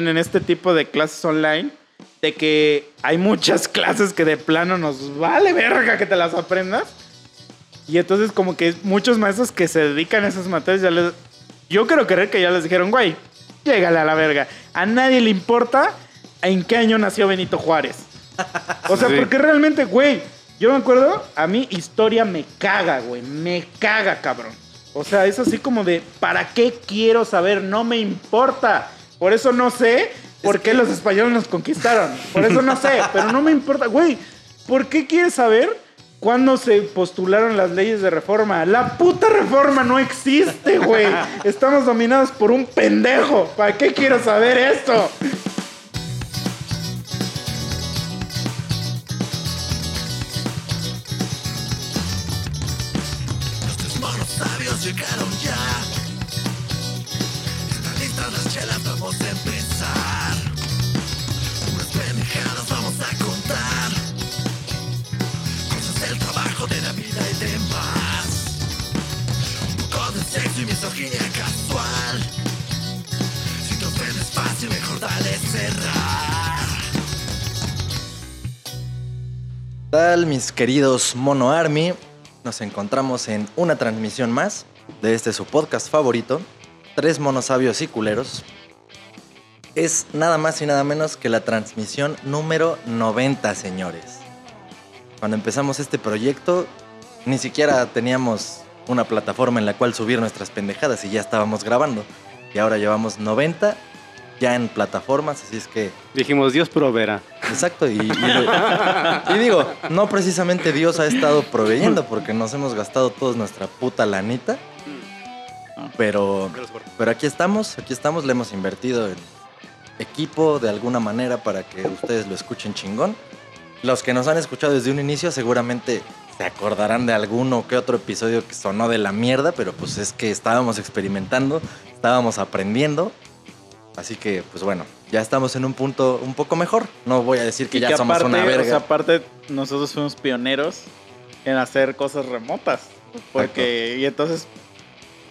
en este tipo de clases online de que hay muchas clases que de plano nos vale verga que te las aprendas. Y entonces como que muchos maestros que se dedican a esas materias ya les... Yo quiero creer que ya les dijeron, güey, llégale a la verga. A nadie le importa en qué año nació Benito Juárez. O sea, Sí. porque realmente, güey, yo me acuerdo, a mí historia me caga, güey, me caga, cabrón. O sea, es así como de, ¿para qué quiero saber? No me importa. Por eso no sé por qué los españoles nos conquistaron. Por eso no sé, pero no me importa. Güey, ¿por qué quieres saber cuándo se postularon las leyes de reforma? La puta reforma no existe, güey. Estamos dominados por un pendejo. ¿Para qué quiero saber esto? Vamos a empezar. Unas pendejadas vamos a contar. Cosas del trabajo, de la vida y demás. Un poco de sexo y misoginia casual. Si te ofendes fácil, mejor dale cerrar. ¿Qué tal, mis queridos Mono Army? Nos encontramos en una transmisión más de este su podcast favorito, Tres Monos Sabios y Culeros. Es nada más y nada menos que la transmisión número 90, señores. Cuando empezamos este proyecto, ni siquiera teníamos una plataforma en la cual subir nuestras pendejadas y ya estábamos grabando. Y ahora llevamos 90 ya en plataformas, así es que Dijimos, Dios proveerá. Exacto, y, y- y digo, no precisamente Dios ha estado proveyendo porque nos hemos gastado toda nuestra puta lanita, pero, pero aquí estamos, aquí estamos, le hemos invertido en equipo de alguna manera para que ustedes lo escuchen chingón. Los que nos han escuchado desde un inicio seguramente se acordarán de alguno que otro episodio que sonó de la mierda, pero pues es que estábamos experimentando, estábamos aprendiendo. Así que, pues bueno, ya estamos en un punto un poco mejor. No voy a decir que Y ya somos aparte, una o verga. sea, aparte, nosotros fuimos pioneros en hacer cosas remotas. Porque, y entonces,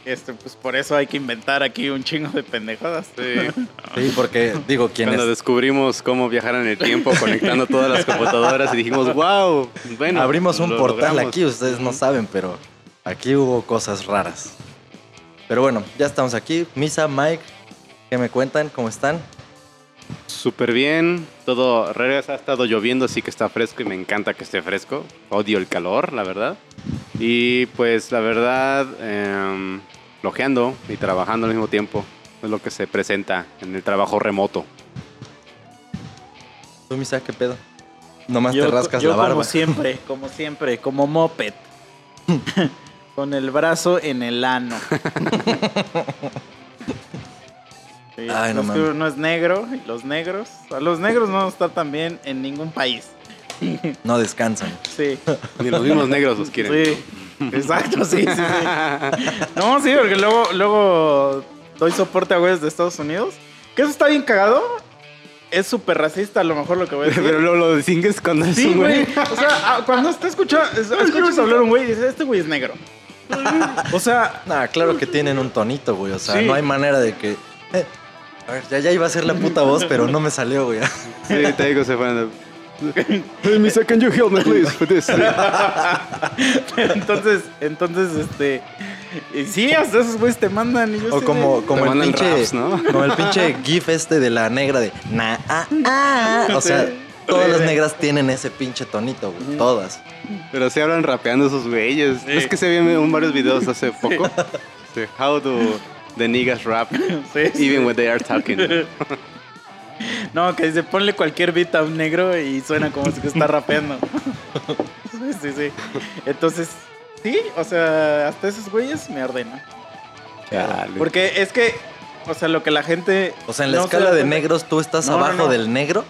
este, pues por eso hay que inventar aquí un chingo de pendejadas. Sí. Sí, porque digo, quienes Cuando descubrimos cómo viajar en el tiempo conectando todas las computadoras y dijimos, wow, bueno. abrimos un lo portal logramos". aquí, ustedes no saben, pero aquí hubo cosas raras. Pero bueno, ya estamos aquí. Misa, Mike, ¿qué me cuentan? ¿Cómo están? Súper bien, todo regresa, ha estado lloviendo, así que está fresco y me encanta que esté fresco. Odio el calor, la verdad. Y pues la verdad, eh, lojeando y trabajando al mismo tiempo. Es lo que se presenta en el trabajo remoto. ¿Tú, Misa, qué pedo? Nomás yo, te rascas yo la barba. como siempre, como siempre, como moped. Con el brazo en el ano. Sí, Ay, no mames. uno es negro y los negros, a los negros no están tan bien en ningún país. No descansan. Sí, Ni los mismos negros los quieren. sí, exacto, sí, sí, sí. No, sí, porque luego, luego doy soporte a güeyes de Estados Unidos. Que eso está bien cagado. Es súper racista a lo mejor lo que voy a decir. Pero luego lo distingues cuando es Sí, un güey. O sea, cuando está escuchando, escuchas hablar un güey y dices, este güey es negro. O sea, Nah, claro que tienen un tonito, güey. O sea, Sí. no hay manera de que. eh, a ver, ya, ya iba a ser la puta voz, pero no me salió, güey. Sí, te digo, se fueron. Hey, Misa, can you help me, please, with this? entonces, entonces, este. Y sí, hasta esos güeyes te mandan. Y yo O como, de- como el pinche. raps, ¿no? Como el pinche gif este de la negra de. Na, ah, ah. O sea, Sí. todas Sí, las sí. negras tienen ese pinche tonito, güey. Todas. Pero sí hablan rapeando esos güeyes. Es que se vieron un varios videos hace poco. Sí, How do the niggas rap Sí, sí. even when they are talking? No, que dice, ponle cualquier beat a un negro y suena como si está rapeando. Sí, sí, sí. Entonces, sí, o sea, hasta esos güeyes me ordenan. Chale. Porque es que, o sea, lo que la gente. O sea, en la no escala de negros, tú estás No, no, abajo no. del negro.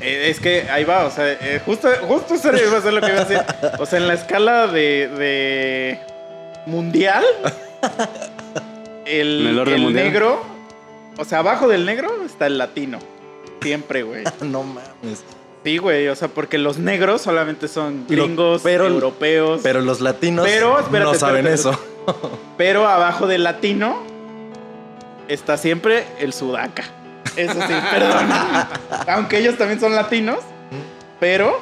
Eh, es que ahí va, o sea, eh, justo, justo eso iba a ser lo que iba a decir. O sea, en la escala de, de mundial, el, En el orden el mundial. negro, o sea, abajo del negro está el latino. Siempre, güey. no mames. Sí, güey, o sea, porque los negros solamente son gringos, pero- europeos. Pero, Pero los latinos Pero, espérate, no saben espérate, eso. abajo del latino está siempre el sudaca. Eso sí, perdón. Aunque ellos también son latinos, pero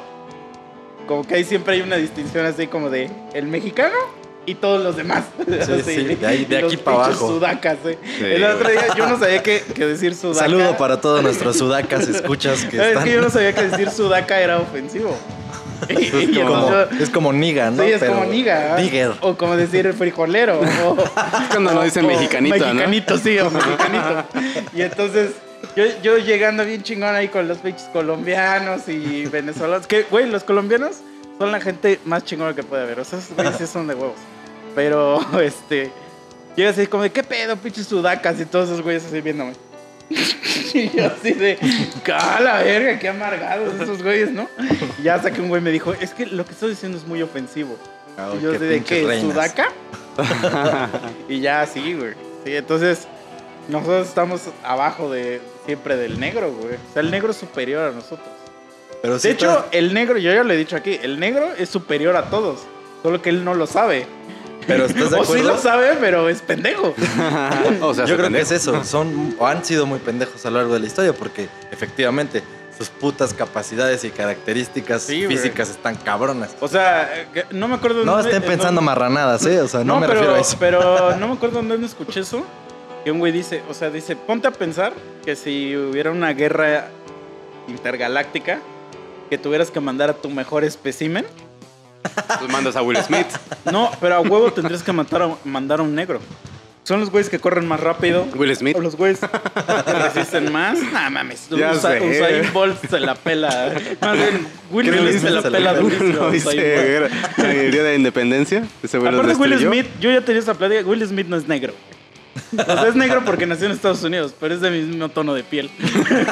como que ahí siempre hay una distinción así como de el mexicano y todos los demás. Sí, sí, de ahí- de Los aquí pa' pinches abajo. Sudacas, eh. Sí. El otro día yo no sabía que, que decir sudaca. Saludo para todos nuestros sudacas escuchas que están. Es que yo no sabía que decir sudaca era ofensivo. Es como, yo- es como niga, ¿no? Sí, es Pero- como niga. Nigger. O como decir frijolero. O, cuando no dicen o mexicanito, ¿no? Mexicanito, sí, o mexicanito. Y entonces, yo, yo llegando bien chingón ahí con los pinches colombianos y venezolanos. Que, güey, los colombianos son la gente más chingona que puede haber. O sea, esos güeyes sí son de huevos. Pero, este. Llegas así como de, ¿qué pedo, pinches sudacas? Y todos esos güeyes así viéndome. Y yo así de, cala verga, qué amargados esos güeyes, ¿no? Y ya hasta que un güey me dijo, es que lo que estoy diciendo es muy ofensivo. Ay, y yo así de, ¿qué? reinas. ¿Sudaca? y ya, sí, güey. Sí, entonces, nosotros estamos abajo de siempre del negro, güey. O sea, el negro es superior a nosotros. Pero sí De hecho, está- el negro, yo ya lo he dicho aquí, el negro es superior a todos. Solo que él no lo sabe. pero ¿estás de o sí lo sabe, pero es pendejo. o sea, Yo creo que es eso. Son o han sido muy pendejos a lo largo de la historia porque efectivamente sus putas capacidades y características Sí, físicas están cabronas. O sea, no me acuerdo No dónde- estén en pensando dónde- marranadas, ¿eh? O sea, no, me pero, refiero a eso. Pero no me acuerdo dónde escuché eso. Que un güey dice, o sea, dice, ponte a pensar que si hubiera una guerra intergaláctica, que tuvieras que mandar a tu mejor espécimen. Tú mandas a Will Smith. No, pero a huevo tendrías que matar a- mandar a un negro. Son los güeyes que corren más rápido. Will Smith. O los güeyes que resisten más. Nah, mames. Ya Usa, sé. Usain Bolt se la pela. Más bien, Will Smith se la se la pela durísimo. No el día de la independencia. Aparte Will. Smith, yo ya tenía esa plática, Will Smith no es negro. O sea, es negro porque nació en Estados Unidos, pero es de mismo tono de piel.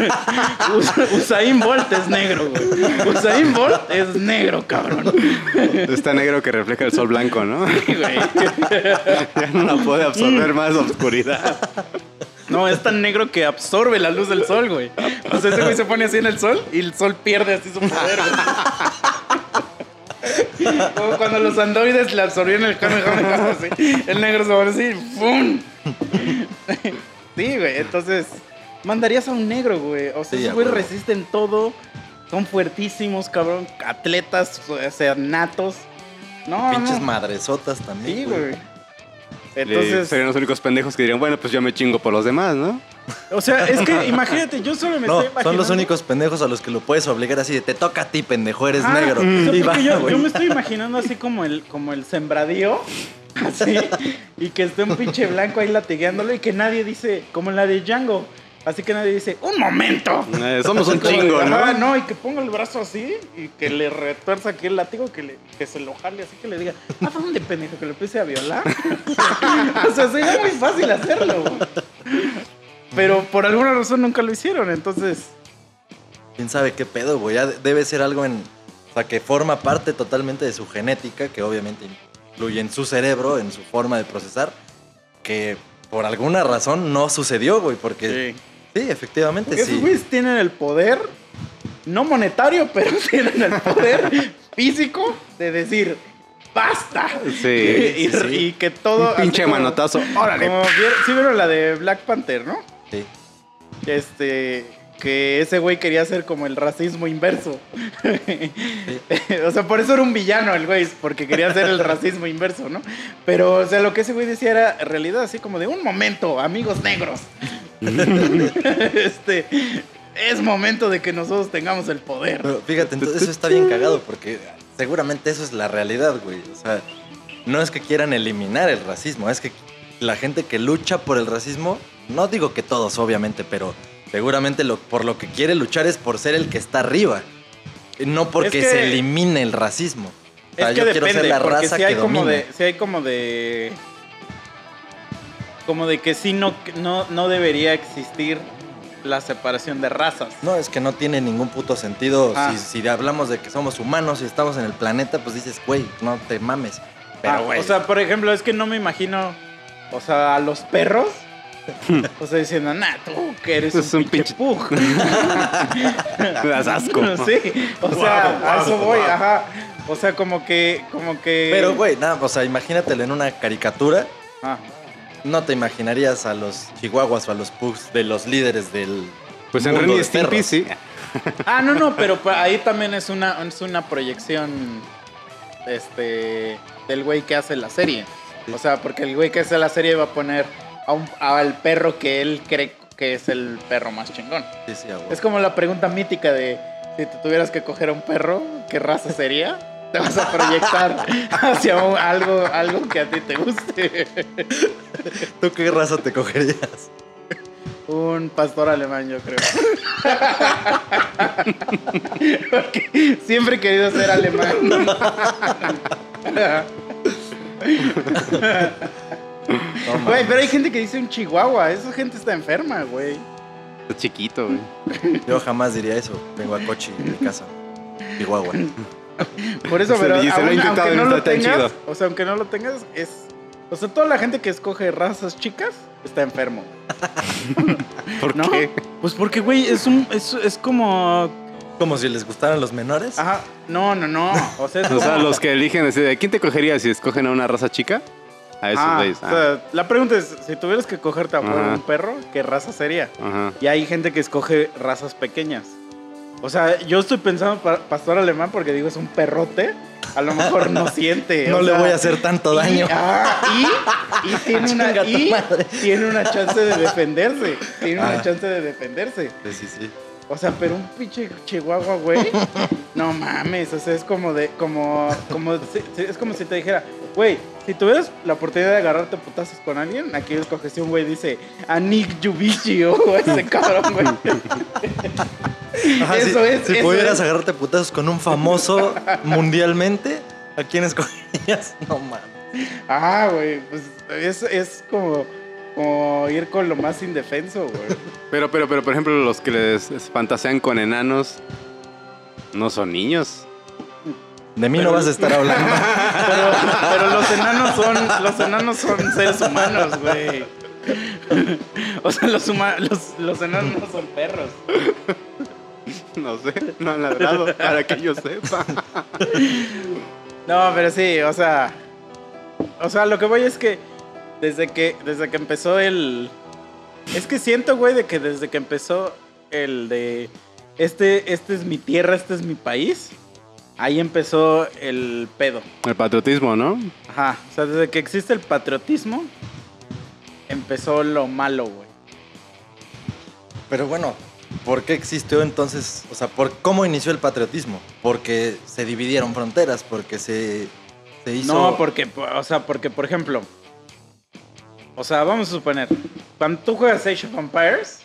Us- Usain Bolt es negro, güey. Usain Bolt es negro, cabrón. Está negro que refleja el sol blanco, ¿no? Sí, güey. ya no la puede absorber más oscuridad. No, es tan negro que absorbe la luz del sol, güey. O sea, ese güey se pone así en el sol y el sol pierde así su poder, güey. Como cuando los androides le absorbían el así. El negro se pone así, ¡pum! Sí, güey, entonces mandarías a un negro, güey. O sea, Sí, esos huevo. resisten todo. Son fuertísimos, cabrón. Atletas, o sea, natos. No, Pinches no. madresotas también. Sí, güey. güey. Entonces, serían los únicos pendejos que dirían, bueno, pues yo me chingo por los demás, ¿no? o sea, es que imagínate, yo solo me No, estoy son los imaginando- únicos pendejos a los que lo puedes obligar así de te toca a ti, pendejo, eres Ah, negro. Y va, yo, güey. yo me estoy imaginando así como el, como el sembradío, así, y que esté un pinche blanco ahí latigueándolo y que nadie dice, como la de Django, así que nadie dice, ¡un momento! Eh, somos un chingo, "Ajá, ¿no? no, y que ponga el brazo así y que le retuerza aquí el látigo, que, le, que se lo jale así, que le diga, ¿a dónde, pendejo? Que lo empiece a violar. o sea, sería muy fácil hacerlo. Pero por alguna razón nunca lo hicieron, entonces... ¿Quién sabe qué pedo, güey? Ya de- debe ser algo en... O sea, que forma parte totalmente de su genética, que obviamente influye en su cerebro, en su forma de procesar, que por alguna razón no sucedió, güey, porque... Sí, efectivamente, Porque sí. esos güeyes tienen el poder, no monetario, pero tienen el poder físico de decir, ¡basta! Sí, y, sí, sí. y que todo. Un pinche como- manotazo. Órale. como sí vieron la de Black Panther, ¿no? Sí. Este. Que ese güey quería hacer como el racismo inverso. o sea, por eso era un villano el güey, porque quería hacer el racismo inverso, ¿no? Pero, o sea, lo que ese güey decía era en realidad así como de un momento, amigos negros. este. Es momento de que nosotros tengamos el poder. Pero fíjate, entonces eso está bien cagado porque seguramente eso es la realidad, güey. O sea, no es que quieran eliminar el racismo, es que la gente que lucha por el racismo, no digo que todos, obviamente, pero seguramente lo, por lo que quiere luchar es por ser el que está arriba. No porque Es que- se elimine el racismo. O sea, Es que yo quiero ser la raza si hay que como domine. de, si hay como de, como de que sí no, no, no debería existir la separación de razas. No, es que no tiene ningún puto sentido. Ah. Si, si hablamos de que somos humanos y estamos en el planeta, pues dices, güey, no te mames. Pero, Ah, güey. o sea, por ejemplo, es que no me imagino, o sea, a los perros, o sea, diciendo, nah, tú que eres Es un, un pinche pug. Me das asco. sí, o sea, a eso voy, ajá. O sea, como que, como que. Pero, güey, nada, o sea, imagínatelo en una caricatura. Ah, No te imaginarías a los chihuahuas o a los pugs de los líderes del, Pues en Ren y Stimpy sí. Ah, no, no, pero ahí también es una, es una proyección este del güey que hace la serie. O sea, porque el güey que hace la serie va a poner a un, al perro que él cree que es el perro más chingón. Sí, sí, a huevo. Es como la pregunta mítica de si te tuvieras que coger a un perro, ¿qué raza sería? Te vas a proyectar hacia un- algo, algo que a ti te guste. ¿Tú qué raza te cogerías? Un pastor alemán, yo creo. Porque siempre he querido ser alemán. No, Güey, pero hay gente que dice un chihuahua. Esa gente está enferma, güey. Está chiquito, güey. Yo jamás diría eso. Vengo a Cochi de casa. Chihuahua. Por eso, Se pero se lo he aún- intentado aunque no lo tengas, chido. o sea, aunque no lo tengas, es... O sea, toda la gente que escoge razas chicas está enfermo. ¿Por ¿No? qué? Pues porque, güey, es un... Es, es como... Como si les gustaran los menores. Ajá. No, no, no. O sea, es O sea, como- los que eligen, de, ¿quién te cogería si escogen a una raza chica? A esos Ah, o sea, la pregunta es, si tuvieras que cogerte a Ajá. un perro, ¿qué raza sería? Ah, Ajá. Y hay gente que escoge razas pequeñas. O sea, yo estoy pensando pa- pastor alemán porque digo es un perrote. A lo mejor no siente. no le sea, voy a hacer tanto y- daño. ah, y, y tiene una y tiene una chance de defenderse. Tiene una Ah. chance de defenderse. Sí, sí, sí. O sea, pero un pinche chihuahua, güey. No mames, o sea, es como de como como es como si te dijera, güey, si tuvieras la oportunidad de agarrarte putazos con alguien, aquí escoges si un güey dice a Nick Jubichi o ese cabrón, güey. Ajá, Eso si, es, Si eso pudieras es. agarrarte putazos con un famoso mundialmente, ¿a quién escogerías? No mames. Ah, güey, pues es, es como, como ir con lo más indefenso, güey. Pero, pero, pero, por ejemplo, los que les fantasean con enanos no son niños. De mí no vas a estar hablando. Pero, pero los enanos son los enanos son seres humanos, güey. O sea, los, huma- los, los enanos no son perros. No sé, no han ladrado, para que yo sepa. No, pero sí, o sea. O sea, lo que voy es que desde que, desde que empezó el. Es que siento, güey, de que desde que empezó el de. Este, este es mi tierra, este es mi país. Ahí empezó el pedo. El patriotismo, ¿no? Ajá. O sea, desde que existe el patriotismo, empezó lo malo, güey. Pero bueno, ¿por qué existió entonces? O sea, ¿por cómo inició el patriotismo? Porque se dividieron fronteras, porque se, se hizo. No, porque, o sea, porque, por ejemplo, o sea, vamos a suponer, cuando tú juegas Age of Empires,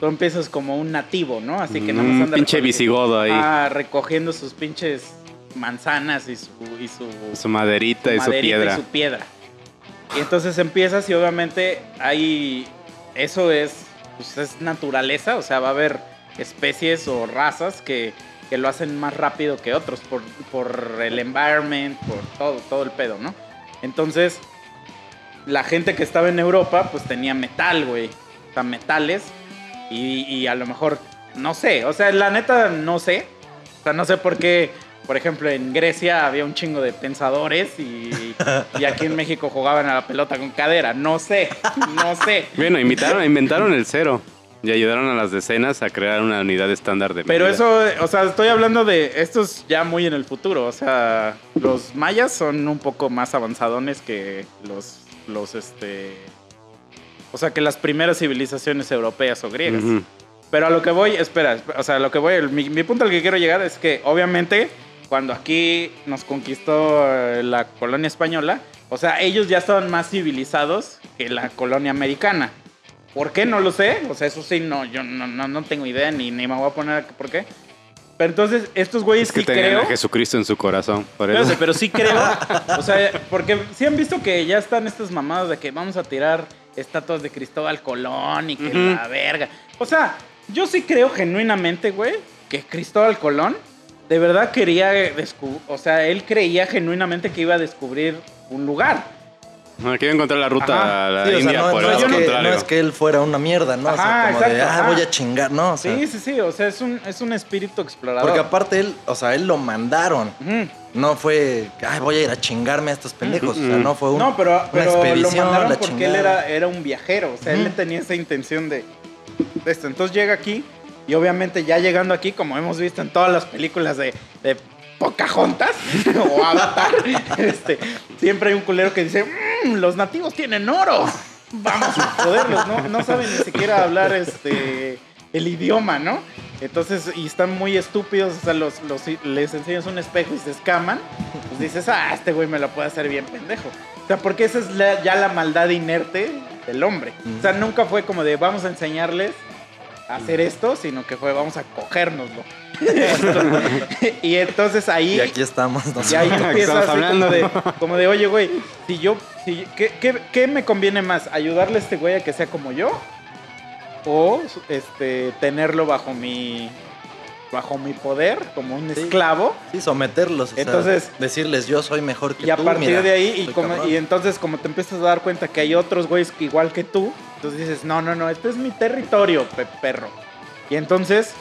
tú empiezas como un nativo, ¿no? Así que nada más Un anda pinche visigodo ahí. Ah, recogiendo sus pinches manzanas y su, y su, Su maderita y su piedra. y su piedra. Y entonces empiezas y obviamente hay, eso es, pues es naturaleza, o sea, va a haber especies o razas que, que lo hacen más rápido que otros por, por el environment, por todo, todo el pedo, ¿no? Entonces, la gente que estaba en Europa, pues tenía metal, güey. O sea, metales. Y, y a lo mejor, no sé, o sea, la neta no sé. O sea, no sé por qué, por ejemplo, en Grecia había un chingo de pensadores y, y aquí en México jugaban a la pelota con cadera. No sé, no sé. Bueno, invitaron, inventaron el cero y ayudaron a las decenas a crear una unidad estándar de Pero medida. eso, o sea, estoy hablando de estos ya muy en el futuro. O sea, los mayas son un poco más avanzadones que los, los, este... O sea, que las primeras civilizaciones europeas o griegas. Ujú. Pero a lo que voy, espera, o sea, a lo que voy, mi, mi punto al que quiero llegar es que obviamente cuando aquí nos conquistó eh, la colonia española, o sea, ellos ya estaban más civilizados que la colonia americana. ¿Por qué? No lo sé. O sea, eso sí, no, yo no, no, no tengo idea ni, ni me voy a poner por qué. Pero entonces, estos güeyes Es que sí creo. a Jesucristo en su corazón. Por eso. Espérate, pero sí creo. O sea, porque sí han visto que ya están estas mamadas de que vamos a tirar estatuas de Cristóbal Colón y que la verga. O sea, yo sí creo genuinamente, güey, que Cristóbal Colón de verdad quería descubrir. O sea, él creía genuinamente que iba a descubrir un lugar. No, quiero encontrar la ruta Ajá. a la Sí, o sea, no, por no el es que, contrario. no es que él fuera una mierda, ¿no? o sea, Ajá, como de, ah, ajá. voy a chingar, ¿no? O sea, Sí, sí, sí. O sea, es un, es un espíritu explorador. porque aparte él, o sea, él lo mandaron. No fue, ay, voy a ir a chingarme a estos pendejos. O sea, Mm. no fue un, No, pero, una pero lo expedición, mandaron porque chingada. él era, era un viajero. O sea, él Ujú. tenía esa intención de, Esto, entonces llega aquí y obviamente ya llegando aquí, como hemos visto en todas las películas de, de Pocahontas o Avatar, este, siempre hay un culero que dice, "Mm, los nativos tienen oro. Vamos a joderlos, ¿no? Saben ni siquiera hablar este, el idioma, ¿no? Entonces, y están muy estúpidos, o sea, los, los- les enseñas un espejo y se escaman, pues dices, ah, este güey me lo puede hacer bien pendejo. O sea, porque esa es ya la maldad inerte del hombre. O sea, nunca fue como de vamos a enseñarles hacer esto, sino que fue vamos a cogérnoslo. y entonces ahí... Y aquí estamos Y nosotros. ahí tú Estamos empiezas así hablando. como de, como de, oye, güey, si yo, si, ¿qué, qué, qué me conviene más? ¿Ayudarle a este güey a que sea como yo? ¿O este, tenerlo bajo mi, bajo mi poder, como un Sí. esclavo? Sí, someterlos. sea, Entonces- decirles yo soy mejor que Y a tú. partir mira, de ahí, y, como- entonces como te empiezas a dar cuenta que hay otros güeyes igual que tú, entonces dices, no, no, no, este es mi territorio, pe- perro. Y entonces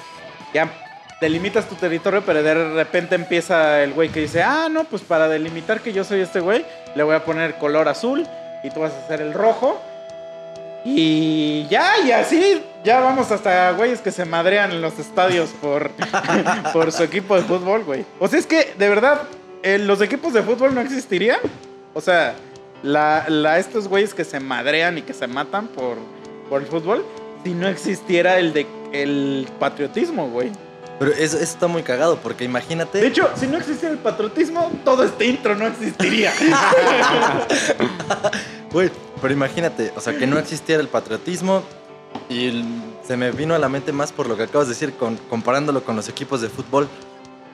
ya delimitas tu territorio, pero de repente empieza el güey que dice, ah, no, pues para delimitar que yo soy este güey, le voy a poner color azul y tú vas a hacer el rojo. Y ya, y así, ya vamos hasta güeyes que se madrean en los estadios por, por su equipo de fútbol, güey. O sea, es que, de verdad, eh, los equipos de fútbol no existirían. O sea, la, la- estos güeyes que se madrean y que se matan por, por el fútbol, si no existiera el de el patriotismo, güey. Pero eso, eso está muy cagado, porque imagínate. De hecho, si no existiera el patriotismo, todo este intro no existiría. Güey, pero imagínate, o sea, que no existiera el patriotismo y se me vino a la mente más por lo que acabas de decir, con- comparándolo con los equipos de fútbol.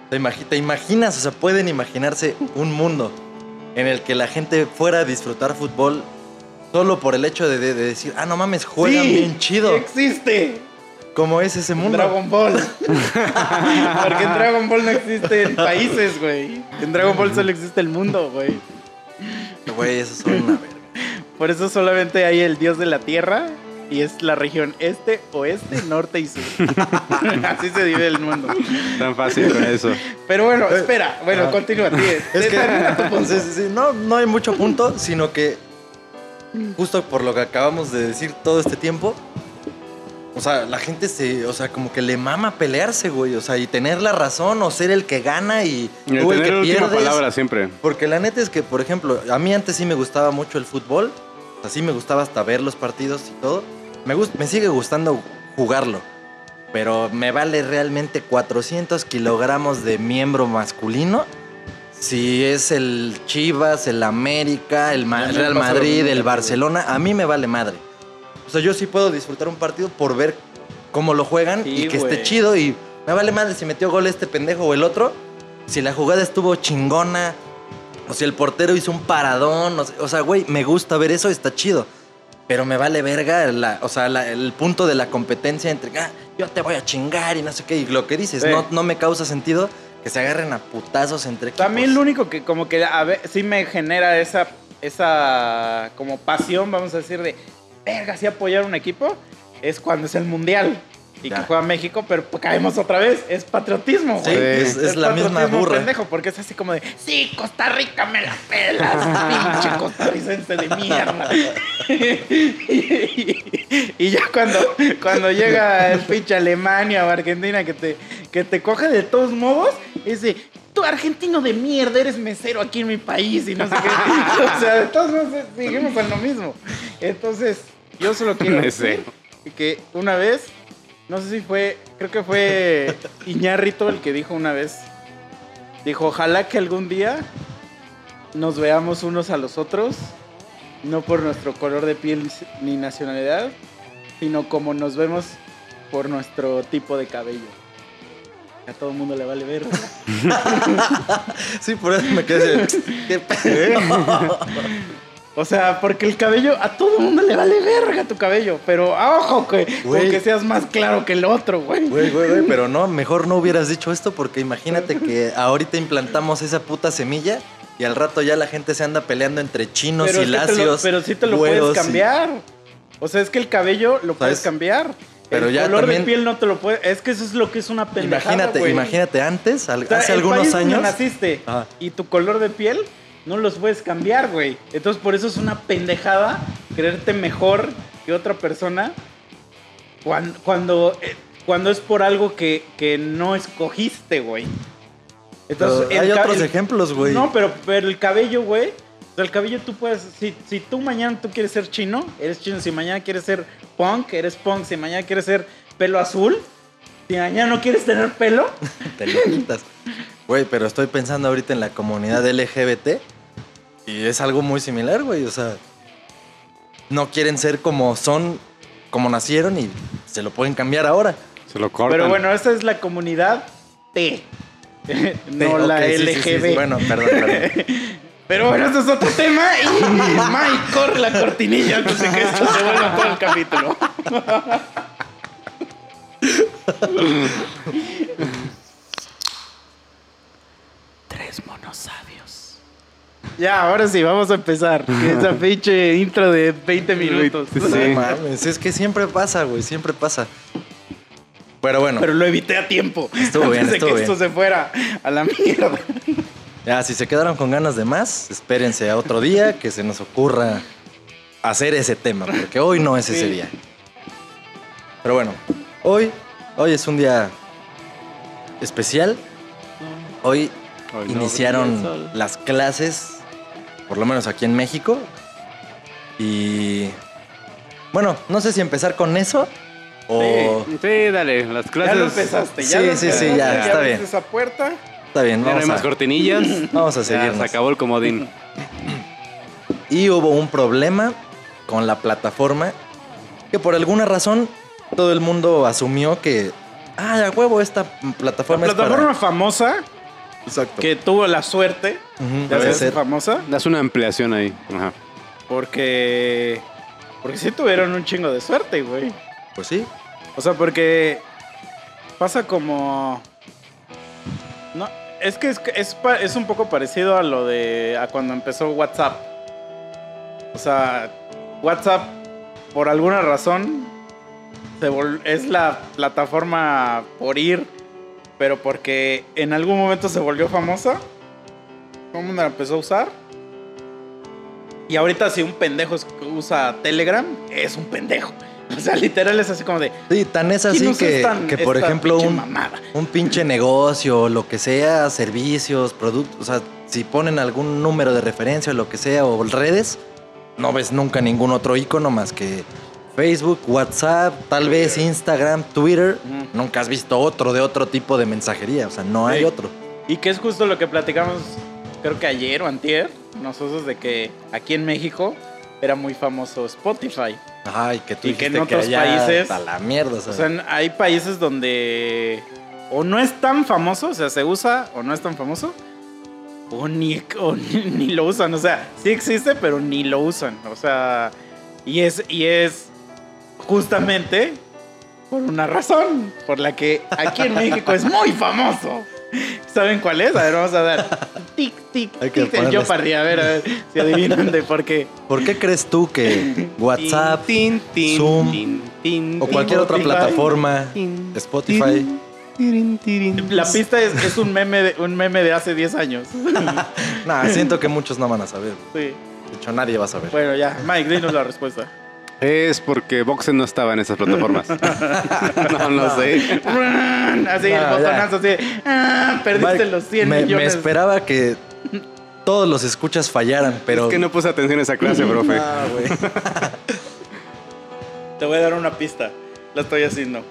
¿Te, imagi- te imaginas, o sea, pueden imaginarse un mundo en el que la gente fuera a disfrutar fútbol solo por el hecho de, de- de decir, ah, no mames, juegan Sí, bien chido. Existe. ¿Cómo es ese mundo? Dragon Ball. Porque en Dragon Ball no existen países, güey. En Dragon Ball solo existe el mundo, güey. Güey, eso es una verga. Por eso solamente hay el dios de la tierra y es la región este, oeste, norte y sur. Así se divide el mundo. Tan fácil con eso. Pero bueno, espera. Bueno, Ajá. continúa, tío. Es que sí, no, no hay mucho punto, sino que justo por lo que acabamos de decir todo este tiempo, o sea, la gente se, o sea, como que le mama pelearse, güey, o sea, y tener la razón o ser el que gana y Y tú el tener que pierdes. palabra siempre. Porque la neta es que, por ejemplo, a mí antes sí me gustaba mucho el fútbol, o sea, sí me gustaba hasta ver los partidos y todo. Me, sigue gustando jugarlo, pero me vale realmente 400 kilogramos de miembro masculino. Si es el Chivas, el América, el Ma- Real Madrid, el. Barcelona, a mí me vale madre. O sea, yo sí puedo disfrutar un partido por ver cómo lo juegan Sí, y que güey. esté chido y me vale madre si metió gol este pendejo o el otro. Si la jugada estuvo chingona, o si el portero hizo un paradón, o sea, güey, me gusta ver eso, está chido. Pero me vale verga, la- o sea, la- el punto de la competencia entre, ah, yo te voy a chingar y no sé qué, y lo que dices, Sí. no, no me causa sentido que se agarren a putazos entre equipos. También lo único que como que a ver, sí me genera esa, esa como pasión, vamos a decir, de verga, sí apoyar un equipo, es cuando es el mundial y Ya. que juega México, pero pues caemos otra vez, es patrotismo, Sí, güey. es, es la misma patriotismo burra. pendejo, porque es así como de, sí, Costa Rica me la pelas, pinche costarricense de mierda. y, ya cuando, cuando llega el pinche Alemania o Argentina que te, que te coge de todos modos, de, tú argentino de mierda, eres mesero aquí en mi país y no sé qué. o sea, de todos modos seguimos en lo mismo. Entonces, yo solo quiero decir que una vez, no sé si fue, creo que fue Iñárritu el que dijo una vez, dijo, ojalá que algún día nos veamos unos a los otros, no por nuestro color de piel ni nacionalidad, sino como nos vemos por nuestro tipo de cabello. A todo el mundo le vale ver. Sí, por eso me quedé ¿Qué pedo? O sea, porque el cabello, a todo mundo le vale verga tu cabello. Pero a ojo, que, Güey. que seas más claro que el otro, güey. Güey, güey, güey, pero no, mejor no hubieras dicho esto porque imagínate que ahorita implantamos esa puta semilla y al rato ya la gente se anda peleando entre chinos pero, y lo- lacios. pero sí te lo puedes y- cambiar. O sea, es que el cabello lo puedes cambiar. Pero el ya color también- de piel no te lo puedes. Es que eso es lo que es una pendejada. Imagínate, imagínate antes, al- O sea, hace el algunos país años. naciste Ajá. y tu color de piel no los puedes cambiar, güey. Entonces por eso es una pendejada creerte mejor que otra persona Cuando, cuando, eh, cuando es por algo que, que no escogiste, güey. Pero el hay otros ejemplos, güey. No, pero, pero el cabello, güey. o sea, El cabello tú puedes, si, si tú mañana tú quieres ser chino, eres chino. Si mañana quieres ser punk, eres punk. Si mañana quieres ser pelo azul, si mañana no quieres tener pelo, Te lo quitas. Güey, pero estoy pensando ahorita en la comunidad LGBT y es algo muy similar, güey. O sea, no quieren ser como son, como nacieron y se lo pueden cambiar ahora. Se lo cortan. Pero bueno, esta es la comunidad T. no la ok, sí, sí, LGB. sí, sí. Bueno, perdón, perdón. Pero bueno, este es otro tema. Y Mike, corre la cortinilla antes de que esto se vuelva todo el capítulo. Tres monosabios. Ya, ahora sí, vamos a empezar. Esa pinche intro de 20 minutos. Sí. No mames, es que siempre pasa, güey, siempre pasa. Pero bueno, Pero lo evité a tiempo. Estuvo bien, antes de estuvo que esto bien. se fuera a la mierda. ya si se quedaron con ganas de más, espérense a otro día que se nos ocurra hacer ese tema, porque hoy no es ese Sí. día. Pero bueno, hoy, hoy es un día especial. Hoy iniciaron las clases, por lo menos aquí en México. Y bueno, no sé si empezar con eso o... Sí, sí, dale, las clases. Ya lo empezaste, ya Sí, lo sí, sí, ya, está abriste bien. esa puerta. Está bien, Ya no hay vamos más a, cortinillas. vamos a Ya seguirnos. se acabó el comodín. Y hubo un problema con la plataforma que por alguna razón todo el mundo asumió que, ah, a huevo, esta La plataforma, plataforma famosa es para... Exacto. que tuvo la suerte Ujú, de de hacerse ser- famosa Das una ampliación ahí. Ajá. porque porque sí tuvieron un chingo de suerte, güey. Pues sí. O sea, porque pasa como no, es que es, es, pa- es un poco parecido a lo de a cuando empezó WhatsApp. O sea, WhatsApp por alguna razón se vol- es la plataforma por ir, pero porque en algún momento se volvió famosa. Todo el mundo la empezó a usar. Y ahorita si un pendejo usa Telegram, es un pendejo. O sea, literal es así como de... Sí, tan es ¿quién así que, que, por ejemplo, pinche un, un pinche negocio, lo que sea, servicios, productos, o sea, si ponen algún número de referencia o lo que sea, o redes, no ves nunca ningún otro icono más que Facebook, WhatsApp, tal vez Instagram, Twitter. Nunca has visto otro de otro tipo de mensajería, o sea, no hay otro. Y que es justo lo que platicamos, creo que ayer o antier, nosotros de que aquí en México era muy famoso Spotify. Ay, que tú Y que en que, otros países- a la mierda, O sea, hay países donde o no es tan famoso, o sea, se usa o no es tan famoso, o ni, o ni, ni lo usan. O sea, sí existe, pero ni lo usan. O sea, y es, y es justamente por una razón por la que aquí en México es muy famoso. ¿Saben cuál es? A ver, vamos a dar. Tic, tic, Hay que tic. Ponerle- Jeopardy. A ver, a ver si adivinan de por qué. ¿Por qué crees tú que WhatsApp Tin, tin, Zoom, tin, o cualquier otra plataforma, Spotify. La pista es, es un, meme de, un meme de hace 10 años. Nah, siento que muchos no van a saber. Sí. De hecho, nadie va a saber. Bueno, ya, Mike, dinos la respuesta. Es porque Boxen no estaba en esas plataformas. no, no sé. Así, el botonazo, así. Ah, perdiste Mike, los 100 me, me millones. esperaba que todos los escuchas fallaran, pero. Es que no puse atención a esa clase, profe. Ah, güey. Te voy a dar una pista. La estoy haciendo.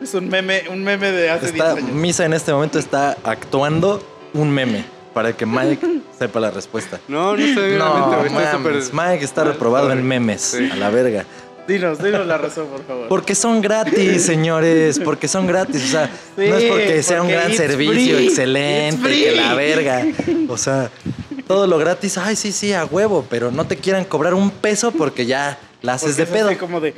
Es un meme, un meme de hace 10 Está, años. Misa en este momento está actuando un meme para que Mike sepa la respuesta. No, no sé. No, mames, Mike está reprobado en memes, Sí. a la verga. Dinos, dinos la razón, por favor. Porque son gratis, señores, porque son gratis. O sea, Sí, no es porque sea un gran servicio, free, excelente, que la verga. O sea, todo lo gratis, ay, sí, sí, a huevo, pero no te quieran cobrar un peso porque ya la haces Porque de es pedo. así como de.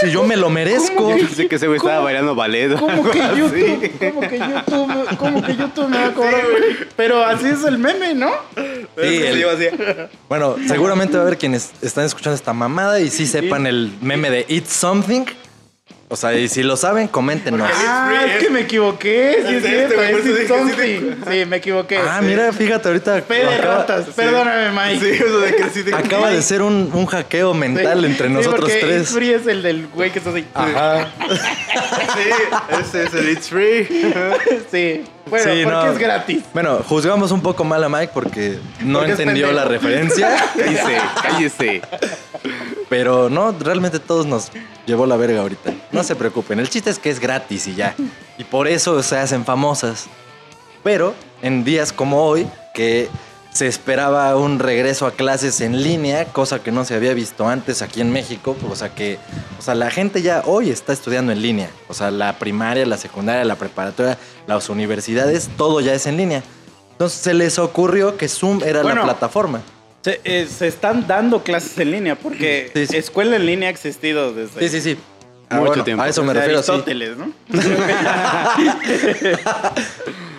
Si yo me lo merezco. Yo pensé que ese güey estaba bailando ballet. o ¿Cómo algo que así. YouTube? ¿Cómo que YouTube? ¿Cómo que YouTube me va a cobrar? Pero así es el meme, ¿no? Sí, el- Bueno, seguramente va a haber quienes están escuchando esta mamada y sí sepan el meme de Eat Something. O sea, y si lo saben, coméntenos. Ah, es que me equivoqué. Sí, es Este, cierto, güey, por es eso dije, It's something. Sí, me equivoqué. Ah, mira, fíjate, ahorita P de ratas. Perdóname, Mike. Sí, eso de que sí te- acaba de ser un, un hackeo mental entre nosotros porque tres. It's free es el del güey que está así. Ajá. Sí, ese es el It's Free. Sí. Bueno, Sí, porque no. es gratis. Bueno, juzgamos un poco mal a Mike porque no Porque entendió la referencia. Cállese, cállese. Pero no, realmente todos nos llevó la verga ahorita. No se preocupen, el chiste es que es gratis y ya. Y por eso se hacen famosas. Pero en días como hoy, que se esperaba un regreso a clases en línea, cosa que no se había visto antes aquí en México, o sea que, o sea, la gente ya hoy está estudiando en línea. O sea, la primaria, la secundaria, la preparatoria, las universidades, todo ya es en línea. Entonces se les ocurrió que Zoom era Bueno, la plataforma. Se, eh, se están dando clases en línea porque Sí, sí. escuela en línea ha existido desde Sí, sí, sí. Ah, Mucho bueno, tiempo. A eso me desde refiero, sí. Aristóteles, ¿no?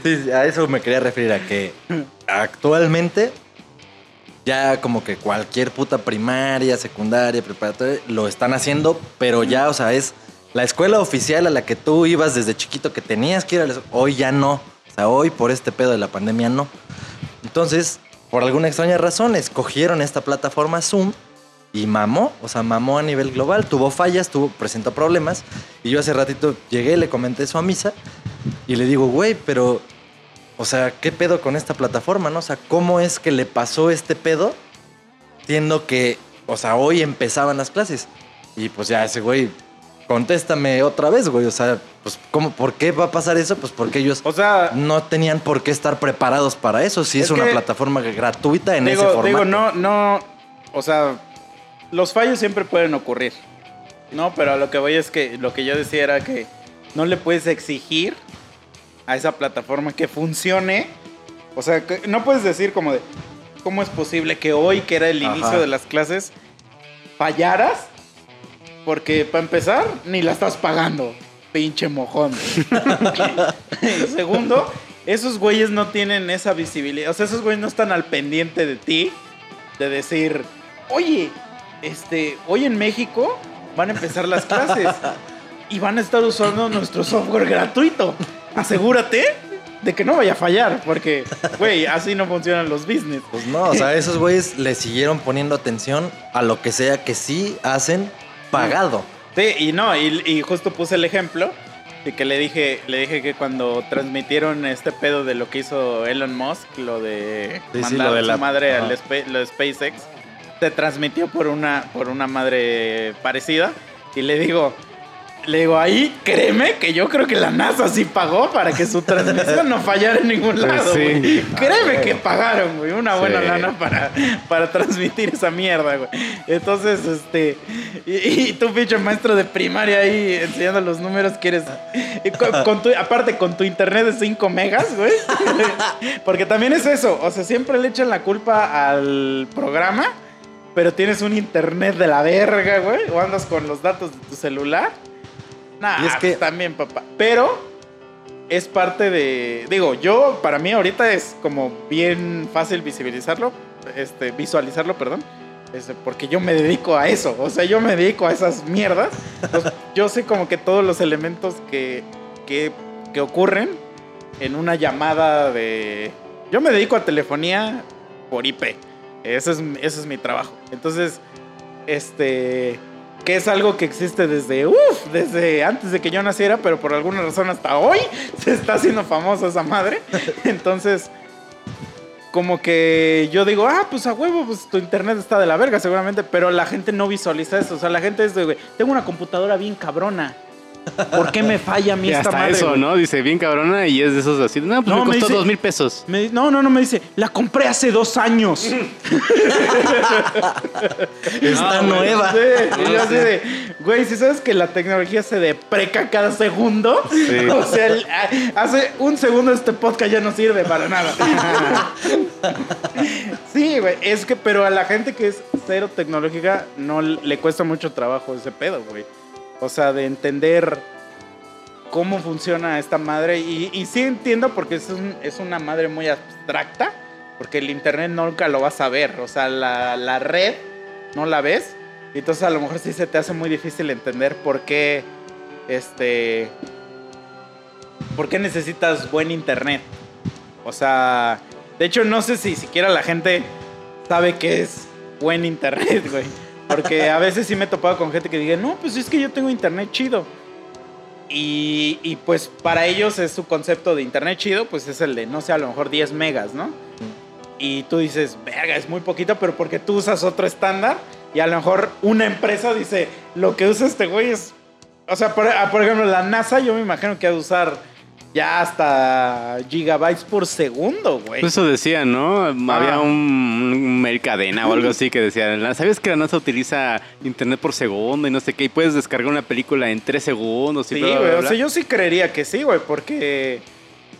Sí, sí, a eso me quería referir, a que actualmente ya como que cualquier puta primaria, secundaria, preparatoria, lo están haciendo, pero ya, o sea, es la escuela oficial a la que tú ibas desde chiquito que tenías que ir a la escuela, hoy ya no. O sea, hoy por este pedo de la pandemia no. Entonces, por alguna extraña razón, escogieron esta plataforma Zoom y mamó, o sea, mamó a nivel global, tuvo fallas, tuvo, presentó problemas. Y yo hace ratito llegué, le comenté eso a Misa y le digo, güey, pero, o sea, ¿qué pedo con esta plataforma, no? O sea, ¿cómo es que le pasó este pedo? Siendo que, o sea, hoy empezaban las clases. Y pues ya ese güey, contéstame otra vez, güey. O sea, pues, ¿cómo, ¿por qué va a pasar eso? Pues porque ellos O sea, no tenían por qué estar preparados para eso. Si es, Es una que- plataforma gratuita en ese digo, formato. digo, no, no, o sea, los fallos siempre pueden ocurrir, ¿no? Pero a lo que voy es que lo que yo decía era que no le puedes exigir a esa plataforma que funcione. O sea, que no puedes decir como de, ¿cómo es posible que hoy, que era el Ajá. inicio de las clases, fallaras? Porque para empezar, ni la estás pagando, pinche mojón. Y Segundo, esos güeyes no tienen esa visibilidad. O sea, esos güeyes no están al pendiente de ti. De decir, oye, este, hoy en México van a empezar las clases. Y van a estar usando nuestro software gratuito. Asegúrate de que no vaya a fallar. Porque, güey, así no funcionan los business. Pues no, o sea, esos güeyes le siguieron poniendo atención a lo que sea que sí hacen pagado. Sí, y no, y, y justo puse el ejemplo de que le dije, le dije que cuando transmitieron este pedo de lo que hizo Elon Musk, lo de Sí, sí, mandar lo de a su la- madre ajá. al lo de SpaceX, se transmitió por una, por una madre parecida. Y le digo, le digo, ahí créeme que yo creo que la NASA sí pagó para que su transmisión no fallara en ningún Pues lado, sí. güey. Créeme que pagaron, güey, una buena Sí. lana para, para transmitir esa mierda, güey. Entonces, este, y, y tú, pinche maestro de primaria ahí enseñando los números, quieres, y con, con tu, aparte con tu internet de 5 megas, güey. Porque también es eso, o sea, siempre le echan la culpa al programa, pero tienes un internet de la verga, güey, o andas con los datos de tu celular. Nah, Y es que- también, papá. Pero es parte de. Digo, yo, para mí ahorita es como bien fácil visibilizarlo, este, visualizarlo, perdón. este, porque yo me dedico a eso. O sea, yo me dedico a esas mierdas. Entonces, yo sé como que todos los elementos que, que, que ocurren en una llamada de. Yo me dedico a telefonía por IP. Ese es, ese es mi trabajo. Entonces, este. Que es algo que existe desde. Uf, desde antes de que yo naciera, pero por alguna razón hasta hoy se está haciendo famosa esa madre. Entonces. Como que yo digo, ah, pues a huevo, pues tu internet está de la verga, seguramente. Pero la gente no visualiza eso. O sea, la gente es de, güey, tengo una computadora bien cabrona. ¿Por qué me falla a mí Y esta hasta madre? eso, güey? ¿no? Dice bien cabrona y es de esos así. No, pues No, me me costó dice- dos mil pesos. Me di- no, no, no, me dice, la compré hace dos años. Está Ah, nueva. Sí, y yo así de, güey, si sabes que la tecnología se depreca cada segundo, Sí. o sea, el- a- hace un segundo este podcast ya no sirve para nada. sí, güey, es que, pero a la gente que es cero tecnológica no le cuesta mucho trabajo ese pedo, güey. O sea, de entender cómo funciona esta madre. Y, y sí entiendo porque es, un- una madre muy abstracta, porque el internet nunca lo vas a ver. O sea, la, la red no la ves. Y entonces a lo mejor sí se te hace muy difícil entender por qué este, ¿por qué necesitas buen internet? O sea, de hecho no sé si siquiera la gente sabe qué es buen internet, güey. Porque a veces sí me he topado con gente que diga, no, pues es que yo tengo internet chido. Y, y, pues para ellos es su concepto de internet chido, pues es el de, no sé, a lo mejor 10 megas, ¿no? Y tú dices, verga, es muy poquito, pero porque tú usas otro estándar y a lo mejor una empresa dice, lo que usa este güey es... O sea, por, ah, por ejemplo, la NASA yo me imagino que ha de usar ya hasta gigabytes por segundo, güey. Pues eso decía, ¿no? Había un, un mail cadena o algo así que decía, ¿sabes que la NASA utiliza internet por segundo y no sé qué? Y puedes descargar una película en tres segundos y Sí, güey. O bla? sea, yo sí creería que sí, güey, porque.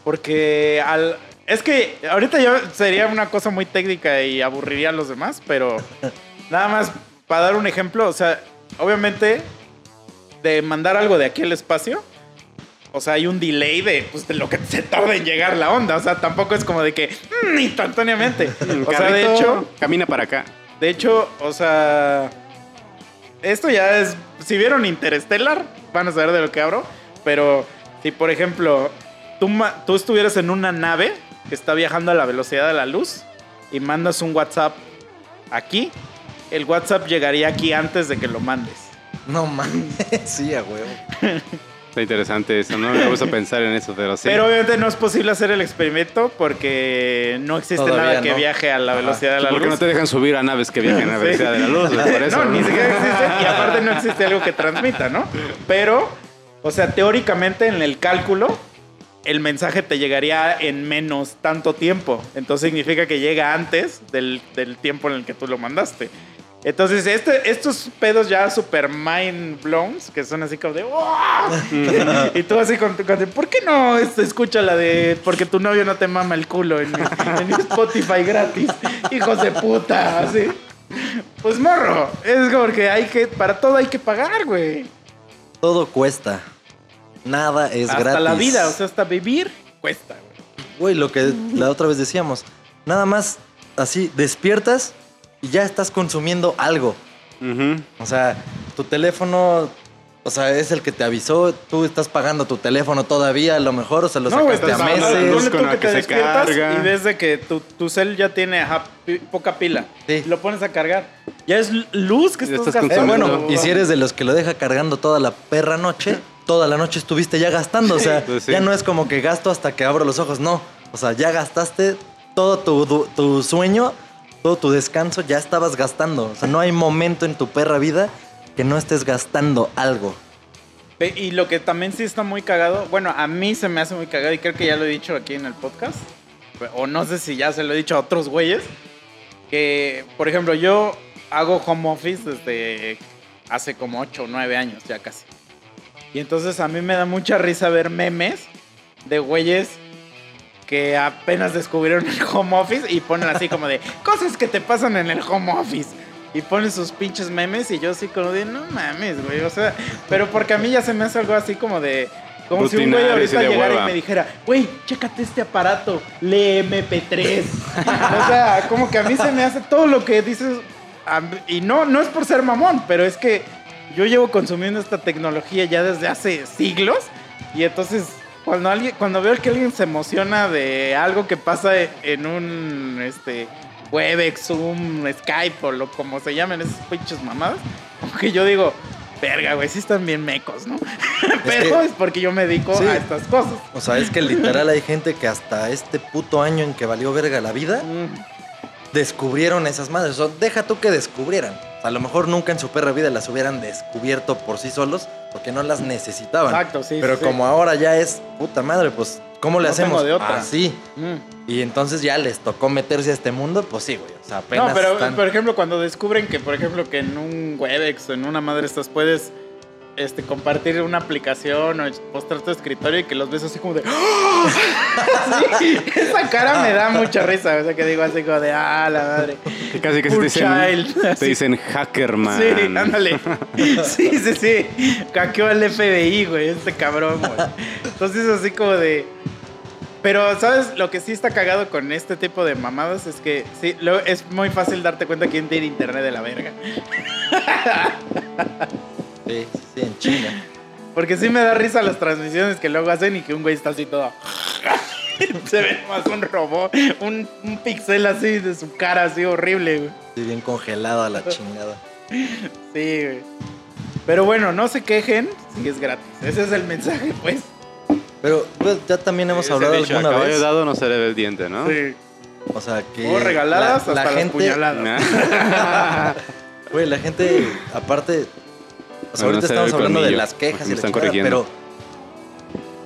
Porque al. Es que ahorita ya sería una cosa muy técnica y aburriría a los demás, pero nada más para dar un ejemplo, o sea, obviamente de mandar algo de aquí al espacio, o sea, hay un delay de, pues, de lo que se tarda en llegar la onda, o sea, tampoco es como de que mm, instantáneamente. O sea, de hecho, Camina para acá. de hecho, o sea, esto ya es, si vieron Interstellar, van a saber de lo que hablo, pero si por ejemplo tú, tú estuvieras en una nave que está viajando a la velocidad de la luz y mandas un WhatsApp aquí, el WhatsApp llegaría aquí antes de que lo mandes. No mames, sí, a huevo. Está interesante eso, ¿no? Me gusta pensar en eso, pero sí. Pero obviamente no es posible hacer el experimento porque no existe Todavía nada que no. viaje a la Ajá. velocidad de la ¿Por qué luz. no te dejan subir a naves que viajen a la Sí. velocidad de la luz? güey? Por eso. No, ni siquiera existe y aparte no existe algo que transmita, ¿no? Pero, o sea, teóricamente en el cálculo, el mensaje te llegaría en menos tanto tiempo. Entonces significa que llega antes del, del tiempo en el que tú lo mandaste. Entonces, este, estos pedos ya super mind blown, que son así como de y tú así con con- ¿por qué no este, escucha la de porque tu novio no te mama el culo en, Spotify gratis? Hijos de puta, así. Pues morro, es porque hay que, para todo hay que pagar, güey. Todo cuesta. Nada es Hasta gratis. la vida, o sea, hasta vivir cuesta, güey. Güey, lo que la otra vez decíamos. Nada más así, despiertas y ya estás consumiendo algo. O sea, tu teléfono, o sea, es el que te avisó. Tú estás pagando tu teléfono todavía, a lo mejor, o sea, lo No, sacaste a estás hablando- meses. con que que te se despiertas carga. y ves de que tu, tu cel ya tiene ajá, poca pila. Sí. Lo pones a cargar. Ya es luz que estás, estás Eh, gastando. consumiendo. bueno, y si eres de los que lo deja cargando toda la perra noche, toda la noche estuviste ya gastando. O sea, Pues sí. ya no es como que gasto hasta que abro los ojos. No. O sea, ya gastaste todo tu, tu- tu sueño, todo tu descanso, ya estabas gastando. O sea, no hay momento en tu perra vida que no estés gastando algo. Y lo que también sí está muy cagado, bueno, a mí se me hace muy cagado y creo que ya lo he dicho aquí en el podcast, o no sé si ya se lo he dicho a otros güeyes, que, por ejemplo, yo hago home office desde hace como 8 o 9 años, ya casi. Y entonces a mí me da mucha risa ver memes de güeyes que apenas descubrieron el home office y ponen así como de cosas que te pasan en el home office. Y ponen sus pinches memes y yo así como de, no mames, güey. O sea, pero porque a mí ya se me hace algo así como de... Como si un güey ahorita llegara hueva. y me dijera, güey, chécate este aparato, lee MP3. o sea, como que a mí se me hace todo lo que dices. Y no, no es por ser mamón, pero es que yo llevo consumiendo esta tecnología ya desde hace siglos. Y entonces, cuando alguien, cuando veo que alguien se emociona de algo que pasa en un este Webex, Zoom, Skype o lo como se llamen esas pinches mamadas, como que yo digo, verga, güey, sí están bien mecos, ¿no? Pero que- es porque yo me dedico Sí. a estas cosas. O sea, es que literal hay gente que hasta este puto año en que valió verga la vida, Mm. descubrieron esas madres. O sea, deja tú que descubrieran. A lo mejor nunca en su perra vida las hubieran descubierto por sí solos porque no las necesitaban. Exacto, sí. Pero sí, sí. como ahora ya es puta madre, pues, ¿cómo le No hacemos? tengo de otra. Así. Mm. Y entonces ya les tocó meterse a este mundo, pues sí, güey. O sea, apenas No, pero están- por ejemplo, cuando descubren que, por ejemplo, que en un Webex o en una madre estas puedes este, compartir una aplicación o mostrar tu escritorio y que los ves así como de. ¡Ah! Sí, esa cara me da mucha risa. O sea, que digo así como de. ¡Ah, la madre! Que casi que se Poor dicen, child. te dicen hacker, man. Sí, ándale. Sí, sí, sí. Caqueó al FBI, güey, este cabrón, güey. Entonces, así como de. Pero, ¿sabes? Lo que sí está cagado con este tipo de mamadas es que sí, luego es muy fácil darte cuenta quién tiene internet de la verga. Sí, sí, en chinga. Porque sí me da risa las transmisiones que luego hacen y que un güey está así todo. Se ve más un robot, un, un pixel así de su cara así horrible, güey. Sí, bien congelado a la chingada. Sí, güey. Pero bueno, no se quejen si es gratis. Ese es el mensaje, pues. Pero pues, ya también hemos Ese hablado dicho, alguna vez. dado no se le ve el diente, ¿no? Sí. O sea, que. O regaladas la, la hasta gente, las puñaladas. Güey, la gente, aparte. O sea, ahorita estamos hablando de las quejas y están chingada, corrigiendo. pero.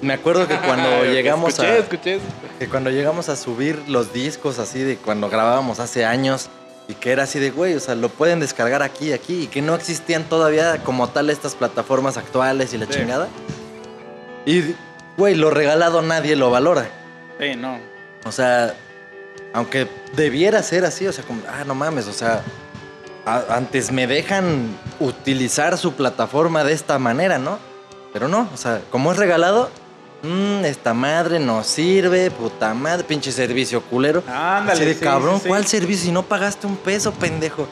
Me acuerdo que cuando llegamos escuché, a. Escuché, Que cuando llegamos a subir los discos así de cuando grabábamos hace años y que era así de, güey, o sea, lo pueden descargar aquí, aquí, y que no existían todavía como tal estas plataformas actuales y la Sí. chingada. Y, güey, lo regalado nadie lo valora. Sí, no. O sea, aunque debiera ser así, o sea, como, ah, no mames, o sea, a- antes me dejan utilizar su plataforma de esta manera, ¿no? Pero no, o sea, como es regalado, mmm, esta madre no sirve, puta madre, pinche servicio culero. Ándale, Así de sí, cabrón, sí, sí. ¿cuál servicio? Si no pagaste un peso, pendejo.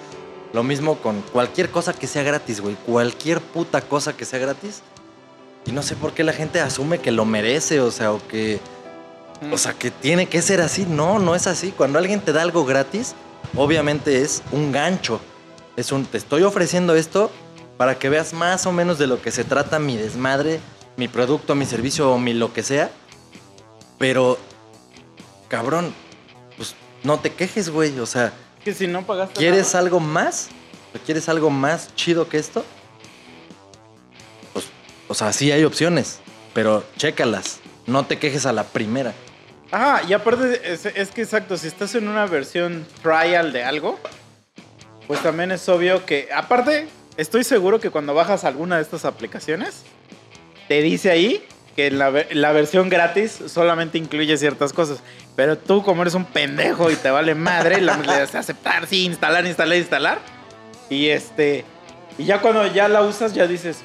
Lo mismo con cualquier cosa que sea gratis, güey. Cualquier puta cosa que sea gratis. Y no sé por qué la gente asume que lo merece, o sea, o que. O sea, que tiene que ser así. No, no es así. Cuando alguien te da algo gratis, obviamente es un gancho. Es un, te estoy ofreciendo esto para que veas más o menos de lo que se trata mi desmadre, mi producto, mi servicio o mi lo que sea. Pero, cabrón, pues no te quejes, güey. O sea, Que si no pagaste. ¿quieres nada. algo más? ¿O ¿Quieres algo más chido que esto? Pues, o sea, sí hay opciones, pero chécalas. No te quejes a la primera. Ajá, y aparte, es, es que exacto, si estás en una versión trial de algo, pues también es obvio que, aparte, estoy seguro que cuando bajas alguna de estas aplicaciones, te dice ahí que la, la versión gratis solamente incluye ciertas cosas. Pero tú, como eres un pendejo y te vale madre, la, le das aceptar, sí, instalar, instalar, instalar. Y este. Y ya cuando ya la usas, ya dices,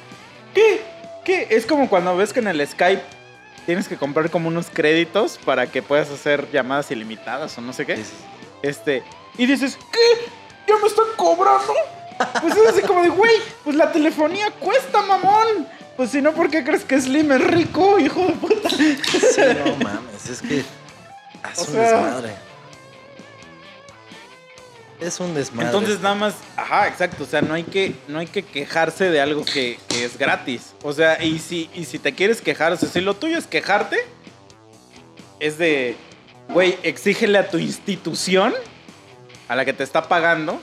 ¿qué? ¿Qué? Es como cuando ves que en el Skype tienes que comprar como unos créditos para que puedas hacer llamadas ilimitadas o no sé qué. Este. Y dices, ¿qué? ¿Ya me están cobrando? Pues es así como de, güey, pues la telefonía cuesta, mamón. Pues si no, ¿por qué crees que Slim es rico, hijo de puta? Sí, no mames, es que. Es O un sea- desmadre. Es un desmadre. Entonces nada más, ajá, exacto, o sea, no hay que, no hay que quejarse de algo que, que es gratis. O sea, y si, y si te quieres quejar, o sea, si lo tuyo es quejarte, es de, güey, exígele a tu institución, a la que te está pagando,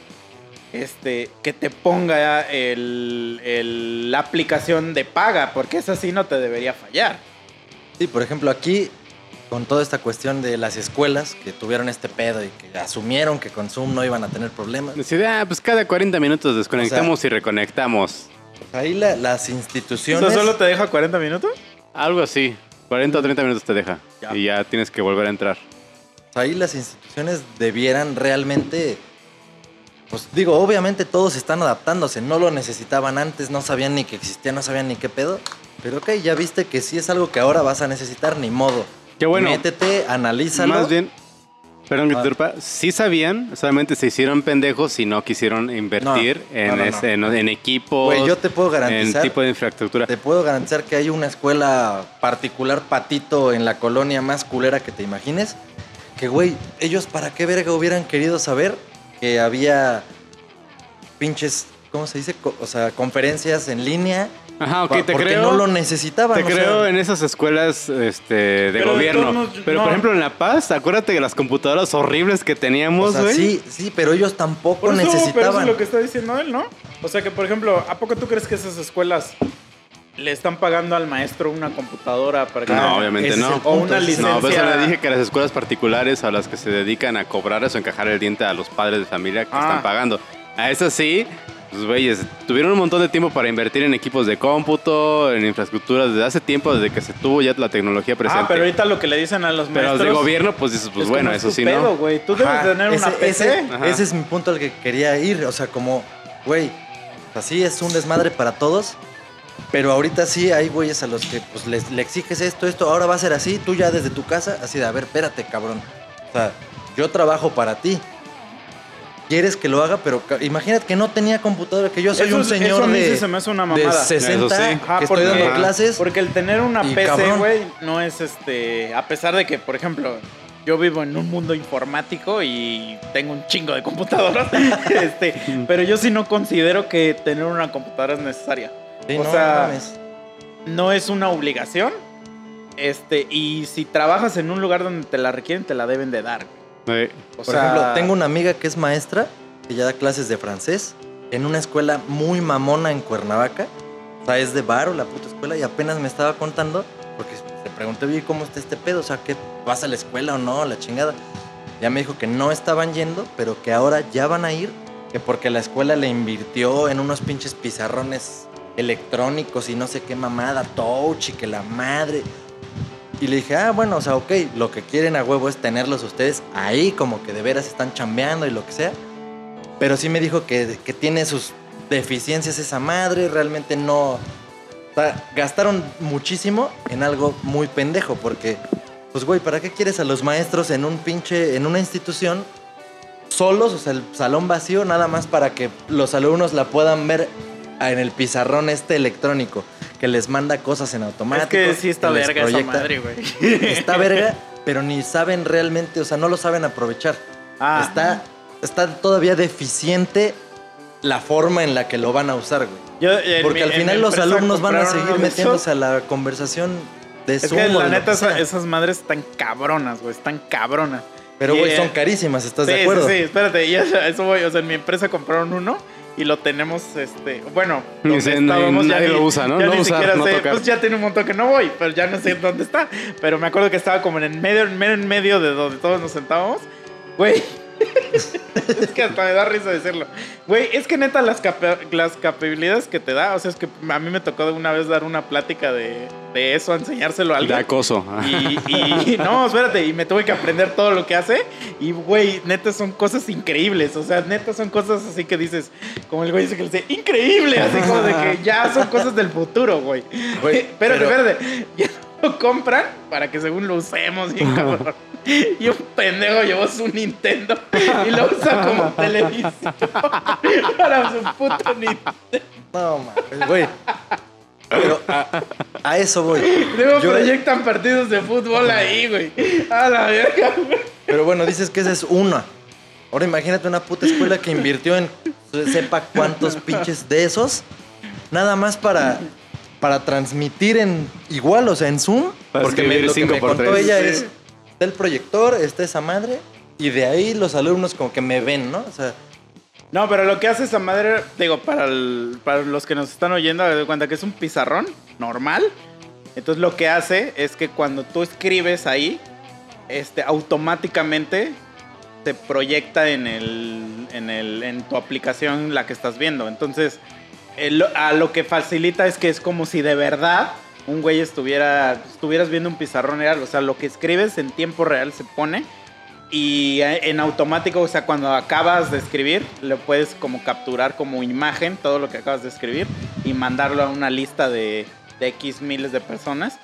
este, que te ponga el, el- la aplicación de paga, porque esa sí no te debería fallar. Sí, por ejemplo, aquí, con toda esta cuestión de las escuelas que tuvieron este pedo y que asumieron que con Zoom no iban a tener problemas. Decide, ah, pues cada 40 minutos desconectamos y reconectamos. Ahí la- las ¿Eso instituciones. solo te deja 40 minutos? Algo así. 40 o 30 minutos te deja. Ya. Y ya tienes que volver a entrar. Ahí las instituciones debieran realmente. Pues digo, obviamente todos están adaptándose. No lo necesitaban antes, no sabían ni que existía, no sabían ni qué pedo. Pero ok, ya viste que sí es algo que ahora vas a necesitar, ni modo. Qué bueno. Métete, analízalo. Más bien, perdón que te Ah. sí sabían, solamente se hicieron pendejos y no quisieron invertir No, en, no, no, ese- en- en equipos, yo te puedo en garantizar. tipo de infraestructura. Te puedo garantizar que hay una escuela particular patito en la colonia más culera que te imagines. Que, güey, ellos para qué verga hubieran querido saber que había pinches, ¿cómo se dice? Co- O sea, conferencias en línea. Ajá, ok, pa- te porque creo. no lo necesitaban. Te o sea, creo en esas escuelas este, de Pero de gobierno. todos modos, Pero no. por ejemplo en La Paz, acuérdate de las computadoras horribles que o teníamos, sea, güey. sí, sí, pero ellos tampoco Por eso, pero eso necesitaban. es lo que está diciendo él, ¿no? O sea que, por ejemplo, ¿a poco tú crees que esas escuelas le están pagando al maestro una computadora para que... No, obviamente no. O una el- No, eso licencia- le dije que las escuelas particulares a las que se dedican a cobrar eso, encajar el diente a los padres de familia que Ah. están pagando. A esas sí, pues güeyes, tuvieron un montón de tiempo para invertir en equipos de cómputo, en infraestructuras desde hace tiempo, desde que se tuvo ya la tecnología presente. Ah, pero ahorita lo que le dicen a los Pero los maestros... de gobierno, pues dices, pues es bueno, no es eso sí, pedo, ¿no? güey. Tú debes Ajá, tener una ese, PC. ese- ese es mi punto al que quería ir. O sea, como, güey, así es un desmadre para todos. Pero ahorita sí hay güeyes a los que pues, les, le exiges esto, esto, ahora va a ser así, tú ya desde tu casa, así de, a ver, espérate, cabrón. O sea, yo trabajo para ti. quieres que lo haga, pero imagínate que no tenía computadora, que yo soy Eso un señor de, se me hace una de mamada. 60 Eso sí. Ajá, que estoy dando clases. Porque el tener una Y PC, güey, no es este. A pesar de que, por ejemplo, yo vivo en un mundo informático y tengo un chingo de computadoras. este, pero yo sí no considero que tener una computadora es necesaria. Sí, o no, sea, no es una obligación. Este, y si trabajas en un lugar donde te la requieren, te la deben de dar. Sí. O Por sea, ejemplo, tengo una amiga que es maestra, que ya da clases de francés, en una escuela muy mamona en Cuernavaca. O sea, es de Baro, la puta escuela, y apenas me estaba contando, porque le pregunté, oye, ¿cómo está este pedo? O sea, ¿qué vas a la escuela o no? La chingada. Ya me dijo que no estaban yendo, pero que ahora ya van a ir, que porque la escuela le invirtió en unos pinches pizarrones electrónicos y no sé qué mamada, touch y que la madre. Y le dije, ah, bueno, o sea, ok, lo que quieren a huevo es tenerlos ustedes ahí, como que de veras están chambeando y lo que sea. Pero sí me dijo que, que tiene sus deficiencias esa madre, realmente no... O sea, gastaron muchísimo en algo muy pendejo, porque, pues, güey, ¿para qué quieres a los maestros en un pinche, en una institución solos, o sea, el salón vacío, nada más para que los alumnos la puedan ver en el pizarrón este electrónico, que les manda cosas en automático. es que sí está verga esa madre, güey. Está verga, pero ni saben realmente, o sea, no lo saben aprovechar. Ah. Está, está todavía deficiente la forma en la que lo van a usar, güey. Yo, Porque mi- al final los alumnos van a seguir metiéndose a la conversación de Es Zoom que la neta, esa- esas madres están cabronas, güey. Están cabronas. Pero, güey, son carísimas, ¿estás sí, de acuerdo? Sí, sí, espérate, ya eso voy. O sea, en mi empresa compraron uno y lo tenemos, este, bueno, donde estábamos, nadie ya ni- lo usa, ¿no? Ya No ni usar, siquiera no sé, tocar. pues ya tiene un montón que no voy, pero ya no sé dónde está. Pero me acuerdo que estaba como en el medio, en medio, en medio de donde todos nos sentábamos. Güey. es que hasta me da risa decirlo. Güey, es que neta las, capa- las capacidades que te da, o sea, es que a mí me tocó una vez dar una plática de, de eso, enseñárselo a De alguien. acoso. Y, y- no, espérate, y me tuve que aprender todo lo que hace. Y, güey, neta son cosas increíbles. O sea, neta son cosas así que dices, como el güey dice que le dice, increíble. Así como de que ya son cosas del futuro, güey. Espérate, pero- espérate. Lo compran para que según lo usemos bien cabrón. Y un pendejo llevó su Nintendo y lo usa como televisión para su puto Nintendo. No, mames, güey. Pero a, a eso voy. Luego Yo- proyectan partidos de fútbol ahí, güey. A la verga, güey. Pero bueno, dices que esa es una. Ahora imagínate una puta escuela que invirtió en sepa cuántos pinches de esos. Nada más para, para transmitir en igual, o sea, en Zoom. Para porque me, lo que me por contó tres. ella Sí. es, está el proyector, está esa madre, y de ahí los alumnos como que me ven, ¿no? O sea, No, pero lo que hace esa madre, digo, para, el- para los que nos están oyendo, de cuenta que es un pizarrón normal. Entonces lo que hace es que cuando tú escribes ahí, este, automáticamente se proyecta en, el, en, el, en tu aplicación la que estás viendo. Entonces, a lo que facilita es que es como si de verdad un güey estuviera, estuvieras viendo un pizarrón real. O sea, lo que escribes en tiempo real se pone y en automático, o sea, cuando acabas de escribir, lo puedes como capturar como imagen todo lo que acabas de escribir y mandarlo a una lista de, de X miles de personas.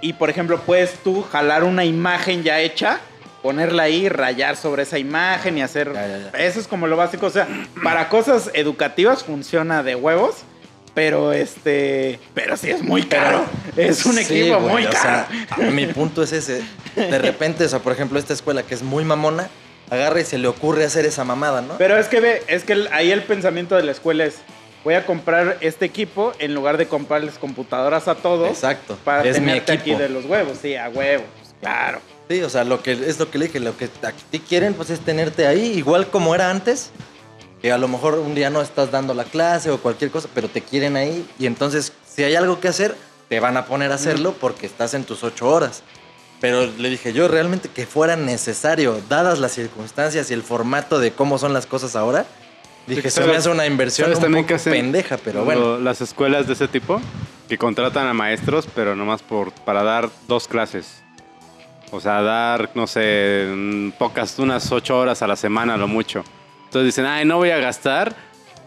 Y por ejemplo, puedes tú jalar una imagen ya hecha, ponerla ahí, rayar sobre esa imagen y hacer... Ya, ya, ya. Eso es como lo básico. O sea, para cosas educativas funciona de huevos. Pero este. Pero sí es muy caro. Es un sí, equipo güey, muy o caro. sea, mi punto es ese. De repente, o sea, por ejemplo, esta escuela que es muy mamona, agarra y se le ocurre hacer esa mamada, ¿no? Pero es que ve, es que ahí el pensamiento de la escuela es, voy a comprar este equipo en lugar de comprarles computadoras a todos Exacto. para es mi tenerte aquí equipo. de los huevos. Sí, a huevos, pues, claro. Sí, o sea, lo que es lo que le dije, lo que a ti quieren pues es tenerte ahí, igual como era antes, que a lo mejor un día no estás dando la clase o cualquier cosa, pero te quieren ahí y entonces si hay algo que hacer, te van a poner a hacerlo porque estás en tus ocho horas. Pero le dije yo realmente que fuera necesario, dadas las circunstancias y el formato de cómo son las cosas ahora, dije, se me ¿Sabes- hace una inversión ¿Sabes un poco hacen pendeja, pero bueno. las escuelas de ese tipo que contratan a maestros, pero nomás por, para dar dos clases. O sea, dar, no sé, mm, pocas, unas ocho horas a la semana, lo mucho. Entonces dicen, ay, no voy a gastar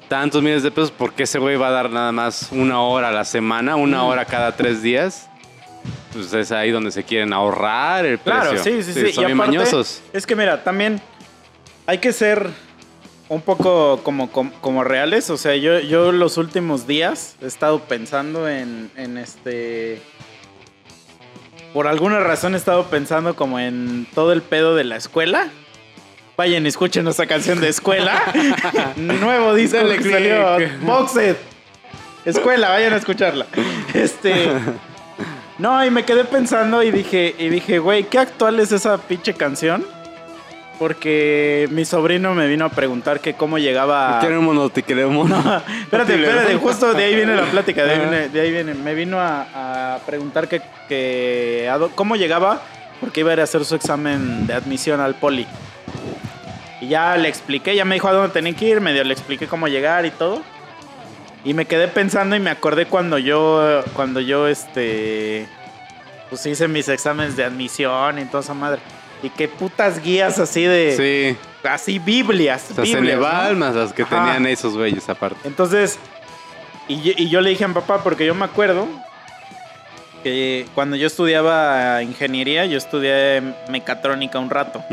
tantos miles de pesos porque ese güey va a dar nada más una hora a la semana, una hora cada tres días. Pues es ahí donde se quieren ahorrar el Claro, precio. sí, sí, sí. Son Y bien aparte, mañosos. Es que mira, también hay que ser un poco como, como, como reales. O sea, yo, yo los últimos días he estado pensando en, en este. Por alguna razón he estado pensando como en todo el pedo de la escuela. Vayan y escuchen nuestra canción de escuela. Nuevo disco Dale que salió. Boxed. Escuela, vayan a escucharla. Este. No, y me quedé pensando y dije, y dije, güey, ¿qué actual es esa pinche canción? Porque mi sobrino me vino a preguntar que cómo llegaba. Queremos, te queremos. Espérate, espérate, justo de ahí viene la plática, de ahí viene, de ahí viene. Me vino a, a preguntar que, que a dó- cómo llegaba, porque iba a ir a hacer su examen de admisión al poli. Y ya le expliqué, ya me dijo a dónde tenía que ir, medio le expliqué cómo llegar y todo. Y me quedé pensando y me acordé cuando yo, cuando yo, este, pues hice mis exámenes de admisión y toda esa madre. Y qué putas guías así de, Sí. así Biblias. O sea, Biblias, ¿no? Ceneval más las que Ajá. tenían esos güeyes aparte. Entonces, y, yo- y yo le dije a mi papá, porque yo me acuerdo que cuando yo estudiaba ingeniería, yo estudié mecatrónica un rato.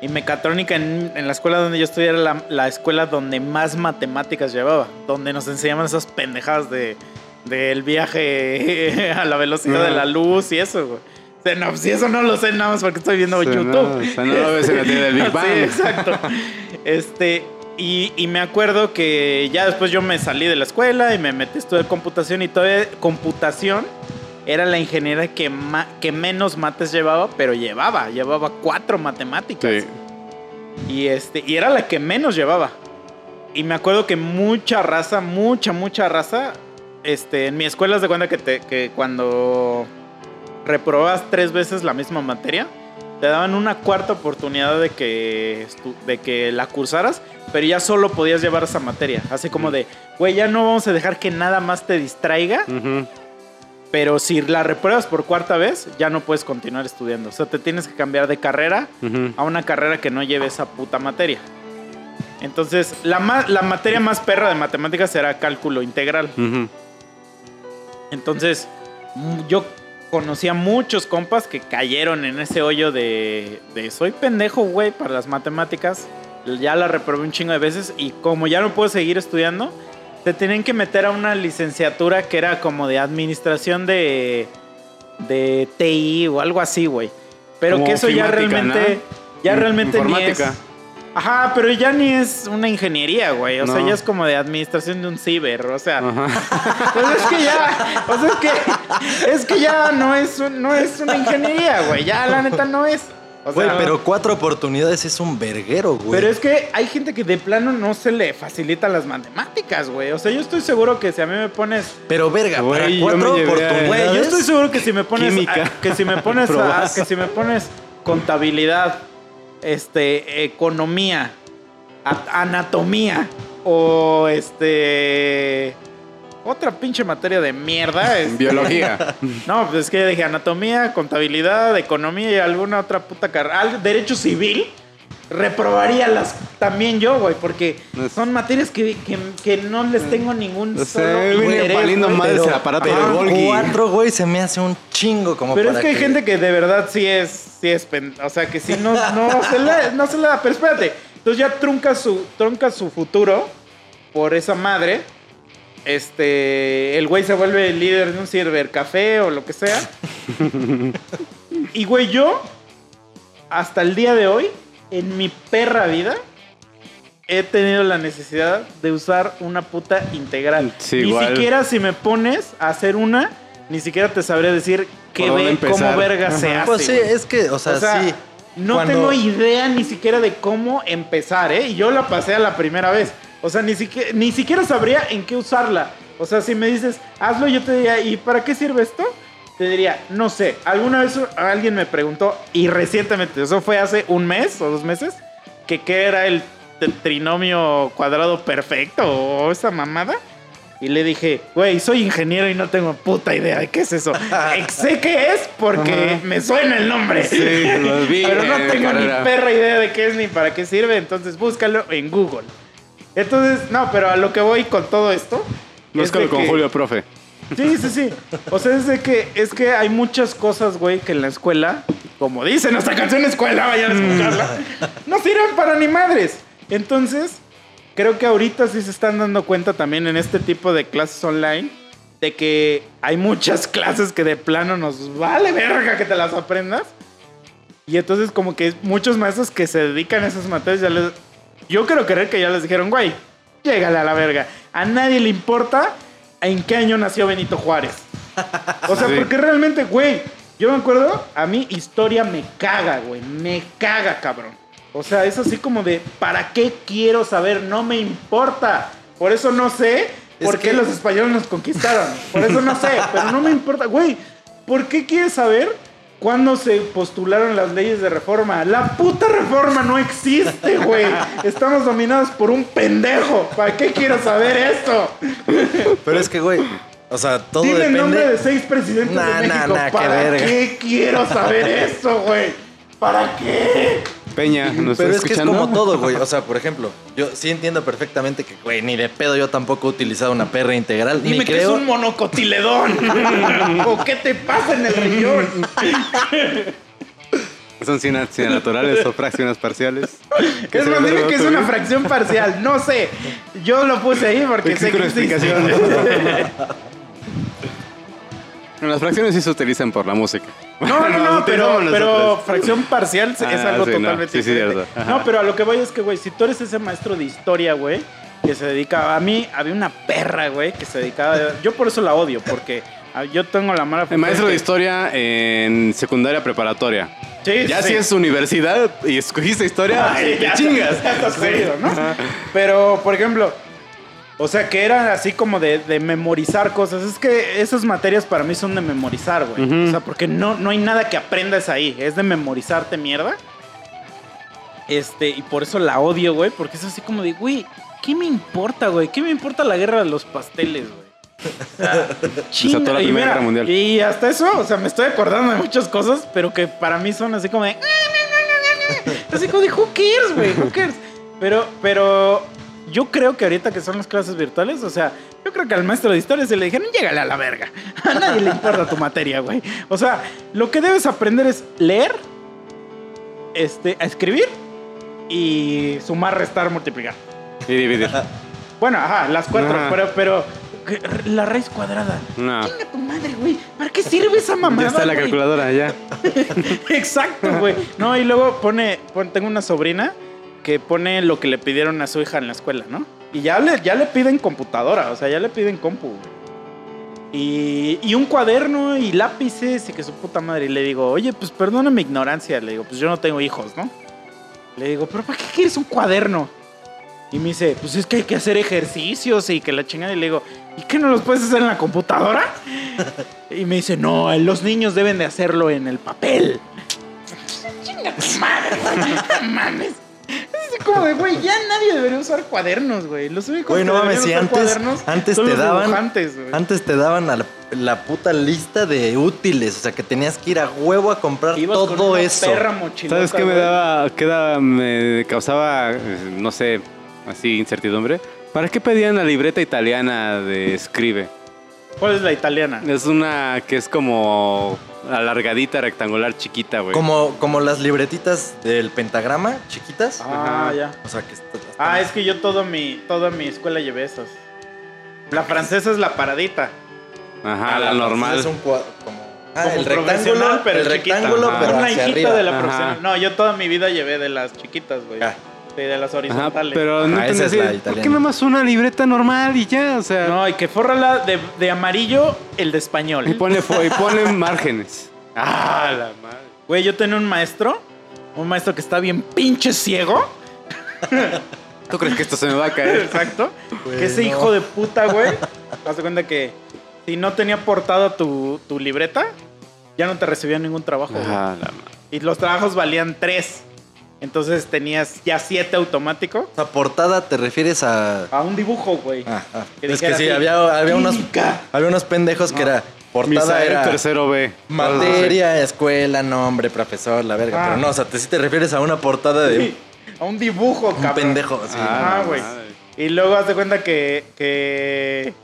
Y mecatrónica en, en la escuela donde yo estudié era la, la escuela donde más matemáticas llevaba, donde nos enseñaban esas pendejadas de del viaje a la velocidad de la luz y eso, güey. No, si eso no lo sé nada más porque estoy viendo YouTube. no, o sea, no lo ves en la tele del Big Bang. Sí, exacto. Este, y, y me acuerdo que ya después yo me salí de la escuela y me metí a estudiar computación y todavía computación era la ingeniería que, ma- que menos mates llevaba, pero llevaba, llevaba cuatro matemáticas. Sí. Y, este, y era la que menos llevaba. Y me acuerdo que mucha raza, mucha, mucha raza, este, en mi escuela se cuenta que, te, que cuando reprobabas tres veces la misma materia, te daban una cuarta oportunidad de que, de que la cursaras, pero ya solo podías llevar esa materia. Así como de, güey, ya no vamos a dejar que nada más te distraiga, pero si la repruebas por cuarta vez, ya no puedes continuar estudiando. O sea, te tienes que cambiar de carrera a una carrera que no lleve esa puta materia. Entonces, la, ma- la materia más perra de matemáticas era cálculo integral. Entonces, mm, yo conocía muchos compas que cayeron en ese hoyo de, de soy pendejo, güey, para las matemáticas. Ya la reprobé un chingo de veces y como ya no puedo seguir estudiando, te tenían que meter a una licenciatura que era como de administración de, de TI o algo así, güey. Pero Como que eso ya realmente, ¿no? ya realmente ni es... Ajá, pero ya ni es una ingeniería, güey. O sea, ya es como de administración de un ciber. O sea, pues es que ya, o sea, es que, es que ya no es, un- no es una ingeniería, güey. Ya la neta no es. O Güey, sea, pero cuatro oportunidades es un verguero, güey. pero es que hay gente que de plano no se le facilitan las matemáticas, güey. O sea, yo estoy seguro que si a mí me pones, Pero verga, Güey, para cuatro oportunidades. güey, yo estoy seguro que si me pones, Química. a- que si me pones, a- que si me pones contabilidad, este, economía, anatomía o este, otra pinche materia de mierda. es- Biología. No, pues es que dije anatomía, contabilidad, economía y alguna otra puta carrera. Derecho civil, reprobaría las también yo, güey, porque No es- son materias que, que, que no les tengo ningún No sé, solo viene interés, güey. Pero- ese aparato de Golgi. cuatro, güey, se me hace un chingo como Pero es que hay gente que de verdad sí es, sí es, pen- o sea, que sí no, no, se le, no se le da. Pero espérate, entonces ya trunca su, trunca su futuro por esa madre. Este, el güey se vuelve el líder de un cibercafé o lo que sea. y güey, yo, hasta el día de hoy, en mi perra vida, he tenido la necesidad de usar una puta integral. Sí, Ni igual. siquiera si me pones a hacer una, ni siquiera te sabría decir qué ¿Por dónde ve, cómo verga se Ajá. hace. Pues sí, es que, o sea, O sea, sí. no cuando- tengo idea ni siquiera de cómo empezar, ¿eh? Y yo la pasé a la primera vez. O sea, ni siquiera, ni siquiera sabría en qué usarla. O sea, si me dices, hazlo, yo te diría, ¿y para qué sirve esto? Te diría, no sé. Alguna vez alguien me preguntó, y recientemente, eso fue hace un mes o dos meses, que qué era el trinomio cuadrado perfecto o esa mamada. Y le dije, güey, soy ingeniero y no tengo puta idea de qué es eso. Eh, sé qué es porque me suena el nombre. Sí, lo vi Pero no en tengo ni perra idea de qué es ni para qué sirve, entonces búscalo en Google. Entonces, no, pero a lo que voy con todo esto. es Búscalo de con que- Julio, profe. Sí, sí, sí. O sea, es de que, es que hay muchas cosas, güey, que en la escuela, como dice nuestra canción escuela, vayan a escucharla, no sirven para ni madres. Entonces, creo que ahorita sí se están dando cuenta también en este tipo de clases online de que hay muchas clases que de plano nos vale verga que te las aprendas. Y entonces como que muchos maestros que se dedican a esas materias ya les... Yo quiero creer que ya les dijeron, güey, llégale a la verga. A nadie le importa en qué año nació Benito Juárez. O sea, Sí. porque realmente, güey, yo me acuerdo, a mí historia me caga, güey, me caga, cabrón. O sea, es así como de, ¿para qué quiero saber? No me importa. Por eso no sé Es por qué los españoles nos conquistaron. Por eso no sé, pero no me importa. Güey, ¿por qué quieres saber cuándo se postularon las leyes de reforma? La puta reforma no existe, güey. Estamos dominados por un pendejo. ¿Para qué quiero saber esto? Pero es que, güey, o sea, todo Dime el depende. nombre de seis presidentes Nah, de México. nah, qué ¿Para verga. qué quiero saber esto, güey? ¿Para qué? Peña, ¿nos Pero es que es como todo, güey. O sea, por ejemplo, yo sí entiendo perfectamente que, güey, ni de pedo yo tampoco he utilizado una perra integral. Dime ni que creo. es un monocotiledón. ¿O qué te pasa en el riñón? Son naturales o fracciones parciales. ¿Qué Es dime que es una fracción parcial. No sé. Yo lo puse ahí porque sé que una existe. Las fracciones sí se utilizan por la música. No, no, no, pero, fracción parcial es Ah, algo sí, no. totalmente Sí, sí, diferente. cierto. Ajá. No, pero a lo que voy es que, güey, si tú eres ese maestro de historia, güey, que se dedica... A mí había una perra, güey, que se dedicaba... Yo por eso la odio, porque yo tengo la mala... El maestro de que- historia en secundaria preparatoria. Sí, Ya sí. si es universidad y escogiste historia, Ah, sí, te ya, chingas. ya jodido, ¿no? Pero, por ejemplo, o sea, que era así como de, de memorizar cosas. Es que esas materias para mí son de memorizar, güey. O sea, porque no, no hay nada que aprendas ahí. Es de memorizarte mierda. Este, y por eso la odio, güey. Porque es así como de, güey, ¿qué me importa, güey? ¿Qué me importa la guerra de los pasteles, güey? Chinga, y mira, Mundial. Y hasta eso, o sea, me estoy acordando de muchas cosas, pero que para mí son así como de. Así como de, who cares, güey, who cares. Pero, pero yo creo que ahorita que son las clases virtuales, o sea, yo creo que al maestro de historia se le dijeron, llégale a la verga. A nadie le importa tu materia, güey. O sea, lo que debes aprender es leer, este, a escribir y sumar, restar, multiplicar. Y dividir. Bueno, ajá, las cuatro, pero, pero la raíz cuadrada. No. Chinga tu madre, güey. ¿Para qué sirve esa mamada? Ya está la calculadora, ya. Exacto, güey. No, y luego pone, pone- tengo una sobrina que pone lo que le pidieron a su hija en la escuela, ¿no? Y ya le, ya le piden computadora, o sea, ya le piden compu. Y, y un cuaderno y lápices y que su puta madre. Y le digo, oye, pues perdona mi ignorancia. Le digo, pues yo no tengo hijos, ¿no? Le digo, pero ¿para qué quieres un cuaderno? Y me dice, pues es que hay que hacer ejercicios y que la chingada. Y le digo, ¿y qué no los puedes hacer en la computadora? Y me dice, no, los niños deben de hacerlo en el papel. Chinga tu madre, mames. Es así como de, güey, ya nadie debería usar cuadernos, güey. Los únicos Güey, que no mames, deberían si usar antes, cuadernos antes son te los daban. dibujantes, güey. Antes te daban a la, la puta lista de útiles. O sea, que tenías que ir a huevo a comprar Ibas con todo una eso. perra ¿Sabes qué me daba, qué daba- me causaba, no sé, así incertidumbre? ¿Para qué pedían la libreta italiana de escribe? ¿Cuál es la italiana? Es una que es como alargadita, rectangular, chiquita, güey. Como, como las libretitas del pentagrama, chiquitas. Ah, Ajá. ya. O sea, que est- Ah, es que yo todo mi, toda mi escuela llevé esas. La francesa es la paradita. Ajá, Ah, la normal. Es un cuadro como. Ah, como el rectángulo, pero el chiquita. rectángulo, Ajá. pero Una hacia hijita arriba. de la profesional. No, yo toda mi vida llevé de las chiquitas, güey. Ah. Sí, de las Ajá, horizontales. pero no Ajá, te esa es la ¿por qué nada más una libreta normal y ya? O sea, No, y que fórrala de, de amarillo el de español. y ponle, fo- y ponle márgenes. Ah, la madre. Güey, yo tenía un maestro, un maestro que está bien pinche ciego. ¿Tú crees que esto se me va a caer? Exacto. Güey, que ese hijo de puta, güey. Haz de cuenta que si no tenía portada tu, tu libreta, ya no te recibía ningún trabajo. güey. Ajá, la madre. Y los trabajos valían tres. Entonces tenías ya siete automático. O sea, portada te refieres a. A un dibujo, güey. Ah, ah. Es que sí, así, había, había, unos, había unos pendejos que era. Portada Misael, era. tercero B. Materia, escuela, nombre, profesor, la verga. Ah. Pero no, o sea, te, sí te refieres a una portada de Sí, A un dibujo, un cabrón. pendejo. Sí. Ah, Ah, güey. Y luego haz de cuenta que, que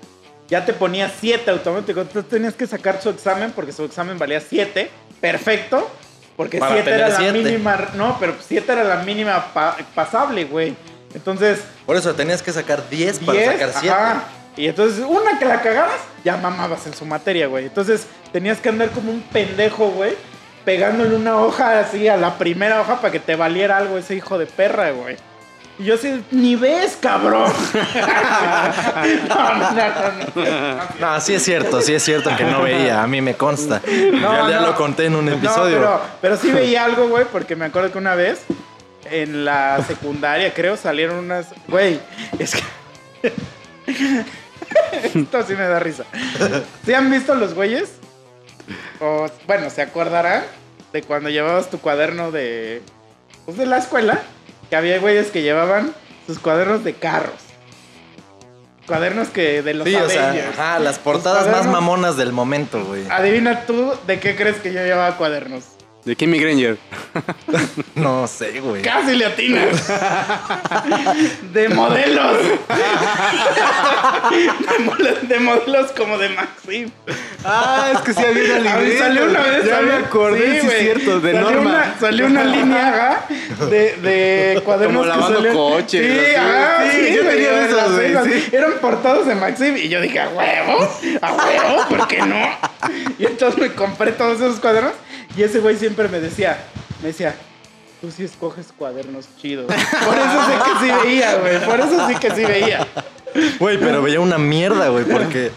ya te ponía 7 automático. Entonces tenías que sacar su examen porque su examen valía 7. Perfecto. Porque Para 7 era la siete. mínima. No, pero 7 era la mínima pa- pasable, güey. Entonces, Por eso tenías que sacar 10 para 10, sacar 7. ajá. Y entonces, una que la cagabas, ya mamabas en su materia, güey. Entonces, tenías que andar como un pendejo, güey, pegándole una hoja así a la primera hoja para que te valiera algo ese hijo de perra, güey. Y yo así, ni ves, cabrón. no, no, no, no. No, sí es cierto, sí es cierto que no veía, a mí me consta. No, ya ya lo conté en un No, episodio. pero, pero sí veía algo, güey, porque me acuerdo que una vez en la secundaria, creo, salieron unas. Güey, es que. Esto sí me da risa. ¿Sí han visto los güeyes? O, bueno, se acordarán de cuando llevabas tu cuaderno de. Pues de la escuela, que había güeyes que llevaban sus cuadernos de carros. Cuadernos que de los Sí, o sea, Avengers. ajá, las portadas más mamonas del momento, güey. Adivina tú de qué crees que yo llevaba cuadernos. De Kimmy Granger. No sé, güey. Casi le atinas. De modelos. De, modelos como de Maxim. Ah, es que sí había una A mí salió una vez. Ya salió- me acordé, sí, es güey. cierto, de salió Norma. Una, salió una línea ajá, de, de cuadernos Como que lavando salían- coches, Sí, así. ajá, Sí, sí, yo güey, tenía de esos, las güey, esas. sí. Eran portados de Maxim y yo dije, a huevo, a huevo, ¿por qué no? Y entonces me compré todos esos cuadernos y ese güey siempre me decía, me decía, tú sí escoges cuadernos chidos. Por eso sé que sí veía, güey, por eso sí que sí veía. Güey, pero veía una mierda, güey, porque.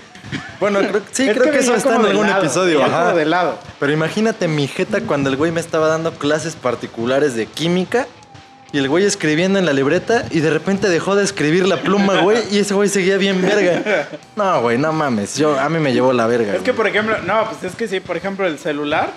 Bueno, creo, sí, Es creo que, eso está en algún lado, episodio. ajá. de lado. Pero imagínate mi jeta cuando el güey me estaba dando clases particulares de química y el güey escribiendo en la libreta y de repente dejó de escribir la pluma, güey, y ese güey seguía bien verga. No, güey, no mames. Yo, a mí me llevó la verga. Es que, por ejemplo, no, pues es que sí, por ejemplo, el celular,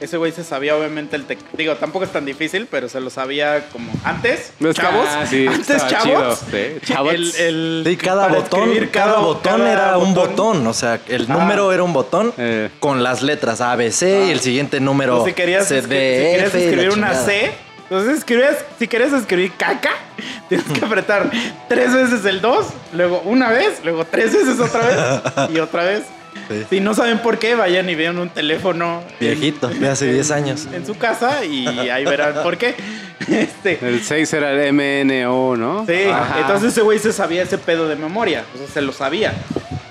ese güey se sabía obviamente el tec... Digo, tampoco es tan difícil, pero se lo sabía como antes, No, chavos. ah, sí, antes, chavos. chido, sí, chavos. El, el- Sí, cada botón, escribir cada, botón cada era un botón. O sea, el Ah. número era un botón Eh. con las letras A, B, C y el siguiente número O si querías, C, escri- D, si querías escribir una. C, entonces escribías, si querías escribir caca, tienes que apretar tres veces el 2, luego una vez, luego tres veces otra vez y otra vez. Sí. Si no saben por qué, vayan y vean un teléfono en- Viejito, de hace 10 años. en su casa y ahí verán por qué. Este, El 6 era el MNO, ¿no? sí, Ajá. entonces ese güey se sabía ese pedo de memoria, o sea, se lo sabía.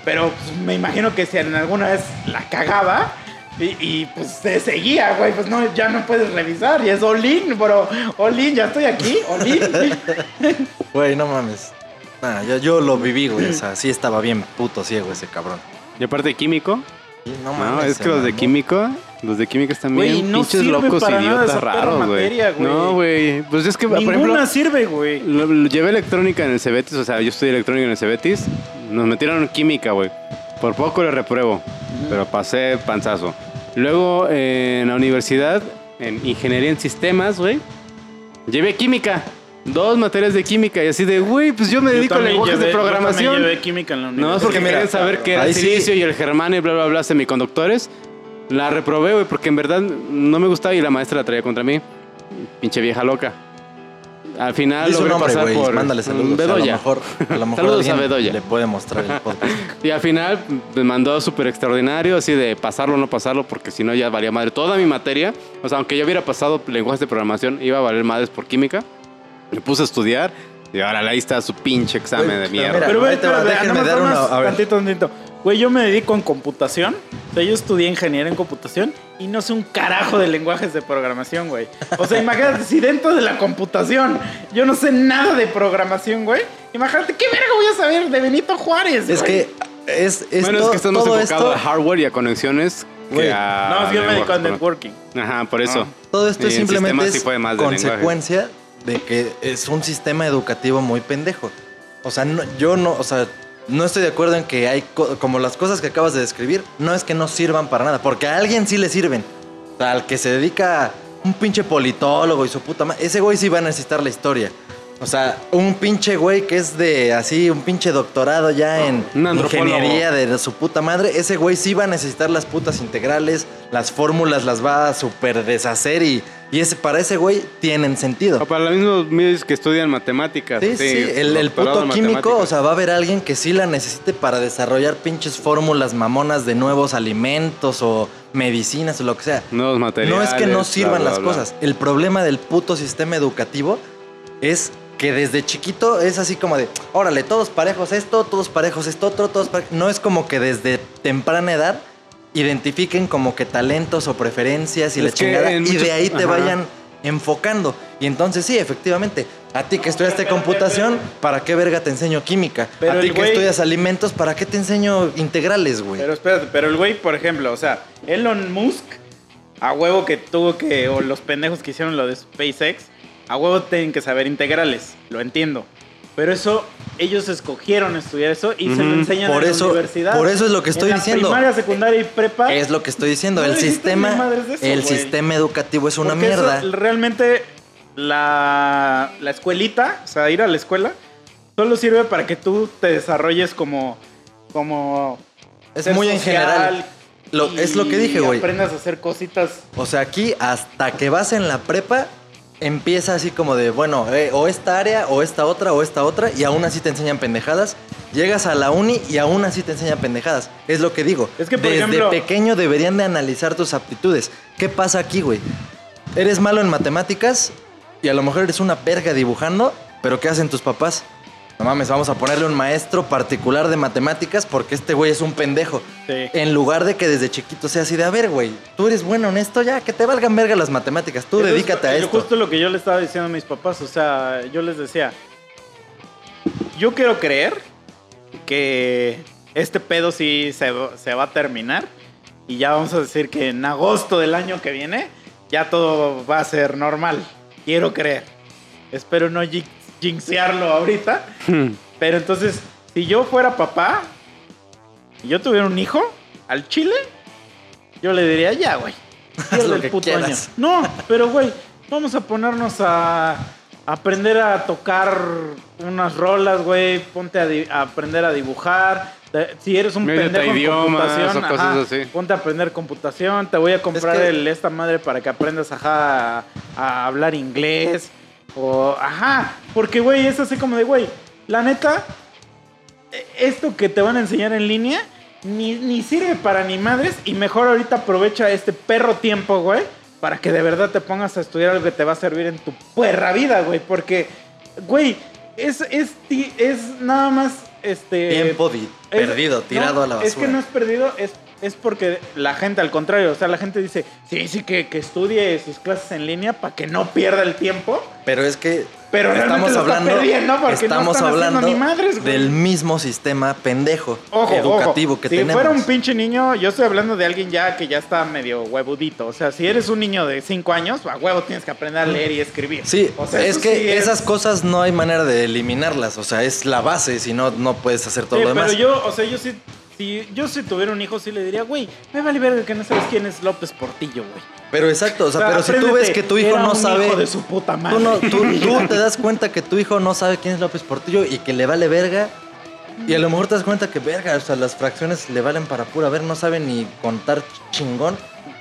Pero pues, me imagino que si en alguna vez la cagaba y, y, pues se seguía, güey, pues no, ya no puedes revisar y es Olin, bro. Olin, ya estoy aquí, Olin. Güey, no mames. Nah, yo, yo lo viví, güey. O sea, sí estaba bien puto ciego ese cabrón. Y aparte de químico, no no, mames. es que los de químico, los de química están Güey, bien no pinches sirve locos, para nada idiotas raros, materia, güey. güey. No, güey. Pues es que, por Ninguna ejemplo, sirve, güey. lo- lo llevé electrónica en el Cebetis, o sea, yo estudié electrónica en el Cebetis. Nos metieron en química, güey. Por poco le repruebo, pero pasé panzazo. Luego eh, en la universidad, en ingeniería en sistemas, güey, llevé química. Dos materias de química y así de, güey, pues yo me dedico a lenguajes de programación. Yo llevé química en la No, universidad. es porque mira, querían saber qué era el sí. silicio y el germanio y bla, bla, bla, semiconductores. La reprobé, güey, porque en verdad no me gustaba y la maestra la traía contra mí. Pinche vieja loca. Al final logré nombre, pasar güey. por Mándale saludos. A lo Bedoya. mejor, a lo mejor Saludos a Bedoya. le puede mostrar el podcast. Y al final me mandó súper extraordinario, así de pasarlo o no pasarlo, porque si no ya valía madre. Toda mi materia, o sea, aunque yo hubiera pasado lenguajes de programación, iba a valer madres por química. Me puse a estudiar y ahora ahí está su pinche examen Güey, de pero mierda. mira, Pero, güey, nada más, dar más, a ver. Tantito, tantito. Güey, yo me dedico en computación. O sea, yo estudié ingeniería en computación y no sé un carajo de lenguajes de programación, güey. O sea, imagínate, si dentro de la computación yo no sé nada de programación, güey. Imagínate, ¿qué verga voy a saber de Benito Juárez? Es güey? que es, es bueno, es que estamos enfocados esto, a hardware y a conexiones Güey. que a No, yo me dedico a networking. Ajá, por eso. Ah. todo esto Y es en simplemente es sí más consecuencia de que es un sistema educativo muy pendejo. O sea, no- yo no, o sea, no estoy de acuerdo en que hay co- como las cosas que acabas de describir, no es que no sirvan para nada, porque a alguien sí le sirven. Al que se dedica un pinche politólogo y su puta madre, ese güey sí va a necesitar la historia. O sea, un pinche güey que es de así, un pinche doctorado ya en Un antropólogo. ingeniería de su puta madre, ese güey sí va a necesitar las putas integrales, las fórmulas las va a super deshacer y, y ese, para ese güey tienen sentido. O para los mismos medios que estudian matemáticas. Sí, sí, el, puto en químico, o sea, va a haber alguien que sí la necesite para desarrollar pinches fórmulas mamonas de nuevos alimentos o medicinas o lo que sea. Nuevos materiales. No es que no bla, sirvan bla, las bla. cosas. El problema del puto sistema educativo es que desde chiquito es así como de, órale, todos parejos esto, todos parejos esto otro, todos parejos. No es como que desde temprana edad identifiquen como que talentos o preferencias y Es la chingada y muchos- de ahí te ajá. vayan enfocando. Y entonces sí, efectivamente, a ti que estudiaste computación, ¿para qué verga te enseño química? Pero a ti que güey- estudias alimentos, ¿para qué te enseño integrales, güey? Pero espérate, pero el güey, por ejemplo, o sea, Elon Musk, a huevo que tuvo que, o los pendejos que hicieron lo de SpaceX, a huevo tienen que saber integrales, lo entiendo. Pero eso, ellos escogieron estudiar eso y se lo enseñan Por en eso- la universidad. por eso es lo que estoy En la diciendo. primaria, secundaria y prepa. Es lo que estoy diciendo, No el sistema, eso, el educativo es una porque eso, mierda. realmente la, la escuelita, o sea, ir a la escuela, solo sirve para que tú te desarrolles como... como Es muy en general. Lo- es lo que dije, güey. aprendas a hacer cositas O sea, aquí hasta que vas en la prepa, empieza así como de, bueno, eh, o esta área, o esta otra, o esta otra, y aún así te enseñan pendejadas. Llegas a la uni y aún así te enseñan pendejadas. Es lo que digo. Es que, por Desde ejemplo- pequeño deberían de analizar tus aptitudes. ¿Qué pasa aquí, güey? Eres malo en matemáticas y a lo mejor eres una verga dibujando, pero ¿qué hacen tus papás? No mames, vamos a ponerle un maestro particular de matemáticas porque este güey es un pendejo. Sí. En lugar de que desde chiquito sea así de, a ver, güey, tú eres bueno en esto ya, que te valgan verga las matemáticas, tú Eso es dedícate a lo- esto. Justo lo que yo le estaba diciendo a mis papás, o sea, yo les decía, yo quiero creer que este pedo sí se, va- se va a terminar y ya vamos a decir que en agosto del año que viene ya todo va a ser normal. Quiero creer. Espero no jinxearlo ahorita. Pero entonces, si yo fuera papá y yo tuviera un hijo al chile, yo le diría, ya, güey. pierde el puto quieras. año". No, pero güey, vamos a ponernos a aprender a tocar unas rolas, güey. Ponte a, aprender a dibujar. Si eres un a pendejo en idiomas computación, o cosas ajá, así. ponte a aprender computación. Te voy a comprar que- el, esta madre para que aprendas ajá, a, a hablar inglés. O, ajá, porque, güey, es así como de, güey, la neta, eh, esto que te van a enseñar en línea ni, ni sirve para ni madres y mejor ahorita aprovecha este perro tiempo, güey, para que de verdad te pongas a estudiar algo que te va a servir en tu perra vida, güey, porque, güey, es, es, es nada más, este... Tiempo es- perdido, tirado no, a la basura. Es que no es perdido, es, es porque la gente, al contrario, o sea, la gente dice, sí, sí, que, que estudie sus clases en línea para que no pierda el tiempo. Pero es que Pero estamos hablando, no estamos haciendo hablando ni madres, güey. del mismo sistema pendejo Ojo, educativo ojo. que si tenemos. fuera un pinche niño, yo estoy hablando de alguien ya que ya está medio huevudito. O sea, si eres un niño de 5 años, a huevo tienes que aprender a leer y escribir. Sí, O sea, es que sí es- esas cosas no hay manera de eliminarlas, o sea, es la base, si no, no puedes hacer todo Sí, lo demás. pero yo, o sea, yo sí, si yo si tuviera un hijo, sí le diría, güey, me vale verga que no sabes quién es López Portillo, güey. Pero exacto, o sea, pero si tú ves que tu hijo era no un sabe... hijo de su puta madre. Tú, no, tú, tú te das cuenta que tu hijo no sabe quién es López Portillo y que le vale verga. Y a lo mejor te das cuenta que verga, o sea, las fracciones le valen para pura ver, no sabe ni contar chingón.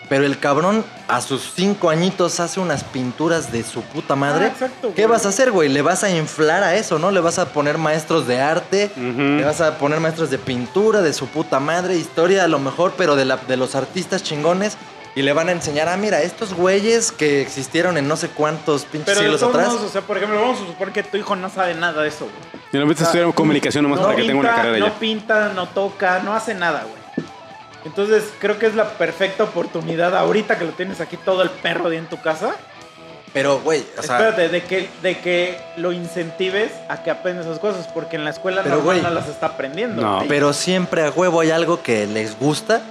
Pero el cabrón a sus cinco añitos hace unas pinturas de su puta madre. Ah, exacto, ¿Qué vas a hacer, güey? Le vas a inflar a eso, ¿no? Le vas a poner maestros de arte, le vas a poner maestros de pintura, de su puta madre, historia a lo mejor, pero de, la, de los artistas chingones. Y le van a enseñar, ah, mira, estos güeyes que existieron en no sé cuántos pinches Pero siglos atrás. modos, o sea, por ejemplo, vamos a suponer que tu hijo no sabe nada de eso, güey. Y lo metes a estudiar comunicación nomás No para que tenga una pinta, carrera no ya. pinta, no toca, no hace nada, güey. Entonces, creo que es la perfecta oportunidad ahorita que lo tienes aquí todo el perro día en tu casa. Pero, güey, o sea, Espérate, de que, de que lo incentives a que aprenda esas cosas, porque en la escuela Pero, normal güey, no las está aprendiendo. no, pero siempre a huevo hay algo que les gusta,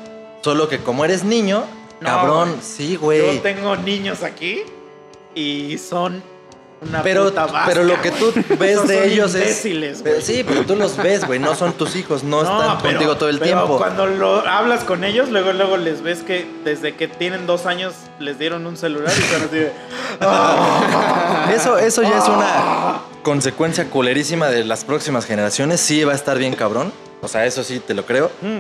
solo que como eres niño, No, cabrón, sí, güey. Yo tengo niños aquí y son una Pero, puta vasca, pero lo que tú ves de son ellos imbéciles, es. Pero sí, pero tú los ves, güey. No son tus hijos, no, están pero- contigo todo el pero tiempo. Cuando lo hablas con ellos, luego luego les ves que desde que tienen dos años les dieron un celular y son así de. "Ah". Eso, eso ya es una consecuencia culerísima de las próximas generaciones. Sí va a estar bien cabrón. O sea, eso sí te lo creo. Mm.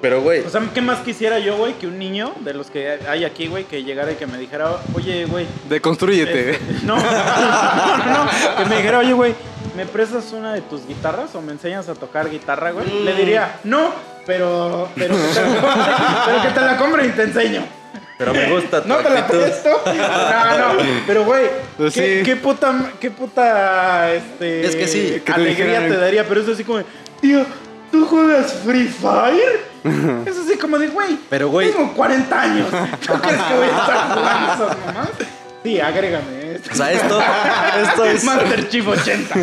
Pero, güey. O sea, ¿qué más quisiera yo, güey? Que un niño de los que hay aquí, güey, que llegara y que me dijera, oye, güey. Deconstrúyete. este, no, no, no, que me dijera, oye, güey, ¿me prestas una de tus guitarras o me enseñas a tocar guitarra, güey? Le diría, no, pero, pero, que te, pero que te la compre y te enseño. Pero me gusta tu ¿No te la presto? No, no. Pero, güey, Pues ¿qué, sí. qué puta, qué puta, este... Es que sí, que te alegría dijeran- te daría, pero es así como, de, tío, ¿tú juegas Free Fire? es así como de, güey, Pero, güey- tengo 40 años. ¿Tú crees que voy a estar jugando esas mamás? Sí, agrégame. esto. O sea, esto, esto es... Master Chief 80.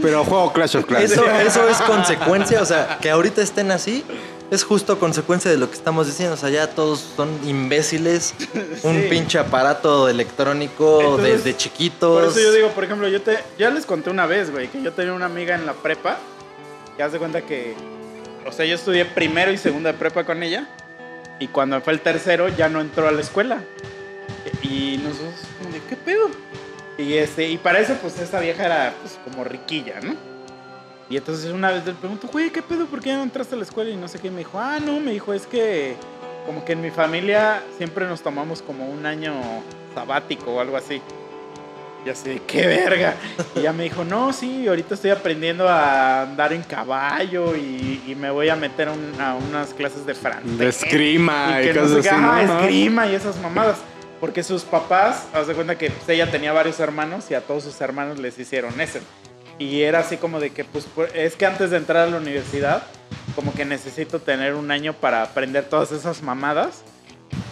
Pero juego Clash of Clans. Eso, eso es consecuencia, o sea, que ahorita estén así es justo consecuencia de lo que estamos diciendo. O sea, ya todos son imbéciles, un Sí. pinche aparato electrónico Entonces, desde chiquitos. Por eso yo digo, por ejemplo, yo te ya les conté una vez, güey, que yo tenía una amiga en la prepa que hace cuenta que o sea, yo estudié primero y segunda de prepa con ella y cuando fue el tercero ya no entró a la escuela. Y nosotros de, ¿qué pedo? Y este, y para eso pues esta vieja era pues como riquilla, ¿no? Y entonces una vez le pregunto, güey, ¿qué pedo? ¿Por qué no entraste a la escuela? Y no sé qué. Y me dijo, ah, no, me dijo, es que como que en mi familia siempre nos tomamos como un año sabático o algo así. Y así, qué verga. Y ya me dijo, no, sí, ahorita estoy aprendiendo a andar en caballo y, y me voy a meter a, un- a unas clases de francés. De esgrima y, y que no cosas sé así. ¿no? y esas mamadas. Porque sus papás, haz de cuenta que pues, ella tenía varios hermanos y a todos sus hermanos les hicieron ese. Y era así como de que, pues, por- es que antes de entrar a la universidad, como que necesito tener un año para aprender todas esas mamadas.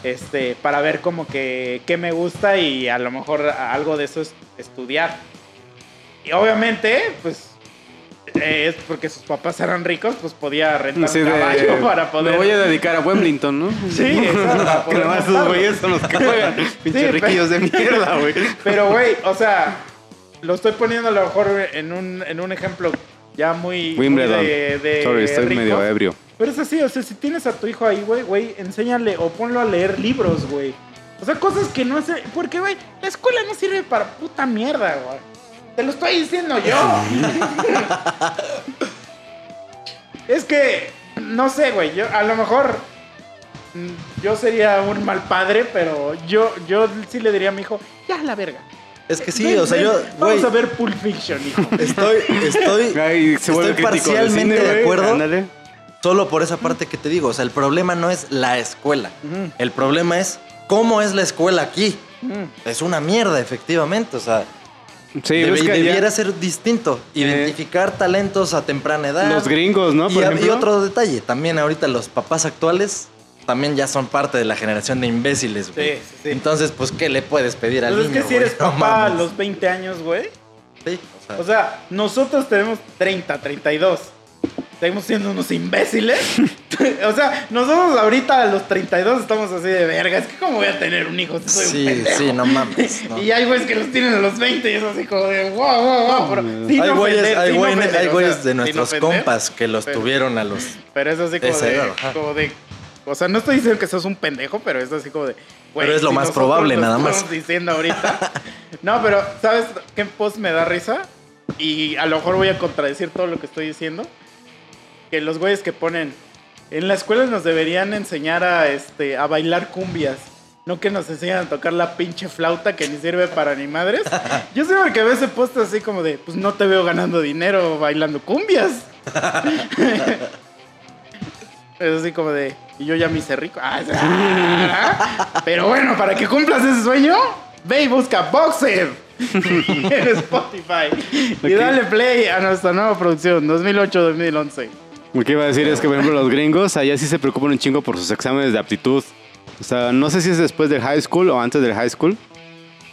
Este, para ver como que qué me gusta y a lo mejor algo de eso es estudiar. Y obviamente, pues, eh, es porque sus papás eran ricos, pues podía rentar un caballo de, para poder... Me voy a dedicar a Wemblington, ¿no? Sí, exacto, Que nomás esos güeyes son los que juegan. Pinches riquillos de mierda, güey. Pero, güey, o sea, lo estoy poniendo a lo mejor en un, en un ejemplo ya muy, muy Wimbledon. de, de Sorry, estoy ricos. medio ebrio. Pero es así, o sea, si tienes a tu hijo ahí, güey, güey, enséñale o ponlo a leer libros, güey. O sea, cosas que no hace. Porque, güey, la escuela no sirve para puta mierda, güey. Te lo estoy diciendo yo. es que, no sé, güey, yo a lo mejor. mm, Yo sería un mal padre, pero yo, yo sí le diría a mi hijo, ya la verga. Es que sí, Ven, o sea, ven, yo, Vamos a ver Pulp Fiction, hijo. estoy, estoy, Ay, se vuelve estoy parcialmente cine, de acuerdo. Ándale. Solo por esa parte que te digo, o sea, el problema no es la escuela. El problema es cómo es la escuela aquí. Mm. Es una mierda, efectivamente. O sea, Sí, debe- ves que ya debiera ser distinto. Identificar talentos a temprana edad. los gringos, ¿no? y, Por y ejemplo. otro detalle, también ahorita los papás actuales también ya son parte de la generación de imbéciles, güey. Sí, sí, sí. Entonces, pues, ¿qué le puedes pedir al Pues es niño, que si güey? eres No papá a los 20 años, güey. Sí, o sea, O sea, nosotros tenemos 30, 32. Seguimos siendo unos imbéciles. o sea, nosotros ahorita a los 32 estamos así de verga. Es que cómo voy a tener un hijo si soy un sí, pendejo? sí, no mames. no. Y hay güeyes que los tienen a los 20 y es así como de wow, wow, wow. Pero, sin hay güeyes, hay güeyes- hay güeyes de nuestros compas que los tuvieron a los... Pero es así como de, O sea, no estoy diciendo que sos un pendejo, pero es así como de. güey, Pero es lo si más probable, nada más. estamos diciendo ahorita. no, pero ¿sabes qué post me da risa? Y a lo mejor voy a contradecir todo lo que estoy diciendo. Que los güeyes que ponen. En la escuela nos deberían enseñar a, este, a bailar cumbias. No que nos enseñan a tocar la pinche flauta que ni sirve para ni madres. Yo sé porque veo ese post así como de, pues no te veo ganando dinero bailando cumbias. Es así como de, y yo ya me hice rico. Ah, Pero bueno, para que cumplas ese sueño, ve y busca Boxer en Spotify. Y dale play a nuestra nueva producción, 2008-2011. Lo que iba a decir es que, por ejemplo, los gringos allá sí se preocupan un chingo por sus exámenes de aptitud. O sea, no sé si es después del high school o antes del high school.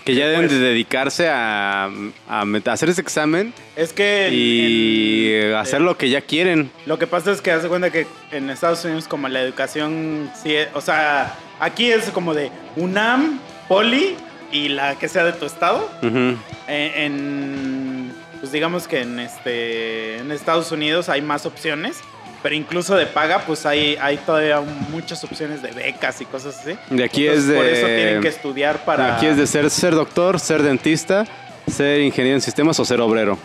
Que ya deben de dedicarse a, a met- hacer ese examen Es que... en- y en- hacer lo que ya quieren. Lo que pasa es que hace cuenta que en Estados Unidos como la educación, sí, es- o sea, aquí es como de UNAM, Poli y la que sea de tu estado. Ujú. En, en, pues digamos que en este en Estados Unidos hay más opciones, pero incluso de paga pues hay hay todavía muchas opciones de becas y cosas así. De aquí Entonces, es de. por eso tienen que estudiar para Aquí es de ser, ser doctor, ser dentista, ser ingeniero en sistemas o ser obrero.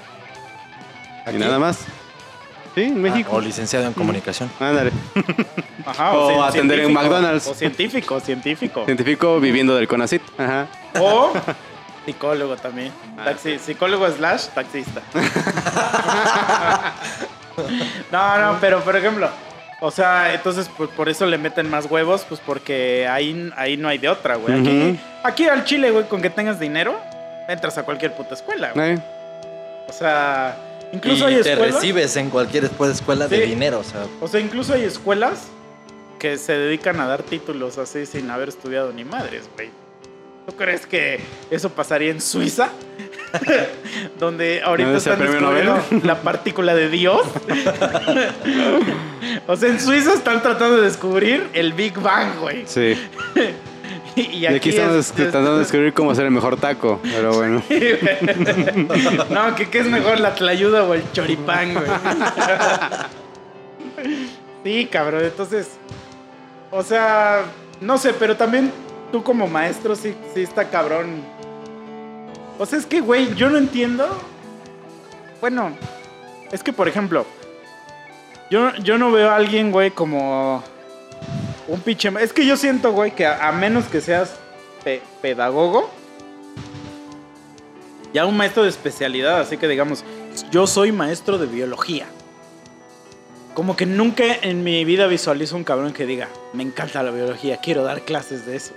¿Aquí? Y nada más. Sí, en México. O licenciado en comunicación. Ándale. Ajá, o cien- atender en McDonald's. o científico, científico. Científico viviendo del CONACIT. Ajá. O psicólogo también. Taxi- psicólogo slash taxista. no, no, pero por ejemplo, O sea, entonces pues, por eso le meten más huevos, pues porque ahí, ahí no hay de otra, güey. Aquí, Ujú. aquí al Chile, güey, con que tengas dinero, entras a cualquier puta escuela, güey. Eh, O sea, incluso y hay te escuelas. recibes en cualquier escuela, escuela de Sí. dinero, o sea, O sea, incluso hay escuelas que se dedican a dar títulos así sin haber estudiado ni madres, güey. ¿Tú crees que eso pasaría en Suiza? Donde ahorita ¿No es están descubriendo la partícula de Dios. o sea, en Suiza están tratando de descubrir el Big Bang, güey. sí. Y, Y aquí estamos es- tratando de descubrir cómo hacer el mejor taco. Pero bueno. no, que qué es mejor la tlayuda o el choripán, güey. sí, cabrón, entonces. O sea, no sé, pero también tú como maestro sí, sí está cabrón. O sea, es que, güey, yo no entiendo. Bueno, es que, por ejemplo, yo, yo no veo a alguien, güey, como un pinche... Es que yo siento, güey, que a, menos que seas pe- pedagogo, ya un maestro de especialidad, así que digamos, yo soy maestro de biología. Como que nunca en mi vida visualizo un cabrón que diga, me encanta la biología, quiero dar clases de eso.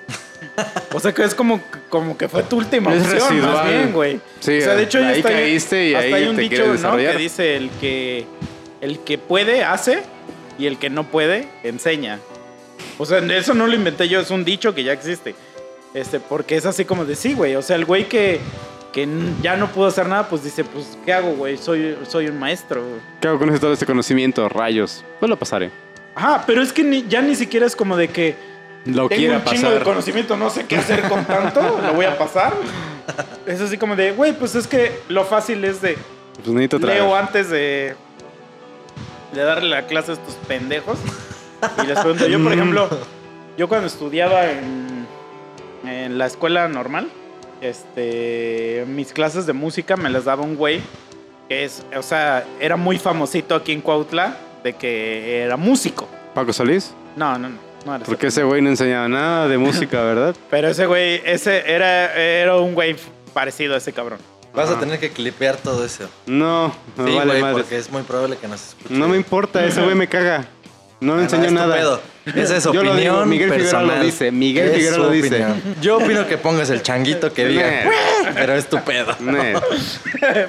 O sea que es como, como que fue tu última Es opción, más bien, güey. Sí, o sea, de hecho, ahí hay- caíste y hasta ahí hay un te dicho, ¿no? Que dice el que el que puede hace y el que no puede enseña. O sea, eso no lo inventé yo, es un dicho que ya existe. Este, porque es así como de sí, güey. O sea, el güey que, que ya no pudo hacer nada, pues dice, pues, ¿qué hago, güey? Soy, soy un maestro. ¿Qué hago con todo este conocimiento? Rayos. Pues lo pasaré. Ajá, pero es que ni- ya ni siquiera es como de que Lo tengo quiera un chingo de conocimiento, no sé qué hacer con tanto, lo voy a pasar. Es así como de, güey, pues es que lo fácil es de, Pues necesito traer. leo antes de, de darle la clase a estos pendejos. Y les pregunto, yo por ejemplo, yo cuando estudiaba en, en la escuela normal, este, mis clases de música me las daba un güey que es, o sea, era muy famosito aquí en Cuautla de que era músico. Paco Solís. No, no, no. No Porque ese güey no enseñaba nada de música, ¿verdad? Pero ese güey, ese era, era un güey parecido a ese cabrón. vas a tener que clipear todo eso. No, Sí, vale güey, madre. porque es muy probable que nos escuche. No me importa, ese güey me caga. No me Bueno, enseñó nada. pedo. Esa es Yo lo opinión digo, Miguel Figueroa personal. lo dice, Miguel Figueroa lo dice. opinión. Yo opino que pongas el changuito que diga, pero es tu pedo.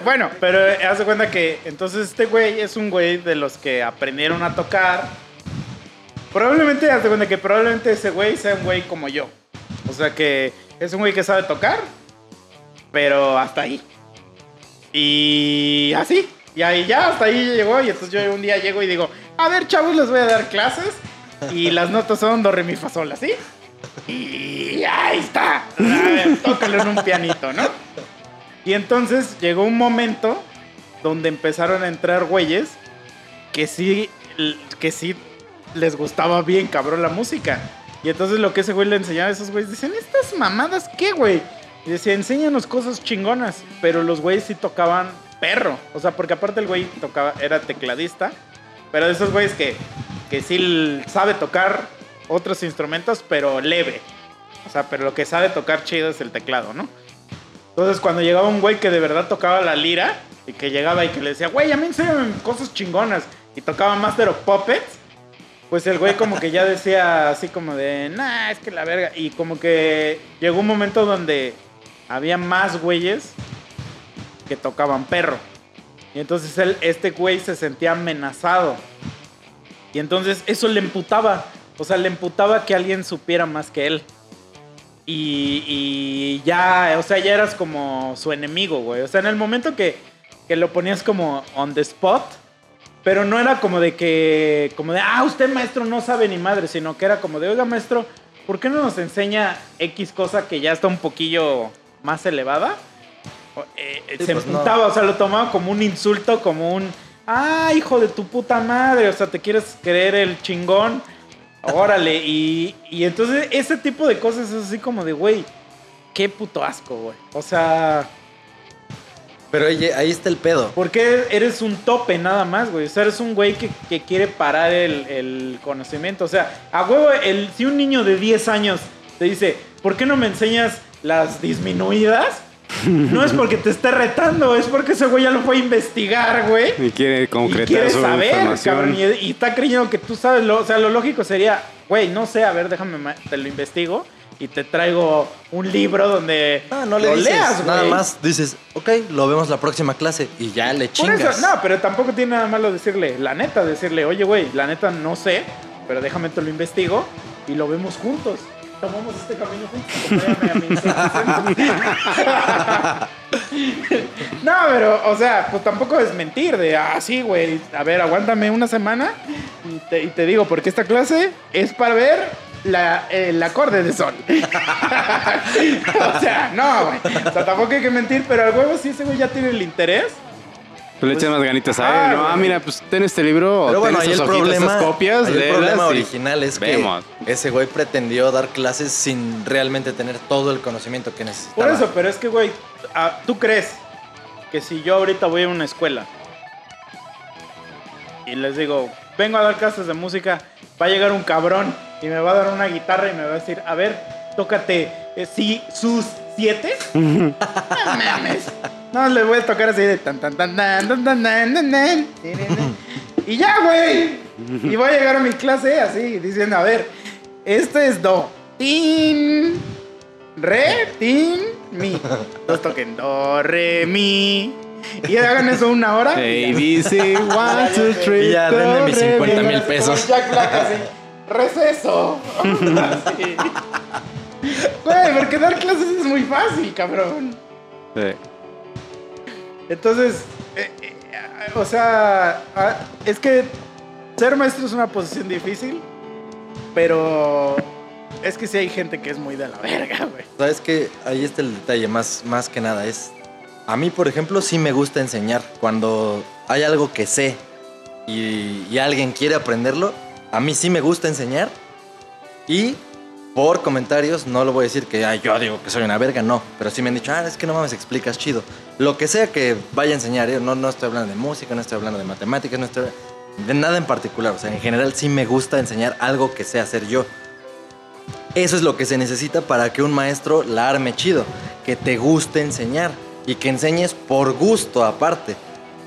Bueno, pero haz de cuenta que entonces este güey es un güey de los que aprendieron a tocar. Probablemente, haz cuenta que probablemente ese güey sea un güey como yo. O sea que es un güey que sabe tocar, pero hasta ahí. Y así. Y ahí ya, hasta ahí llegó. Y entonces yo un día llego y digo, a ver, chavos, les voy a dar clases. Y las notas son do, re, mi, fa, sol, así. Y ahí está. A ver, tócalo en un pianito, ¿no? Y entonces llegó un momento donde empezaron a entrar güeyes que sí, que sí les gustaba bien cabrón la música. Y entonces lo que ese güey le enseñaba a esos güeyes, dicen, ¿estas mamadas qué, güey? Y decía, enséñanos cosas chingonas. Pero los güeyes sí tocaban perro. O sea, porque aparte el güey tocaba, era tecladista. Pero de esos güeyes que, que sí sabe tocar otros instrumentos, pero leve. O sea, pero lo que sabe tocar chido es el teclado, ¿no? Entonces, cuando llegaba un güey que de verdad tocaba la lira y que llegaba y que le decía, güey, a mí enséñame cosas chingonas y tocaba Master of Puppets, pues el güey como que ya decía así como de, nah, es que la verga. Y como que llegó un momento donde había más güeyes que tocaban perro. Y entonces él, este güey se sentía amenazado. Y entonces eso le emputaba. O sea, le emputaba que alguien supiera más que él. Y, y ya, o sea, ya eras como su enemigo, güey. O sea, en el momento que, que lo ponías como on the spot, pero no era como de que, como de, ah, usted maestro no sabe ni madre, sino que era como de, oiga maestro, ¿por qué no nos enseña X cosa que ya está un poquillo más elevada? Eh, Sí, se pues, no. emputaba, o sea, lo tomaba como un insulto, como un, ah, hijo de tu puta madre, o sea, te quieres creer el chingón. Órale, y, y entonces ese tipo de cosas es así como de, güey, qué puto asco, güey. O sea, Pero oye, ahí está el pedo. ¿por qué eres un tope nada más, güey? O sea, eres un güey que, que quiere parar el, el conocimiento. O sea, a huevo, el, si un niño de 10 años te dice, ¿por qué no me enseñas las disminuidas? no es porque te esté retando, es porque ese güey ya lo fue a investigar, güey. Y quiere Y concretar quiere su saber, información. cabrón, y, y está creyendo que tú sabes, lo, o sea, lo lógico sería, güey, no sé, a ver, déjame, te lo investigo y te traigo un libro donde No, no le lo dices. leas, nada más dices, ok, lo vemos la próxima clase y ya le Por chingas. eso, no, pero tampoco tiene nada malo decirle, la neta, decirle, oye, güey, la neta no sé, pero déjame te lo investigo y lo vemos juntos. Tomamos este camino juntos. a no, pero, o sea, pues tampoco es mentir de, ah, sí, güey, a ver, aguántame una semana y te, y te digo, porque esta clase es para ver la, el acorde de sol. o sea, no, güey. O sea, tampoco hay que mentir, pero al huevo sí ese güey ya tiene el interés. Pues le echas más ganitas a él, ¿no? Ah, mira, pues ten este libro, Pero bueno, ten ahí el hojitas, problema, esas copias, ahí el problema y original es vemos. que ese güey pretendió dar clases sin realmente tener todo el conocimiento que necesitaba. Por eso, pero es que, güey, ah, ¿tú crees que si yo ahorita voy a una escuela y les digo, vengo a dar clases de música, va a llegar un cabrón y me va a dar una guitarra y me va a decir, a ver, tócate, eh, sí, sus siete? no mames. No, les voy a tocar así de tan tan tan tan tan tan tan tan tan. Y ya, güey. Y voy a llegar a mi clase así, diciendo, a ver, este es do. Tin. Re, tin, mi. Todos toquen do, re, mi. Y hagan eso una hora. A, B, C, one, two, three, Y ya, denme mis re, 50 mi. mil pesos. Jack Black, así, Receso. Así. Güey, porque dar clases es muy fácil, cabrón. Sí. Entonces, eh, eh, o sea, es que ser maestro es una posición difícil, pero es que sí hay gente que es muy de la verga, güey. ¿Sabes que Ahí está el detalle, más, más que nada. Es. A mí, por ejemplo, sí me gusta enseñar. Cuando hay algo que sé y, y alguien quiere aprenderlo, a mí sí me gusta enseñar. Y por comentarios, no lo voy a decir que "Ay, yo digo que soy una verga, no. Pero sí me han dicho, ah, es que no mames, explicas chido. Lo que sea que vaya a enseñar, ¿eh? no, no estoy hablando de música, no estoy hablando de matemáticas, no estoy de nada en particular. O sea, en general sí me gusta enseñar algo que sé hacer yo. Eso es lo que se necesita para que un maestro la arme chido, que te guste enseñar y que enseñes por gusto aparte.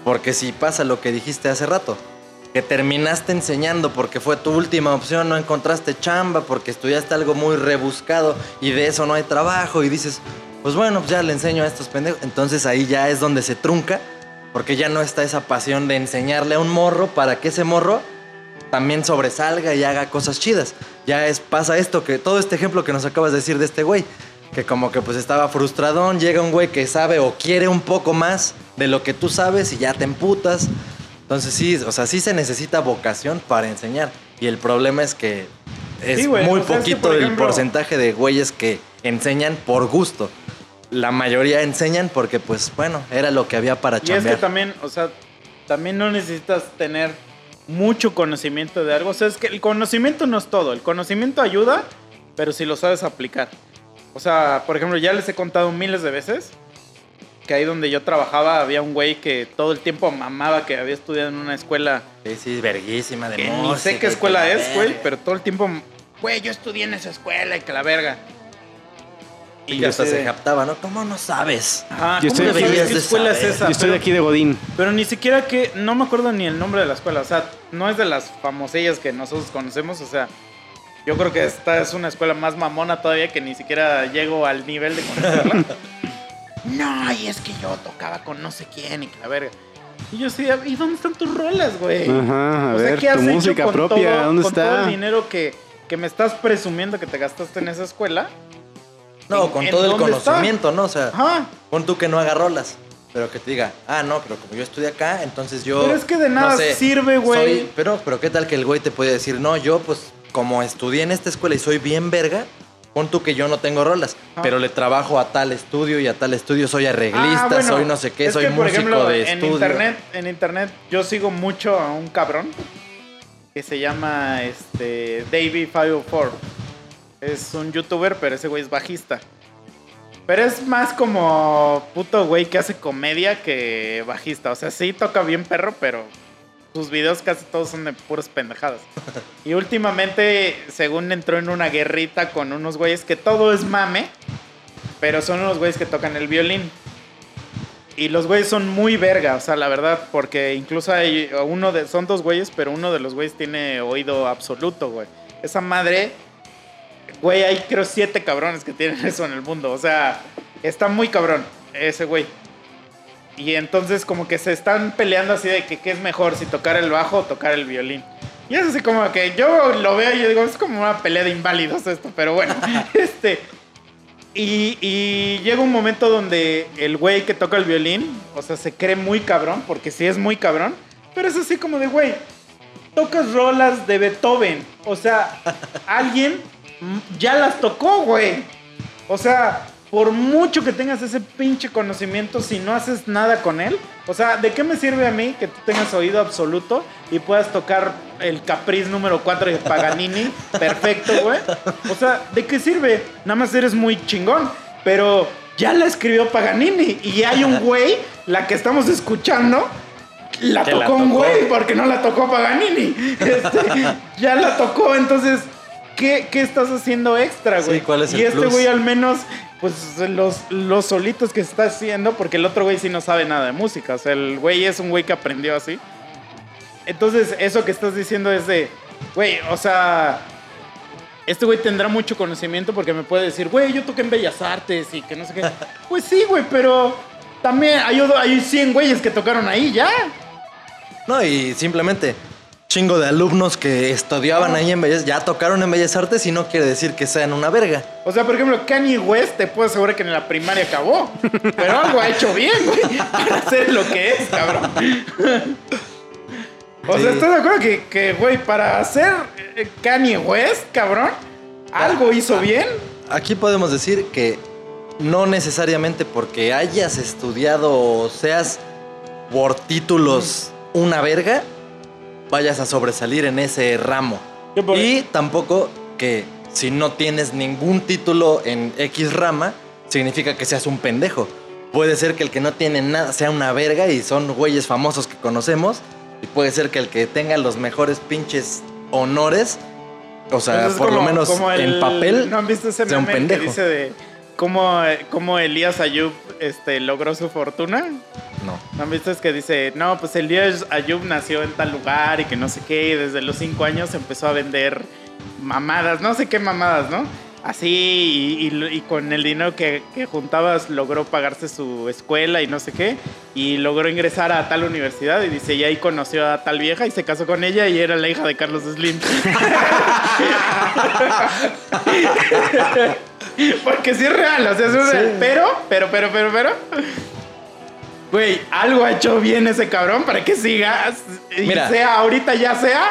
Porque si pasa lo que dijiste hace rato, que terminaste enseñando porque fue tu última opción, no encontraste chamba, porque estudiaste algo muy rebuscado y de eso no hay trabajo y dices, pues bueno, pues ya le enseño a estos pendejos. Entonces ahí ya es donde se trunca, porque ya no está esa pasión de enseñarle a un morro para que ese morro también sobresalga y haga cosas chidas. Ya es, pasa esto, que todo este ejemplo que nos acabas de decir de este güey, que como que pues estaba frustradón, llega un güey que sabe o quiere un poco más de lo que tú sabes y ya te emputas. Entonces sí, o sea, sí se necesita vocación para enseñar. Y el problema es que es Sí, güey, muy o sea, es que, poquito por el ejemplo- porcentaje de güeyes que enseñan por gusto. La mayoría enseñan porque pues bueno, era lo que había para Y es chambear. que también, o sea, también no necesitas tener mucho conocimiento de algo. O sea, es que el conocimiento no es todo. El conocimiento ayuda, pero si lo sabes aplicar. O sea, por ejemplo, ya les he contado miles de veces que ahí donde yo trabajaba había un güey que todo el tiempo mamaba que había estudiado en una escuela Sí, sí, verguísima de que ni sé y qué escuela es, güey, pero todo el tiempo, güey, yo estudié en esa escuela y que la verga. Y ya hasta se de- captaba, ¿no? ¿Cómo no sabes? Ajá, Yo ¿cómo estoy deberías qué de escuela es esa? Yo estoy Pero- de aquí de Godín. Pero ni siquiera que, no me acuerdo ni el nombre de la escuela, o sea, no es de las famosillas que nosotros conocemos, o sea, yo creo que esta es una escuela más mamona todavía que ni siquiera llego al nivel de conocerla. no, y es que yo tocaba con no sé quién y que la verga. Y yo sí, ¿y dónde están tus rolas, güey? Ajá, a o sea, ver, ¿qué has tu hecho música con propia, todo, ¿dónde con todo está? el dinero que, que me estás presumiendo que te gastaste en esa escuela? No, ¿En- con en todo el dónde está? conocimiento, ¿no? O sea, Ajá. pon tú que no haga rolas, pero que te diga, ah, no, pero como yo estudié acá, entonces yo. Pero es que de nada no sé, sirve, güey. soy- Pero, pero qué tal que el güey te puede decir, no, yo pues como estudié en esta escuela y soy bien verga, pon tú que yo no tengo rolas, Ah. pero le trabajo a tal estudio y a tal estudio, soy arreglista, Ah, bueno, soy no sé qué, es soy que, por músico ejemplo, de en estudio. internet, en internet yo sigo mucho a un cabrón que se llama este Davey 504. Es un youtuber, pero ese güey es bajista. Pero es más como puto güey que hace comedia que bajista. O sea, sí toca bien perro, pero sus videos casi todos son de puras pendejadas. Y últimamente, según entró en una guerrita con unos güeyes que todo es mame, pero son unos güeyes que tocan el violín. Y los güeyes son muy verga, o sea, la verdad, porque incluso hay uno de, son dos güeyes, pero uno de los güeyes tiene oído absoluto, güey. Esa madre, güey, hay creo siete cabrones que tienen eso en el mundo, o sea, está muy cabrón ese güey. Y entonces como que se están peleando así de que qué es mejor, si tocar el bajo o tocar el violín. Y es así como que yo lo veo y yo digo, es como una pelea de inválidos esto, pero bueno, este... Y, y llega un momento donde el güey que toca el violín, o sea, se cree muy cabrón, porque sí es muy cabrón, pero es así como de, güey, tocas rolas de Beethoven. O sea, alguien ya las tocó, güey. O sea, por mucho que tengas ese pinche conocimiento, si no haces nada con él, o sea, ¿de qué me sirve a mí que tú tengas oído absoluto y puedas tocar el Capriz número 4 de Paganini? Perfecto, güey. O sea, ¿de qué sirve? Nada más eres muy chingón, pero ya la escribió Paganini y hay un güey, la que estamos escuchando, la tocó, la un güey porque no la tocó Paganini. Este, ya la tocó, entonces, ¿qué, qué estás haciendo extra, güey? Sí, ¿cuál es y el este plus? güey al menos, pues los, los solitos que está haciendo, porque el otro güey sí no sabe nada de música. O sea, el güey es un güey que aprendió así. Entonces, eso que estás diciendo es de, güey, o sea, este güey tendrá mucho conocimiento porque me puede decir, güey, yo toqué en Bellas Artes y que no sé qué. pues sí, güey, pero también hay, hay 100 güeyes que tocaron ahí ya. No, y simplemente chingo de alumnos que estudiaban ahí en Bellas, ya tocaron en Bellas Artes y no quiere decir que sean una verga. O sea, por ejemplo, Kanye West te puedo asegurar que en la primaria acabó. Pero algo ha hecho bien, güey. Para hacer lo que es, cabrón. O sea. ¿estás de acuerdo que, que, güey, para hacer eh, Kanye West, cabrón, algo hizo bien? Aquí podemos decir que no necesariamente porque hayas estudiado o seas por títulos una verga, vayas a sobresalir en ese ramo. Y tampoco que si no tienes ningún título en X rama, significa que seas un pendejo. Puede ser que el que no tiene nada sea una verga y son güeyes famosos que conocemos. Y puede ser que el que tenga los mejores pinches honores, o sea, por lo menos como el- en papel, ¿No han visto ese sea un meme que pendejo. dice de cómo, cómo Elías Ayub este, logró su fortuna? No. ¿No han visto? Es que dice, no, pues Elías Ayub nació en tal lugar y que no sé qué, y desde los cinco años empezó a vender mamadas, no sé qué mamadas, ¿no? Así, y, y- y con el dinero que, que juntabas logró pagarse su escuela y no sé qué, y logró ingresar a tal universidad, y dice, y ahí conoció a tal vieja y se casó con ella y era la hija de Carlos Slim. Porque sí es real, o sea, es real. Sí. Pero, pero, pero, pero, pero. Güey, algo ha hecho bien ese cabrón para que siga. Y Mira. sea, ahorita ya sea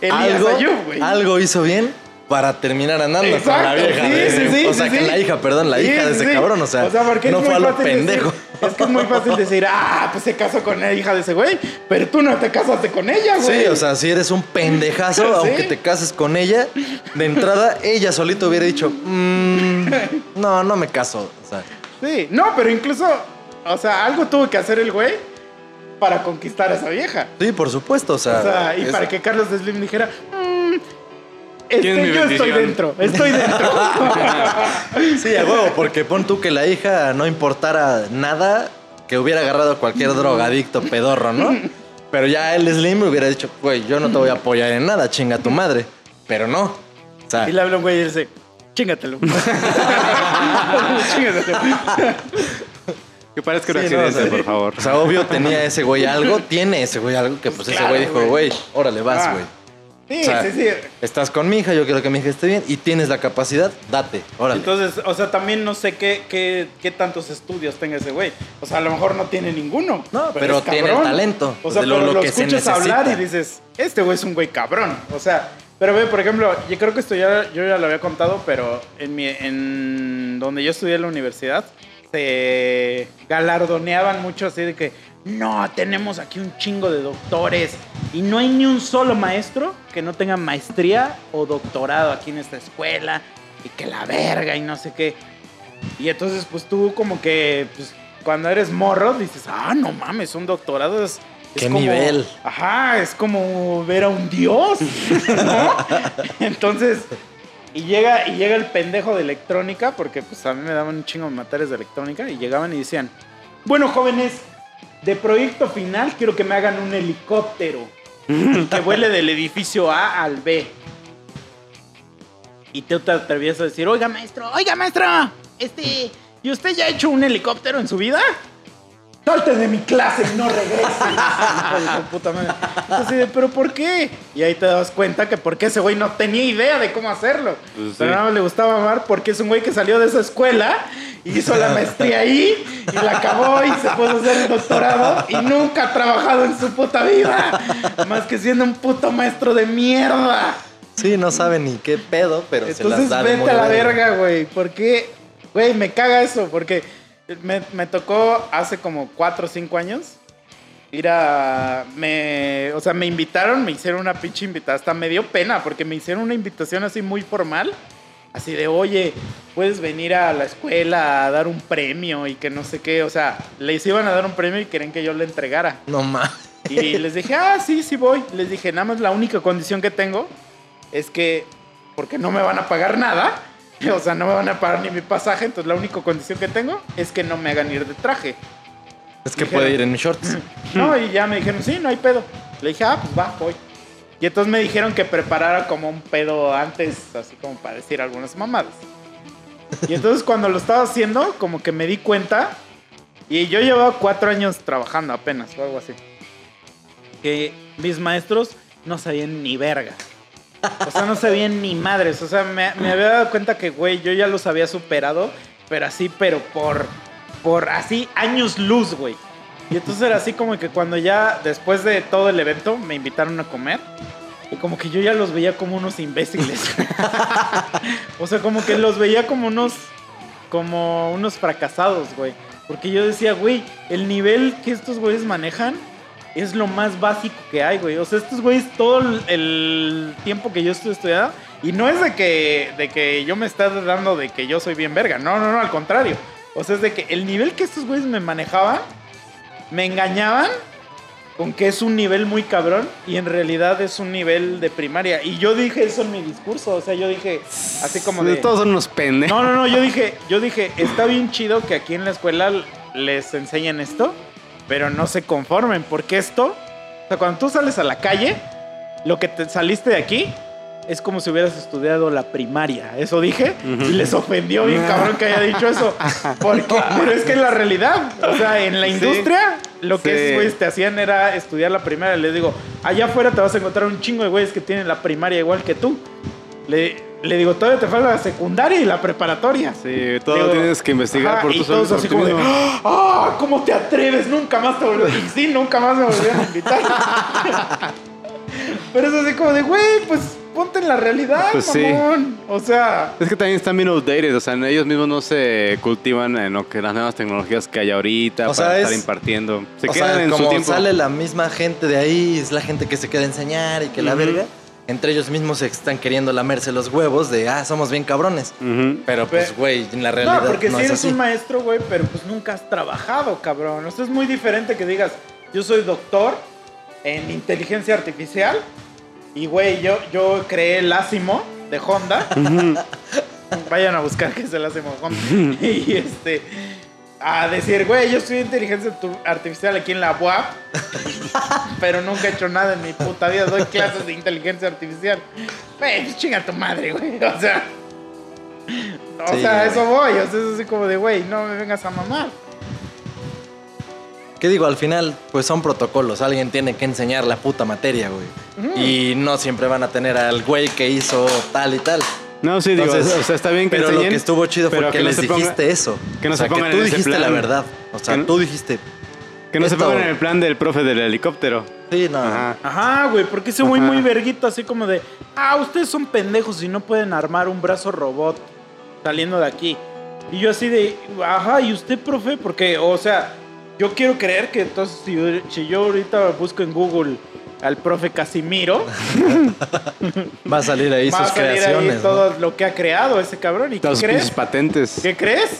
Elías algo, Ayub, güey. algo hizo bien para terminar andando con la vieja. sí, de sí, sí, o sea, que la hija, perdón, la hija de ese cabrón. O sea, no fue a lo decir- pendejo. es que es muy fácil decir, ah, pues se casó con la hija de ese güey, pero tú no te casaste con ella, güey. Sí, o sea, si eres un pendejazo, aunque te cases con ella, de entrada ella solito hubiera dicho, "Mm, no, no me caso. O sea, Sí, no, pero incluso, o sea, algo tuvo que hacer el güey para conquistar a esa vieja. sí, por supuesto, o sea. O sea, y es- para que Carlos Slim dijera, "Mm, este, ¿Quién es mi yo estoy bendición?" dentro, estoy dentro. Sí, a huevo, porque pon tú que la hija no importara nada, que hubiera agarrado cualquier drogadicto pedorro, ¿no? Pero ya el Slim hubiera dicho, güey, yo no te voy a apoyar en nada, chinga tu madre. Pero no. O sea, y le habla un güey y dice, chingatelo. Chingatelo. Que parezca un Sí, no, o sea, por favor. O sea, obvio tenía ese güey algo, tiene ese güey algo que pues ese Claro, güey dijo, güey. órale vas, Ah. güey. Sí, O sea, sí, sí. Estás con mi hija, yo quiero que mi hija esté bien y tienes la capacidad, date, órale. Entonces, o sea, también no sé qué, qué, qué tantos estudios tenga ese güey. O sea, a lo mejor no tiene ninguno. No, pero es tiene el cabrón. talento, O sea, de lo- pero lo lo, que se escuchas hablar y dices, este güey es un güey cabrón. O sea, pero ve, por ejemplo, yo creo que esto ya, yo ya lo había contado, pero en, mi, en donde yo estudié en la universidad, se galardoneaban mucho así de que, no, tenemos aquí un chingo de doctores y no hay ni un solo maestro que no tenga maestría o doctorado aquí en esta escuela y que la verga y no sé qué. Y entonces, pues tú como que, pues, cuando eres morro, dices, ah, no mames, un doctorado es... es ¿Qué como- nivel? Ajá, es como ver a un dios, ¿no? Entonces, y llega, y llega el pendejo de electrónica, porque pues a mí me daban un chingo de materias de electrónica, y llegaban y decían, Bueno, jóvenes, de proyecto final quiero que me hagan un helicóptero que vuele del edificio A al B. Y tú te atrevías a decir, oiga maestro, oiga maestro, este, ¿y usted ya ha hecho un helicóptero en su vida? Salte de mi clase y no regrese. Hijo de su puta madre. Entonces, de, ¿pero por qué? Y ahí te das cuenta que porque ese güey no tenía idea de cómo hacerlo. Pues sí. Pero nada más le gustaba amar porque es un güey que salió de esa escuela y hizo la maestría ahí y la acabó y se puso a hacer el doctorado y nunca ha trabajado en su puta vida. Más que siendo un puto maestro de mierda. Sí, no sabe ni qué pedo, pero se las Entonces da de vete muy a la verga. verga, güey. Porque, güey, me caga eso. Porque me, me tocó hace como 4 o 5 años ir a. Me, o sea, me invitaron, me hicieron una pinche invitación. Hasta me dio pena porque me hicieron una invitación así muy formal. Así de, oye, puedes venir a la escuela a dar un premio y que no sé qué. O sea, les iban a dar un premio y querían que yo le entregara. No mames. Y les dije, ah, sí, sí voy. Les dije, nada más la única condición que tengo es que, porque no me van a pagar nada, o sea, no me van a pagar ni mi pasaje, entonces la única condición que tengo es que no me hagan ir de traje. Es que Dijeron- puede ir en shorts. No, y ya me dijeron, sí, no hay pedo. Le dije, ah, pues va, voy. Y entonces me dijeron que preparara como un pedo antes, así como para decir algunas mamadas. Y entonces cuando lo estaba haciendo, como que me di cuenta, y yo llevaba cuatro años trabajando apenas, o algo así, que mis maestros no sabían ni verga. O sea, no sabían ni madres. O sea, me, me había dado cuenta que, güey, yo ya los había superado, pero así, pero por, por así años luz, güey. Y entonces era así como que cuando ya, después de todo el evento, me invitaron a comer. Y como que yo ya los veía como unos imbéciles. o sea, como que los veía como unos, como unos fracasados, güey. Porque yo decía, güey, el nivel que estos güeyes manejan es lo más básico que hay, güey. O sea, estos güeyes todo el, tiempo que yo estoy estudiando, y no es de que, de que yo me esté dando de que yo soy bien verga. No, no, no, al contrario. O sea, es de que el nivel que estos güeyes me manejaban, me engañaban con que es un nivel muy cabrón y en realidad es un nivel de primaria. Y yo dije eso en mi discurso, o sea, yo dije así como de... Todos son unos pendejos. No, no, no, yo dije, yo dije, está bien chido que aquí en la escuela les enseñen esto, pero no se conformen, porque esto, o sea, cuando tú sales a la calle, lo que te saliste de aquí es como si hubieras estudiado la primaria. Eso dije y les ofendió bien cabrón que haya dicho eso. Porque, pero es que en la realidad, o sea, en la Sí. industria, lo que Sí. te hacían era estudiar la primaria. Les digo, allá afuera te vas a encontrar un chingo de güeyes que tienen la primaria igual que tú. Le, le digo, todavía te falta la secundaria y la preparatoria. Sí, todo Digo, tienes que investigar ajá, por y tu todos así como de, mismo. ¡ah! ¿Cómo te atreves? Nunca más te volvieron. Y sí, nunca más me volvieron a invitar. Pero es así como de, güey, pues ponte en la realidad, Pues sí. mamón. O sea, Es que también están bien outdated, o sea, ellos mismos no se cultivan en lo que las nuevas tecnologías que hay ahorita O para sea, estar es- impartiendo. Se o quedan sea, en como su tiempo. sale la misma gente de ahí, es la gente que se queda a enseñar y que la Ujú. verga. Entre ellos mismos se están queriendo lamerse los huevos de, ah, somos bien cabrones. Pero pues, güey, en la realidad no, porque no si es eres así. un maestro, güey, pero pues nunca has trabajado, cabrón. Esto es muy diferente que digas, yo soy doctor en inteligencia artificial y, güey, yo, yo creé el Asimo de Honda. Vayan a buscar qué es el Asimo de Honda. y este, a decir, güey, yo estudié inteligencia artificial aquí en la UAP, pero nunca he hecho nada en mi puta vida. Doy clases de inteligencia artificial. Güey, pues chinga tu madre, güey. O sea. O Sí, sea, eso voy. O sea, es así como de, güey, no me vengas a mamar. ¿Qué digo? Al final, pues son protocolos. Alguien tiene que enseñar la puta materia, güey. Y no siempre van a tener al güey que hizo tal y tal. No, sí, digo, Entonces, o sea, está bien que Pero lo que estuvo chido fue que, no les se ponga- dijiste eso. que no o se sea, pongan que tú en dijiste plan. la verdad. O sea, no- tú dijiste. Que no se pongan en el plan del profe del helicóptero. Sí, no. Ajá. Ajá, güey, porque ese güey Ajá. muy verguito, así como de, ah, ustedes son pendejos y no pueden armar un brazo robot saliendo de aquí. Y yo así de, ajá, ¿y usted, profe? Porque, o sea, yo quiero creer que entonces si yo ahorita busco en Google al profe Casimiro, Va a salir ahí va a sus salir creaciones. ahí ¿no? todo lo que ha creado ese cabrón. ¿Y qué Todas sus crees? patentes. ¿Qué crees?